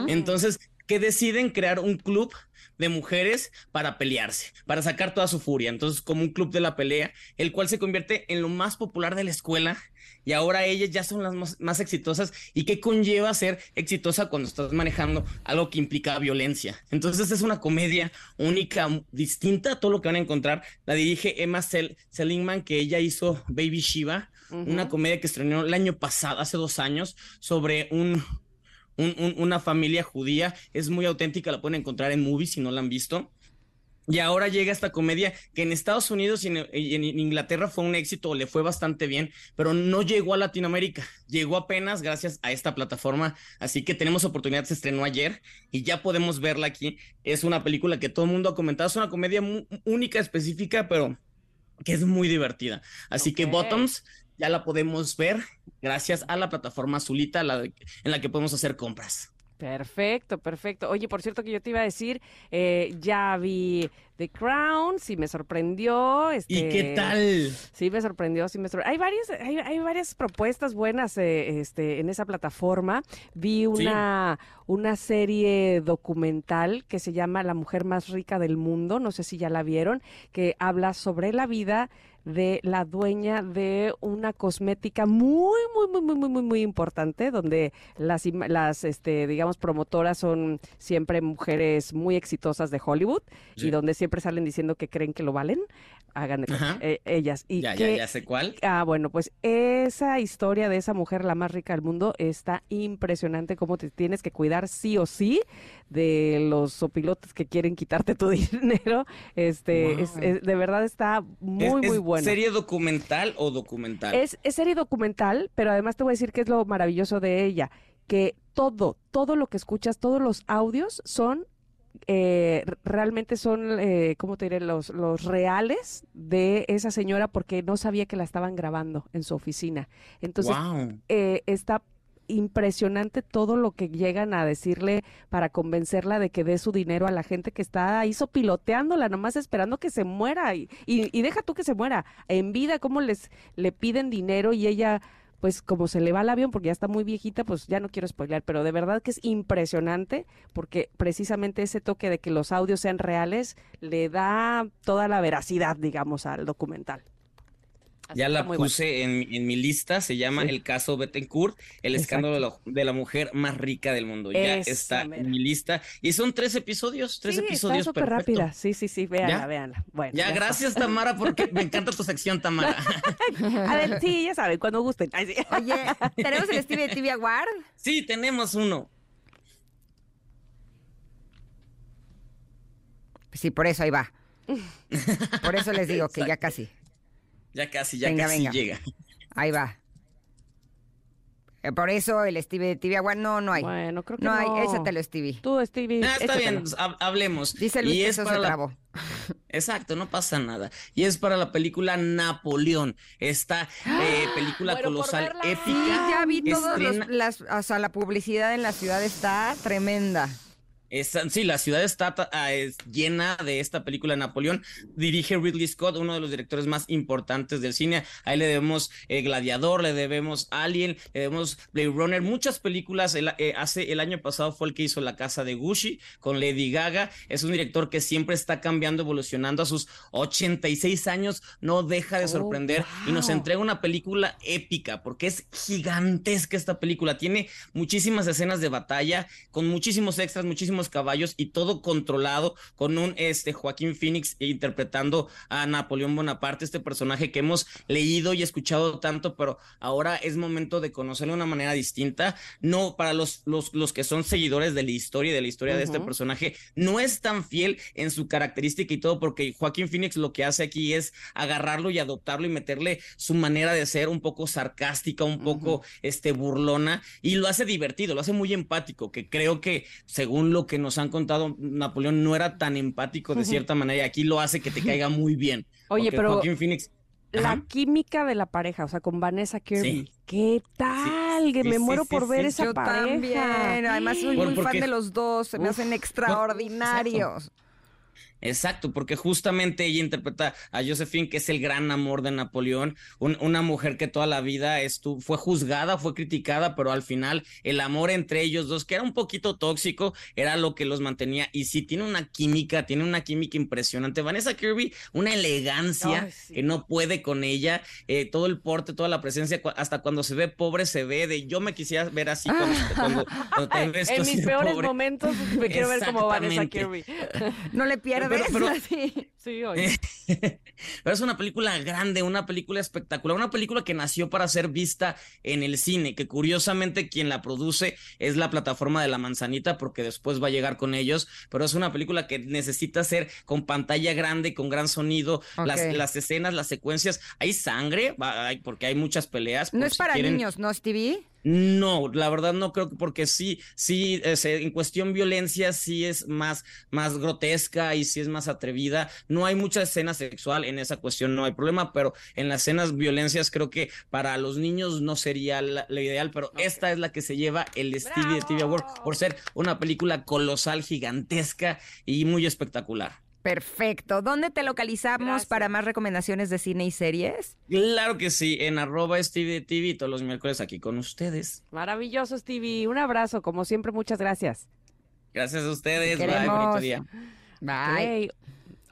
Entonces, que deciden crear un club de mujeres para pelearse, para sacar toda su furia. Entonces, como un club de la pelea, el cual se convierte en lo más popular de la escuela y ahora ellas ya son las más, más exitosas. ¿Y qué conlleva ser exitosa cuando estás manejando algo que implica violencia? Entonces, es una comedia única, distinta a todo lo que van a encontrar. La dirige Emma Sel Seligman, que ella hizo Baby Shiva, una comedia que estrenó el año pasado, hace dos años, sobre un un- un- una familia judía. Es muy auténtica, la pueden encontrar en movies si no la han visto. Y ahora llega esta comedia que en Estados Unidos y en, y en Inglaterra fue un éxito, le fue bastante bien, pero no llegó a Latinoamérica. Llegó apenas gracias a esta plataforma. Así que tenemos oportunidad, se estrenó ayer y ya podemos verla aquí. Es una película que todo el mundo ha comentado, es una comedia única, específica, pero que es muy divertida. Así que. Bottoms ya la podemos ver gracias a la plataforma azulita la de- en la que podemos hacer compras. Perfecto, perfecto. Oye, por cierto que yo te iba a decir, eh, ya vi The Crown, sí me sorprendió. Este, ¿Y qué tal? Sí me sorprendió, sí me sorprendió. Hay varias, hay, hay varias propuestas buenas eh, este, en esa plataforma. Vi una, una serie documental que se llama La mujer más rica del mundo, no sé si ya la vieron, que habla sobre la vida de la dueña de una cosmética muy, muy, muy, muy, muy, muy, muy importante, donde las, las este, digamos, promotoras son siempre mujeres muy exitosas de Hollywood y donde siempre salen diciendo que creen que lo valen. Hagan eh, ellas. Y Ya, ya, que- ya sé cuál. Ah, bueno, pues esa historia de esa mujer, la más rica del mundo, está impresionante. Cómo te tienes que cuidar sí o sí de los sopilotes que quieren quitarte tu dinero. Este, es- Wow. es- de verdad está muy, ¿Es- muy es bueno. ¿Serie documental o documental? Es, es serie documental, pero además te voy a decir que es lo maravilloso de ella, que todo, todo lo que escuchas, todos los audios son eh, realmente son, eh, ¿cómo te diré? Los, los reales de esa señora porque no sabía que la estaban grabando en su oficina. Entonces, eh, está impresionante todo lo que llegan a decirle para convencerla de que dé su dinero a la gente que está ahí sopiloteándola, nomás esperando que se muera. Y, y, y deja tú que se muera. En vida, cómo les le piden dinero y ella pues como se le va el avión porque ya está muy viejita, pues ya no quiero spoilear, pero de verdad que es impresionante porque precisamente ese toque de que los audios sean reales le da toda la veracidad, digamos, al documental. Así Ya la puse en, en mi lista, se llama El caso Bettencourt, el escándalo de la, de la mujer más rica del mundo. Ya está en mi lista. Y son tres episodios, tres Sí, episodios está súper perfecto. rápida. Sí, sí, sí, véanla, ¿Ya? véanla. Bueno, Ya, gracias Tamara, porque me encanta tu sección, Tamara. A ver, sí, ya saben, cuando gusten. Ay, sí. Oye, ¿tenemos el Stevie TV Award? Sí, tenemos uno. Sí, por eso ahí va. Por eso les digo que ya casi. Ya casi, ya Venga, casi venga. llega. Ahí va. Eh, Por eso el Stevie TV Award no, no hay. Bueno, creo que no. no. hay, échatelo, Stevie. Tú, Stevie. Ah, está bien, échatelo. hab- hablemos. Dice Luis Y que es eso para se la- trabó. Exacto, no pasa nada. Y es para la película Napoleón. Esta eh, película Muero por colosal épica. Sí, ya vi todos los, estrena- las, o sea, la publicidad en la ciudad está tremenda. Sí, la ciudad está ah, es llena de esta película Napoleón. Dirige Ridley Scott, uno de los directores más importantes del cine. Ahí le debemos eh, Gladiador, le debemos Alien, le debemos Blade Runner, muchas películas. El, eh, hace el año pasado fue el que hizo La Casa de Gucci con Lady Gaga. Es un director que siempre está cambiando, evolucionando a sus 86 años. No deja de Oh, sorprender y nos entrega una película épica porque es gigantesca esta película. Tiene muchísimas escenas de batalla con muchísimos extras, muchísimos caballos y todo controlado con un este Joaquín Phoenix interpretando a Napoleón Bonaparte, este personaje que hemos leído y escuchado tanto, pero ahora es momento de conocerlo de una manera distinta. No para los los, los que son seguidores de la historia y de la historia de este personaje, no es tan fiel en su característica y todo porque Joaquín Phoenix lo que hace aquí es agarrarlo y adoptarlo y meterle su manera de ser un poco sarcástica, un poco este burlona y lo hace divertido, lo hace muy empático, que creo que según lo que nos han contado Napoleón no era tan empático de cierta manera y aquí lo hace que te caiga muy bien. Oye, pero Joaquín Phoenix La Ajá. química de la pareja, o sea, con Vanessa Kirby. Sí. ¿Qué tal? que sí, me sí, muero sí, por ver sí. esa Yo pareja. también. Además, soy Por- muy fan de los dos. Se me Uf, hacen extraordinarios. Exacto, porque justamente ella interpreta a Josephine, que es el gran amor de Napoleón, un- una mujer que toda la vida estu- fue juzgada, fue criticada, pero al final el amor entre ellos dos, que era un poquito tóxico, era lo que los mantenía. Y sí, tiene una química, tiene una química impresionante. Vanessa Kirby, una elegancia Ay, sí. que no puede con ella, eh, todo el porte, toda la presencia, hasta cuando se ve pobre se ve de yo me quisiera ver así cuando, cuando- cuando te ves tú en mis peores pobre. momentos me quiero ver como Vanessa Kirby. No le Pero- pero- así. Sí, oye. Pero es una película grande, una película espectacular, una película que nació para ser vista en el cine, que curiosamente quien la produce es la plataforma de la manzanita, porque después va a llegar con ellos, pero es una película que necesita ser con pantalla grande, con gran sonido, las, escenas, las secuencias, hay sangre, porque hay muchas peleas. No es si para quieren- niños, ¿no, Stevie? No, la verdad no creo que porque sí, sí, es, en cuestión violencia sí es más, más grotesca y sí es más atrevida. No hay mucha escena sexual en esa cuestión, no hay problema, pero en las escenas violencias creo que para los niños no sería la, la ideal, pero esta es la que se lleva el Stevie de TV Award por ser una película colosal, gigantesca y muy espectacular. Perfecto. ¿Dónde te localizamos para más recomendaciones de cine y series? Claro que sí, en arroba Stevie de TV todos los miércoles aquí con ustedes. Maravilloso, Stevie. Un abrazo, como siempre, muchas gracias. Gracias a ustedes, Te bye, bonito día. Bye.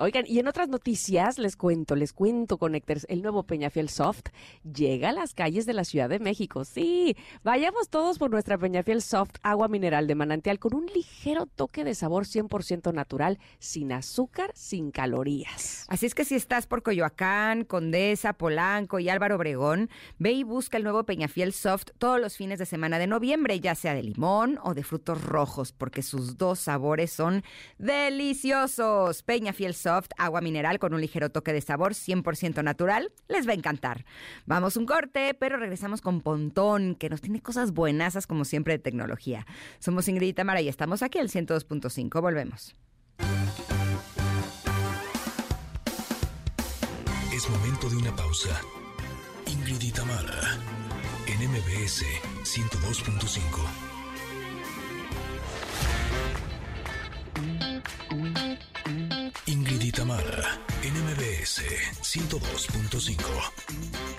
Oigan, y en otras noticias les cuento, les cuento, Connectors, el nuevo Peñafiel Soft llega a las calles de la Ciudad de México. Sí, vayamos todos por nuestra Peñafiel Soft agua mineral de manantial con un ligero toque de sabor 100% natural, sin azúcar, sin calorías. Así es que si estás por Coyoacán, Condesa, Polanco y Álvaro Obregón, ve y busca el nuevo Peñafiel Soft todos los fines de semana de noviembre, ya sea de limón o de frutos rojos, porque sus dos sabores son deliciosos. Peñafiel Soft, agua mineral con un ligero toque de sabor 100% natural, les va a encantar. Vamos un corte, pero regresamos con Pontón, que nos tiene cosas buenasas como siempre de tecnología. Somos Ingrid y Tamara y estamos aquí al 102.5. Volvemos. Es momento de una pausa. Ingrid y Tamara, en MBS 102.5. Ingrid y Tamara, en MBS 102.5.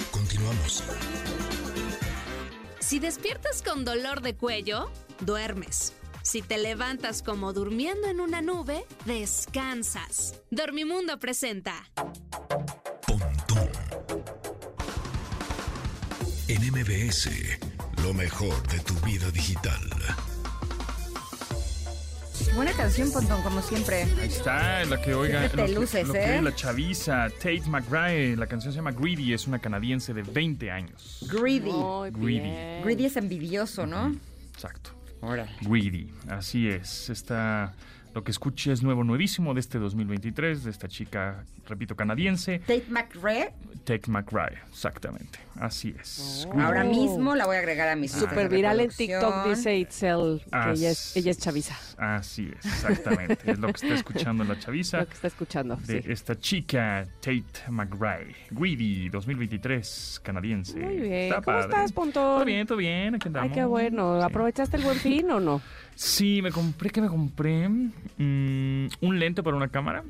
Continuamos. Si despiertas con dolor de cuello, duermes. Si te levantas como durmiendo en una nube, descansas. Dormimundo presenta. En MBS, lo mejor de tu vida digital. Buena canción, Pontón, como siempre. Ahí está, la que oiga. Siempre te lo que- luces, lo que ¿eh? la chaviza, Tate McRae. La canción se llama Greedy, es una canadiense de 20 años. Greedy. Greedy. Greedy es envidioso, ¿no? Exacto. Órale. Greedy, así es. Está, lo que escuché es nuevo, nuevísimo de este 2023, de esta chica, repito, canadiense, Tate McRae. Tate McRae. Exactamente, así es. Oh. Ahora mismo la voy a agregar a mis listas Súper de viral en. TikTok, dice Itzel, que Ah, ella es, ella es chaviza. Así es, exactamente. es lo que está escuchando la chaviza. Lo que está escuchando, de sí. esta chica Tate McRae. Greedy 2023, canadiense. Muy bien. Está ¿Cómo padre. estás, Pontón? Todo bien, todo bien. Aquí Ay, qué bueno. ¿Aprovechaste el buen fin o no? Sí, me compré, ¿qué me compré? Mm, un lente para una cámara.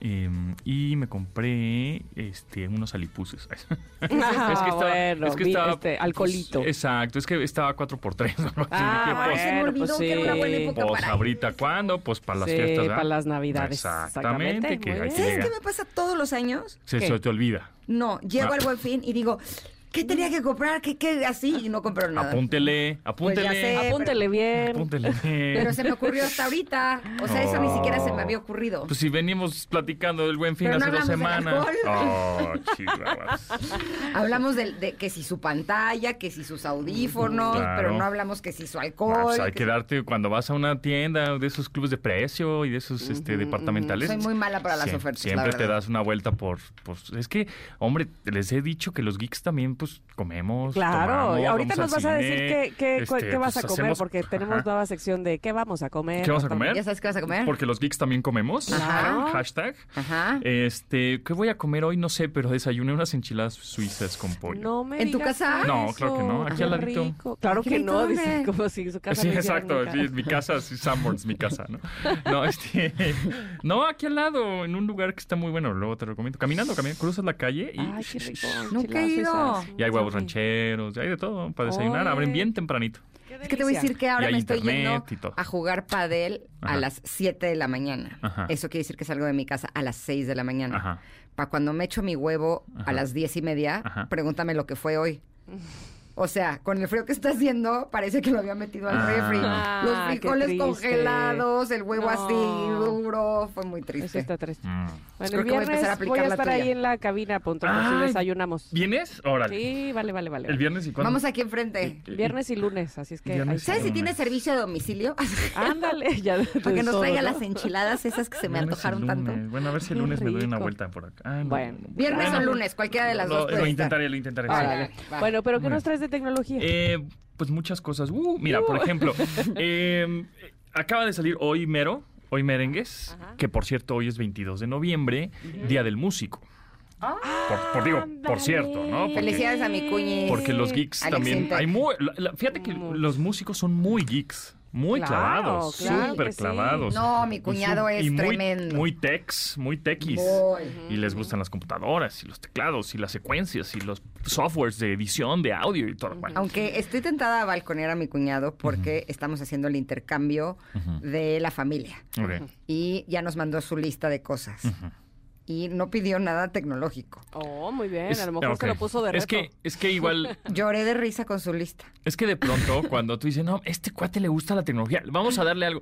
Em, y me compré este unos alipuses. Ah, bueno, mi- este, alcoholito. exacto, es que estaba 4x3. ¿no? Ah, pues, Se me olvidó pues que era una buena sí. época pues, para ahorita, ¿cuándo? Pues para las Sí, fiestas, ¿verdad? para las Navidades, Exactamente, exactamente, que que ¿Sabes qué me pasa todos los años? Se, ¿Qué? se te olvida. No, llego Ah. al buen fin y digo, ¿qué tenía que comprar? ¿Qué, qué? Así, y no compro nada. Apúntele, apúntele. Pues ya sé, Apúntele bien. Apúntele bien. Pero se me ocurrió hasta ahorita. O sea, eso ni siquiera se me había ocurrido. Pues si venimos platicando del buen fin Pero no hace dos semanas. Oh. Hablamos de, de que si su pantalla, que si sus audífonos, Claro. pero no hablamos que si su Ah, alcohol. pues hay que que darte cuando vas a una tienda de esos clubes de precio y de esos este, departamentales. Soy muy mala para las Sie- ofertas, Siempre la te das una vuelta por, pues es que, hombre, les he dicho que los geeks también, pues comemos. Claro, tomamos, ahorita vamos nos vas a decir qué, qué, este, qué vas pues, a comer, hacemos- porque tenemos Ajá. nueva sección de qué vamos a comer. ¿Qué vas a comer? ¿Ya sabes qué vas a comer? Porque los geeks también comemos. Ajá. Hashtag. Ajá. Este, ¿qué voy a comer hoy? No sé, pero desayuné unas enchiladas suizas con pollo. No me ¿En tu casa? No, claro que no, aquí Qué al ladito. rico. Claro que no, dice como si su casa Sí, no exacto, sí, mi casa, sí, Sanborns, mi casa, ¿no? No, este, no, aquí al lado, en un lugar que está muy bueno, luego te recomiendo. Caminando, caminando, cruzas la calle y, Ay, qué rico. Nunca he ido. Y hay huevos rancheros, hay de todo para desayunar, Oye. abren bien tempranito. Es que te voy a decir que Y ahora me estoy yendo y a jugar padel a las 7 de la mañana. Ajá. Eso quiere decir que salgo de mi casa a las 6 de la mañana. Ajá. Para cuando me echo mi huevo Ajá. a las 10 y media, Ajá. pregúntame lo que fue hoy. O sea, con el frío que está haciendo, parece que lo había metido al Ah. refri. Ah, Los qué frijoles congelados, el huevo No. así duro. Fue muy Eso triste. está triste. Mm. Bueno, creo el que voy a viernes empezar a voy aplicar a estar ahí en la cabina, a punto, por si Ay. desayunamos. ¿Vienes? Órale. Sí, vale, vale, vale. ¿El viernes y cuándo? Vamos aquí enfrente. Viernes y lunes, así es que... Viernes ¿Sabes si lunes. tiene servicio de domicilio? Ándale, ya. Para que nos traiga ¿no? las enchiladas esas que se me antojaron tanto. Bueno, a ver si el lunes me doy una vuelta por acá. Ah, no, Bueno. no, no. Viernes o lunes, cualquiera de las lo, dos lo intentaré, lo intentaré. Bueno, pero ¿qué nos traes de tecnología? Eh, pues muchas cosas. Uh, mira, por Uh. ejemplo, eh, acaba de salir hoy Mero, hoy Merengues, Ajá. que por cierto hoy es 22 de noviembre, Día del Músico. Por, por digo, por cierto, ¿no? Porque, Felicidades a mi cuñi. porque los geeks Alex también Intec. hay muy, la- la- fíjate que los músicos son muy geeks, muy Claro, clavados, claro súper sí. clavados. No, mi cuñado Y es muy- tremendo. Muy techs, muy techis. Y les gustan las computadoras y los teclados y las secuencias y los softwares de edición de audio y todo. Bueno, Aunque estoy tentada a balconear a mi cuñado porque estamos haciendo el intercambio de la familia. Y ya nos mandó su lista de cosas. Y no pidió nada tecnológico. Oh, muy bien. Es- a lo mejor se lo puso de reto. Es que, es que igual, Lloré de risa con su lista. es que de pronto cuando tú dices, no, este cuate le gusta la tecnología, vamos a darle algo.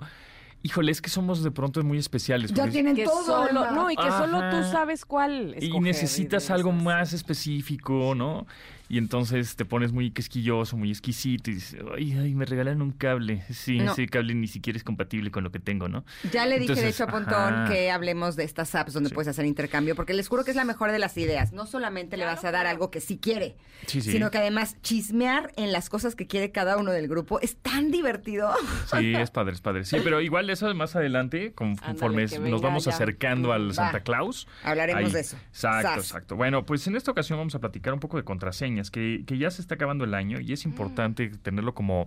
Híjole, es que somos de pronto muy especiales. Ya tienen que todo. solo, no, y que solo tú sabes cuál y necesitas algo más específico, ¿no? Y entonces te pones muy quisquilloso, muy exquisito y dices, ay, ay, me regalan un cable. Sí, No. ese cable ni siquiera es compatible con lo que tengo, ¿no? Ya le dije, de Entonces, hecho, a Pontón ajá. que hablemos de estas apps donde Sí. puedes hacer intercambio, porque les juro que es la mejor de las ideas. No solamente le vas a dar algo que sí quiere, Sí, sí. sino que además chismear en las cosas que quiere cada uno del grupo es tan divertido. Sí, es padre, es padre. Sí, pero igual eso más adelante, conforme Ándale, nos vamos ya. acercando al Va. Santa Claus. Hablaremos ahí- de eso. Exacto, Sas. exacto. Bueno, pues en esta ocasión vamos a platicar un poco de contraseñas. Que, que ya se está acabando el año y es importante tenerlo como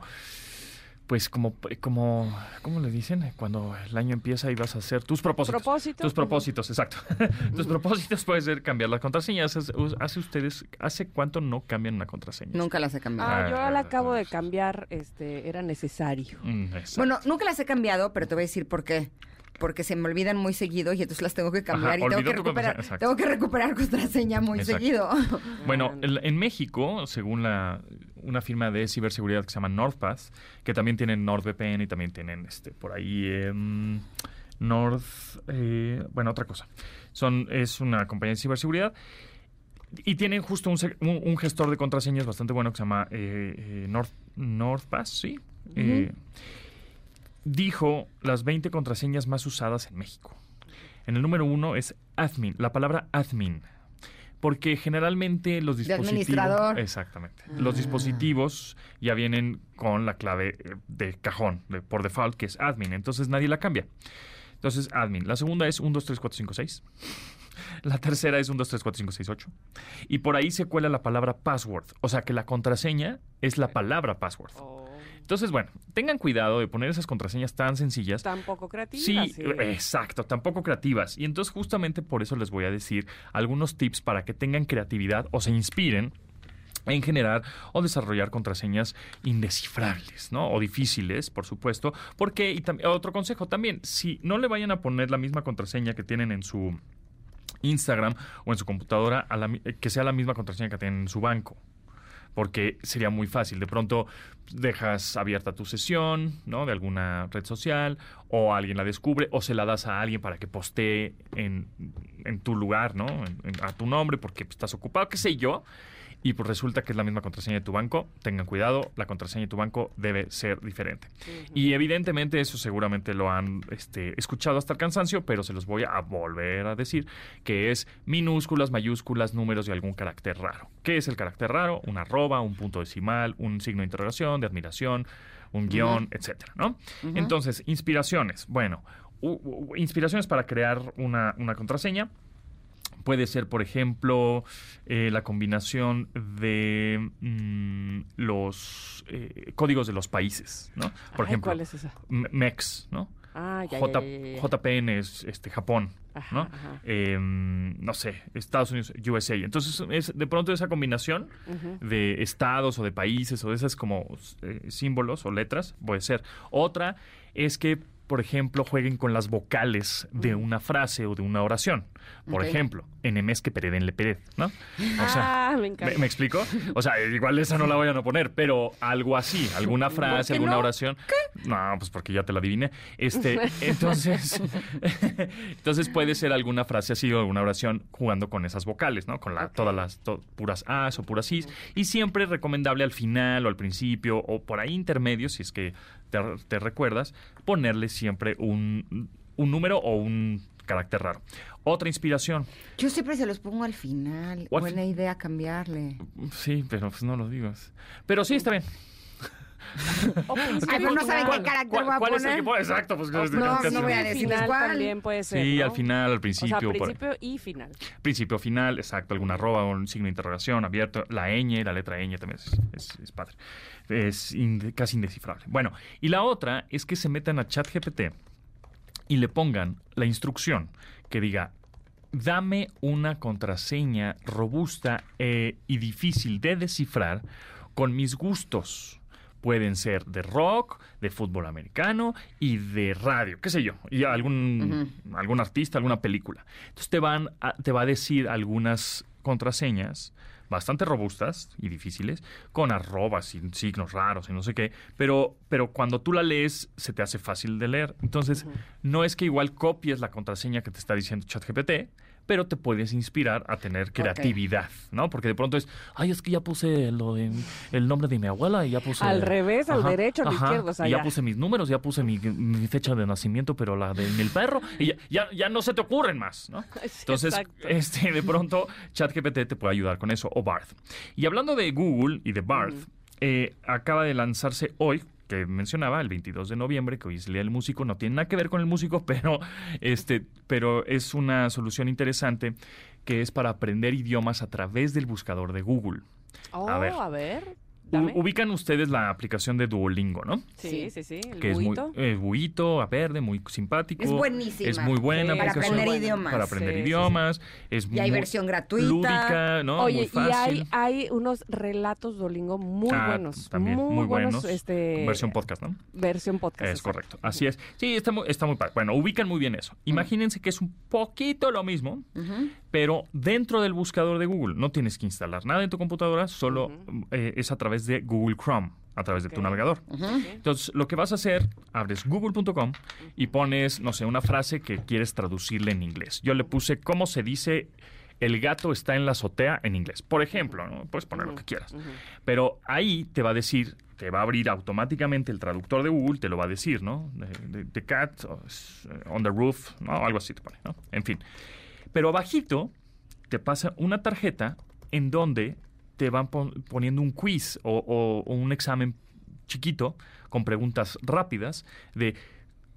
pues como, como, ¿cómo le dicen? Cuando el año empieza y vas a hacer tus propósitos. Propósitos, Tus propósitos, exacto. tus propósitos puede ser cambiar las contraseñas. Hace, ustedes, ¿hace cuánto no cambian una contraseña? Nunca las he cambiado. Ah, yo la acabo de cambiar, este, era necesario. Mm, exacto. Bueno, nunca las he cambiado, pero te voy a decir por qué. Porque se me olvidan muy seguido y entonces las tengo que cambiar Ajá, y tengo que, recuperar, tengo que recuperar contraseña muy Exacto. seguido. Bueno, el- en México, según la, una firma de ciberseguridad que se llama NordPath, que también tienen NordVPN y también tienen este por ahí em, Nord, eh, bueno, otra cosa. Son es una compañía de ciberseguridad y tienen justo un, un- un gestor de contraseñas bastante bueno que se llama eh, eh, Nord, NordPass, sí. Eh, dijo las 20 contraseñas más usadas en México. En el número uno es admin, la palabra admin. Porque generalmente los De dispositivos. administrador. Exactamente. Los dispositivos ya vienen con la clave eh, de cajón, de- por default, que es admin. Entonces nadie la cambia. Entonces, admin. La segunda es 1, 2, 3, 4, 5, 6. La tercera es 1, 2, 3, 4, 5, 6, 8. Y por ahí se cuela la palabra password. O sea que la contraseña es la palabra password. Entonces, bueno, tengan cuidado de poner esas contraseñas tan sencillas. Tan poco creativas. Sí, sí. exacto, tampoco creativas. Y entonces justamente por eso les voy a decir algunos tips para que tengan creatividad o se inspiren en generar o desarrollar contraseñas indescifrables, ¿no? O difíciles, por supuesto. Porque, y otro consejo también, si no le vayan a poner la misma contraseña que tienen en su Instagram o en su computadora, a la mi- que sea la misma contraseña que tienen en su banco porque sería muy fácil. De pronto dejas abierta tu sesión, ¿no? De alguna red social, o alguien la descubre, o se la das a alguien para que postee en, en tu lugar, ¿no? En- a tu nombre, porque estás ocupado, qué sé yo. Y pues resulta que es la misma contraseña de tu banco. Tengan cuidado, la contraseña de tu banco debe ser diferente. Y evidentemente eso seguramente lo han este, escuchado hasta el cansancio, pero se los voy a volver a decir, que es minúsculas, mayúsculas, números y algún carácter raro. ¿Qué es el carácter raro? Una arroba, un punto decimal, un signo de interrogación, de admiración, un guion, etcétera, ¿no? Entonces, inspiraciones. Bueno, inspiraciones para crear una, una contraseña. Puede ser, por ejemplo, eh, la combinación de mm, los eh, códigos de los países, ¿no? Por Ay, ejemplo, ¿cuál es esa? MEX, ¿no? Ah, ya, J- ya, ya. JPN es este, Japón, Ajá, ¿no? ajá. Eh, no sé, Estados Unidos, USA. Entonces, es, de pronto esa combinación de estados o de países o de esas como eh, símbolos o letras puede ser. Otra es que, por ejemplo, jueguen con las vocales de una frase o de una oración. Por Ok. ejemplo, enemés que pereden le pered, ¿no? O Ah, me encanta. ¿Me, me explico? O sea, igual esa no la vayan a poner, pero algo así, alguna frase, qué alguna no? oración. No, pues porque ya te la adiviné. Este, entonces, entonces puede ser alguna frase así o alguna oración jugando con esas vocales, ¿no? Con la, todas las to- puras A's o puras I's. Y siempre recomendable al final o al principio o por ahí intermedio, si es que te, te recuerdas, ponerle siempre un, un número o un carácter raro. Otra inspiración. Yo siempre se los pongo al final. O al Buena idea cambiarle. Sí, pero pues no lo digas. Pero sí, está bien. Ay, pero no saben qué carácter ¿Cuál- voy a cuál es el poner. que pone? Exacto, pues No, no voy a Final cuál. también puede ser, Sí, ¿no? al final, al O sea, principio. por- principio y final. principio, final, exacto, alguna arroba, un signo de interrogación abierto, la ñ, la letra ñ también es, es- es padre. Es inde- casi indescifrable. Bueno, y la otra es que se metan a ChatGPT y le pongan la instrucción que diga, dame una contraseña robusta eh, y difícil de descifrar con mis gustos. Pueden ser de rock, de fútbol americano y de radio, qué sé yo, y algún, algún artista, alguna película. Entonces te, van a- te va a decir algunas contraseñas bastante robustas y difíciles, con arrobas y signos raros y no sé qué, pero, pero cuando tú la lees se te hace fácil de leer. Entonces, no es que igual copies la contraseña que te está diciendo ChatGPT, pero te puedes inspirar a tener creatividad, ¿no? Porque de pronto es, ay, es que ya puse lo de el nombre de mi abuela y ya puse... Al revés, al derecho, al izquierdo, o sea, y ya ya. puse mis números, ya puse mi, mi fecha de nacimiento, pero la de mi perro, y ya, ya, ya no se te ocurren más, ¿no? Entonces, exacto. este, de pronto, ChatGPT te puede ayudar con eso, o Barth. Y hablando de Google y de Barth, eh, acaba de lanzarse hoy, que mencionaba, el 22 de noviembre, que hoy es el Día del Músico, no tiene nada que ver con el músico, pero, este, pero es una solución interesante que es para aprender idiomas a través del buscador de Google. Oh, A ver. a ver. Dame. ubican ustedes la aplicación de Duolingo, ¿no? Sí, sí, sí. El que es muy buito. eh, buito, a verde, muy simpático. Es buenísima. Es muy buena Sí, para aprender idiomas. Para aprender Sí, sí, sí. idiomas. Es Y hay muy versión gratuita. Lúdica, ¿no? Oye, muy y hay, hay unos relatos Duolingo muy Ah, buenos. También muy, buenos. Este, Versión podcast, ¿no? Versión podcast. Es exacto. correcto, así es. Sí, está muy, está muy padre. Bueno, ubican muy bien eso. Imagínense que es un poquito lo mismo, pero dentro del buscador de Google. No tienes que instalar nada en tu computadora, solo eh, es a través de Google Chrome, a través de tu navegador. Entonces, lo que vas a hacer, abres google.com y pones, no sé, una frase que quieres traducirle en inglés. Yo le puse cómo se dice el gato está en la azotea en inglés. Por ejemplo, ¿no? puedes poner lo que quieras. Pero ahí te va a decir, te va a abrir automáticamente el traductor de Google, te lo va a decir, ¿no? The, the- the cat uh, on the roof, ¿no? Algo así te pone, ¿no? En fin. Pero abajito te pasa una tarjeta en donde te van pon- poniendo un quiz o- o un examen chiquito con preguntas rápidas de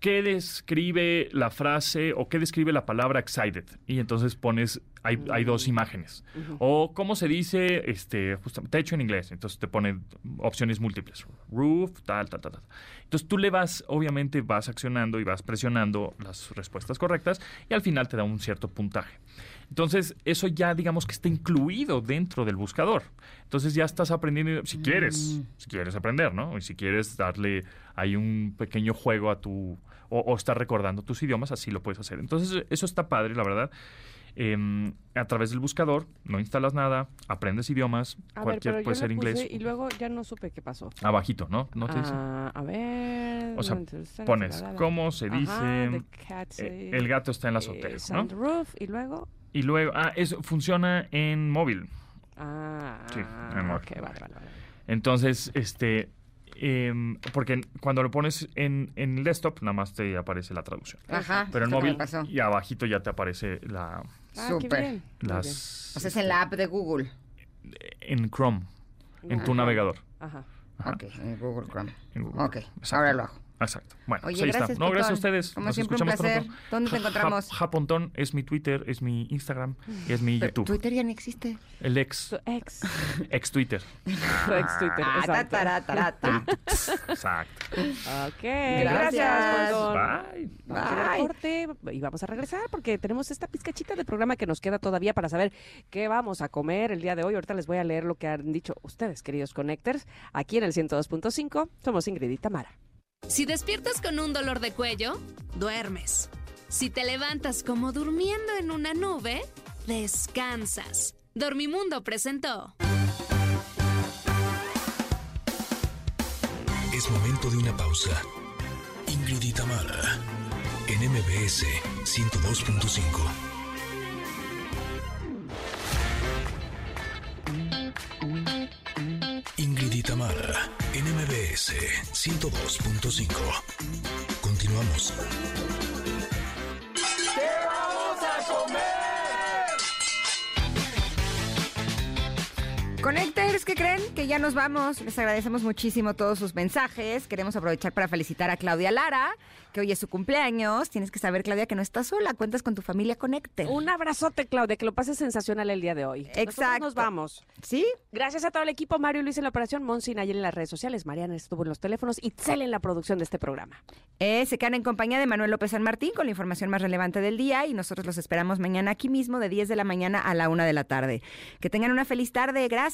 qué describe la frase o qué describe la palabra excited. Y entonces pones, hay, hay dos imágenes. O cómo se dice este, justamente, techo en inglés. Entonces te pone opciones múltiples. Roof, tal, tal, tal, tal. Entonces tú le vas, obviamente vas accionando y vas presionando las respuestas correctas y al final te da un cierto puntaje. Entonces, eso ya digamos que está incluido dentro del buscador. Entonces ya estás aprendiendo, si quieres, si quieres aprender, ¿no? Y si quieres darle ahí un pequeño juego a tu, o, o estar recordando tus idiomas, así lo puedes hacer. Entonces, eso está padre, la verdad. Em, a través del buscador, no instalas nada, aprendes idiomas, A ver, cualquier pero puede ser inglés. Y luego ya no supe qué pasó. Abajito, ¿no? ¿No te dice? Ah, a ver. O sea, pones la, la, la. cómo se Ajá, dice eh, el gato está en la azotea, ¿no? roof, y luego. Y luego, ah, eso funciona en móvil. Ah, Sí, en móvil. ok, vale, vale, vale. Entonces, este, em, porque cuando lo pones en, en el desktop, nada más te aparece la traducción. Ajá, Pero en móvil pasó. y abajito ya te aparece la Ah. Muy las O sea, es en la app de Google. en Chrome, en tu navegador. Ajá. Ajá. Ok, en Google Chrome. En Google Ok, exacto. ahora lo hago. Exacto. Bueno, Oye, pues ahí gracias, está. No, gracias a ustedes. Como Nos siempre, un escuchamos placer. pronto. ¿Dónde te Ja- ja- encontramos? Japontón es mi Twitter, es mi Instagram y es mi Pero YouTube. Twitter ya no existe. El ex. Tu ex. Ex Twitter. Tu ex Twitter, Ah, exacto. Ok, Gracias. gracias. Bye. Vamos a ir al corte y vamos a regresar porque tenemos esta pizcachita de programa que nos queda todavía para saber qué vamos a comer el día de hoy. Ahorita les voy a leer lo que han dicho ustedes, queridos connectors, aquí en el 102.5. Somos Ingrid y Tamara. Si despiertas con un dolor de cuello, duermes. Si te levantas como durmiendo en una nube, descansas. Dormimundo presentó. Es momento de una pausa. Ingrid y Tamara, en MBS 102.5. Ingrid y Tamara, en MBS 102.5. Continuamos. ¿Qué vamos a comer? Connectors, ¿qué creen? Que ya nos vamos. Les agradecemos muchísimo todos sus mensajes. Queremos aprovechar para felicitar a Claudia Lara, que hoy es su cumpleaños. Tienes que saber, Claudia, que no estás sola. Cuentas con tu familia Connector. Un abrazote, Claudia, que lo pases sensacional el día de hoy. Nosotros Exacto. nos vamos. ¿Sí? Gracias a todo el equipo, Mario Luis en la operación, Monsi y Nayel en las redes sociales, Mariana estuvo en los teléfonos y Tzel en la producción de este programa. Eh, se quedan en compañía de Manuel López San Martín con la información más relevante del día y nosotros los esperamos mañana aquí mismo de 10 de la mañana a la 1 de la tarde. Que tengan una feliz tarde. Gracias.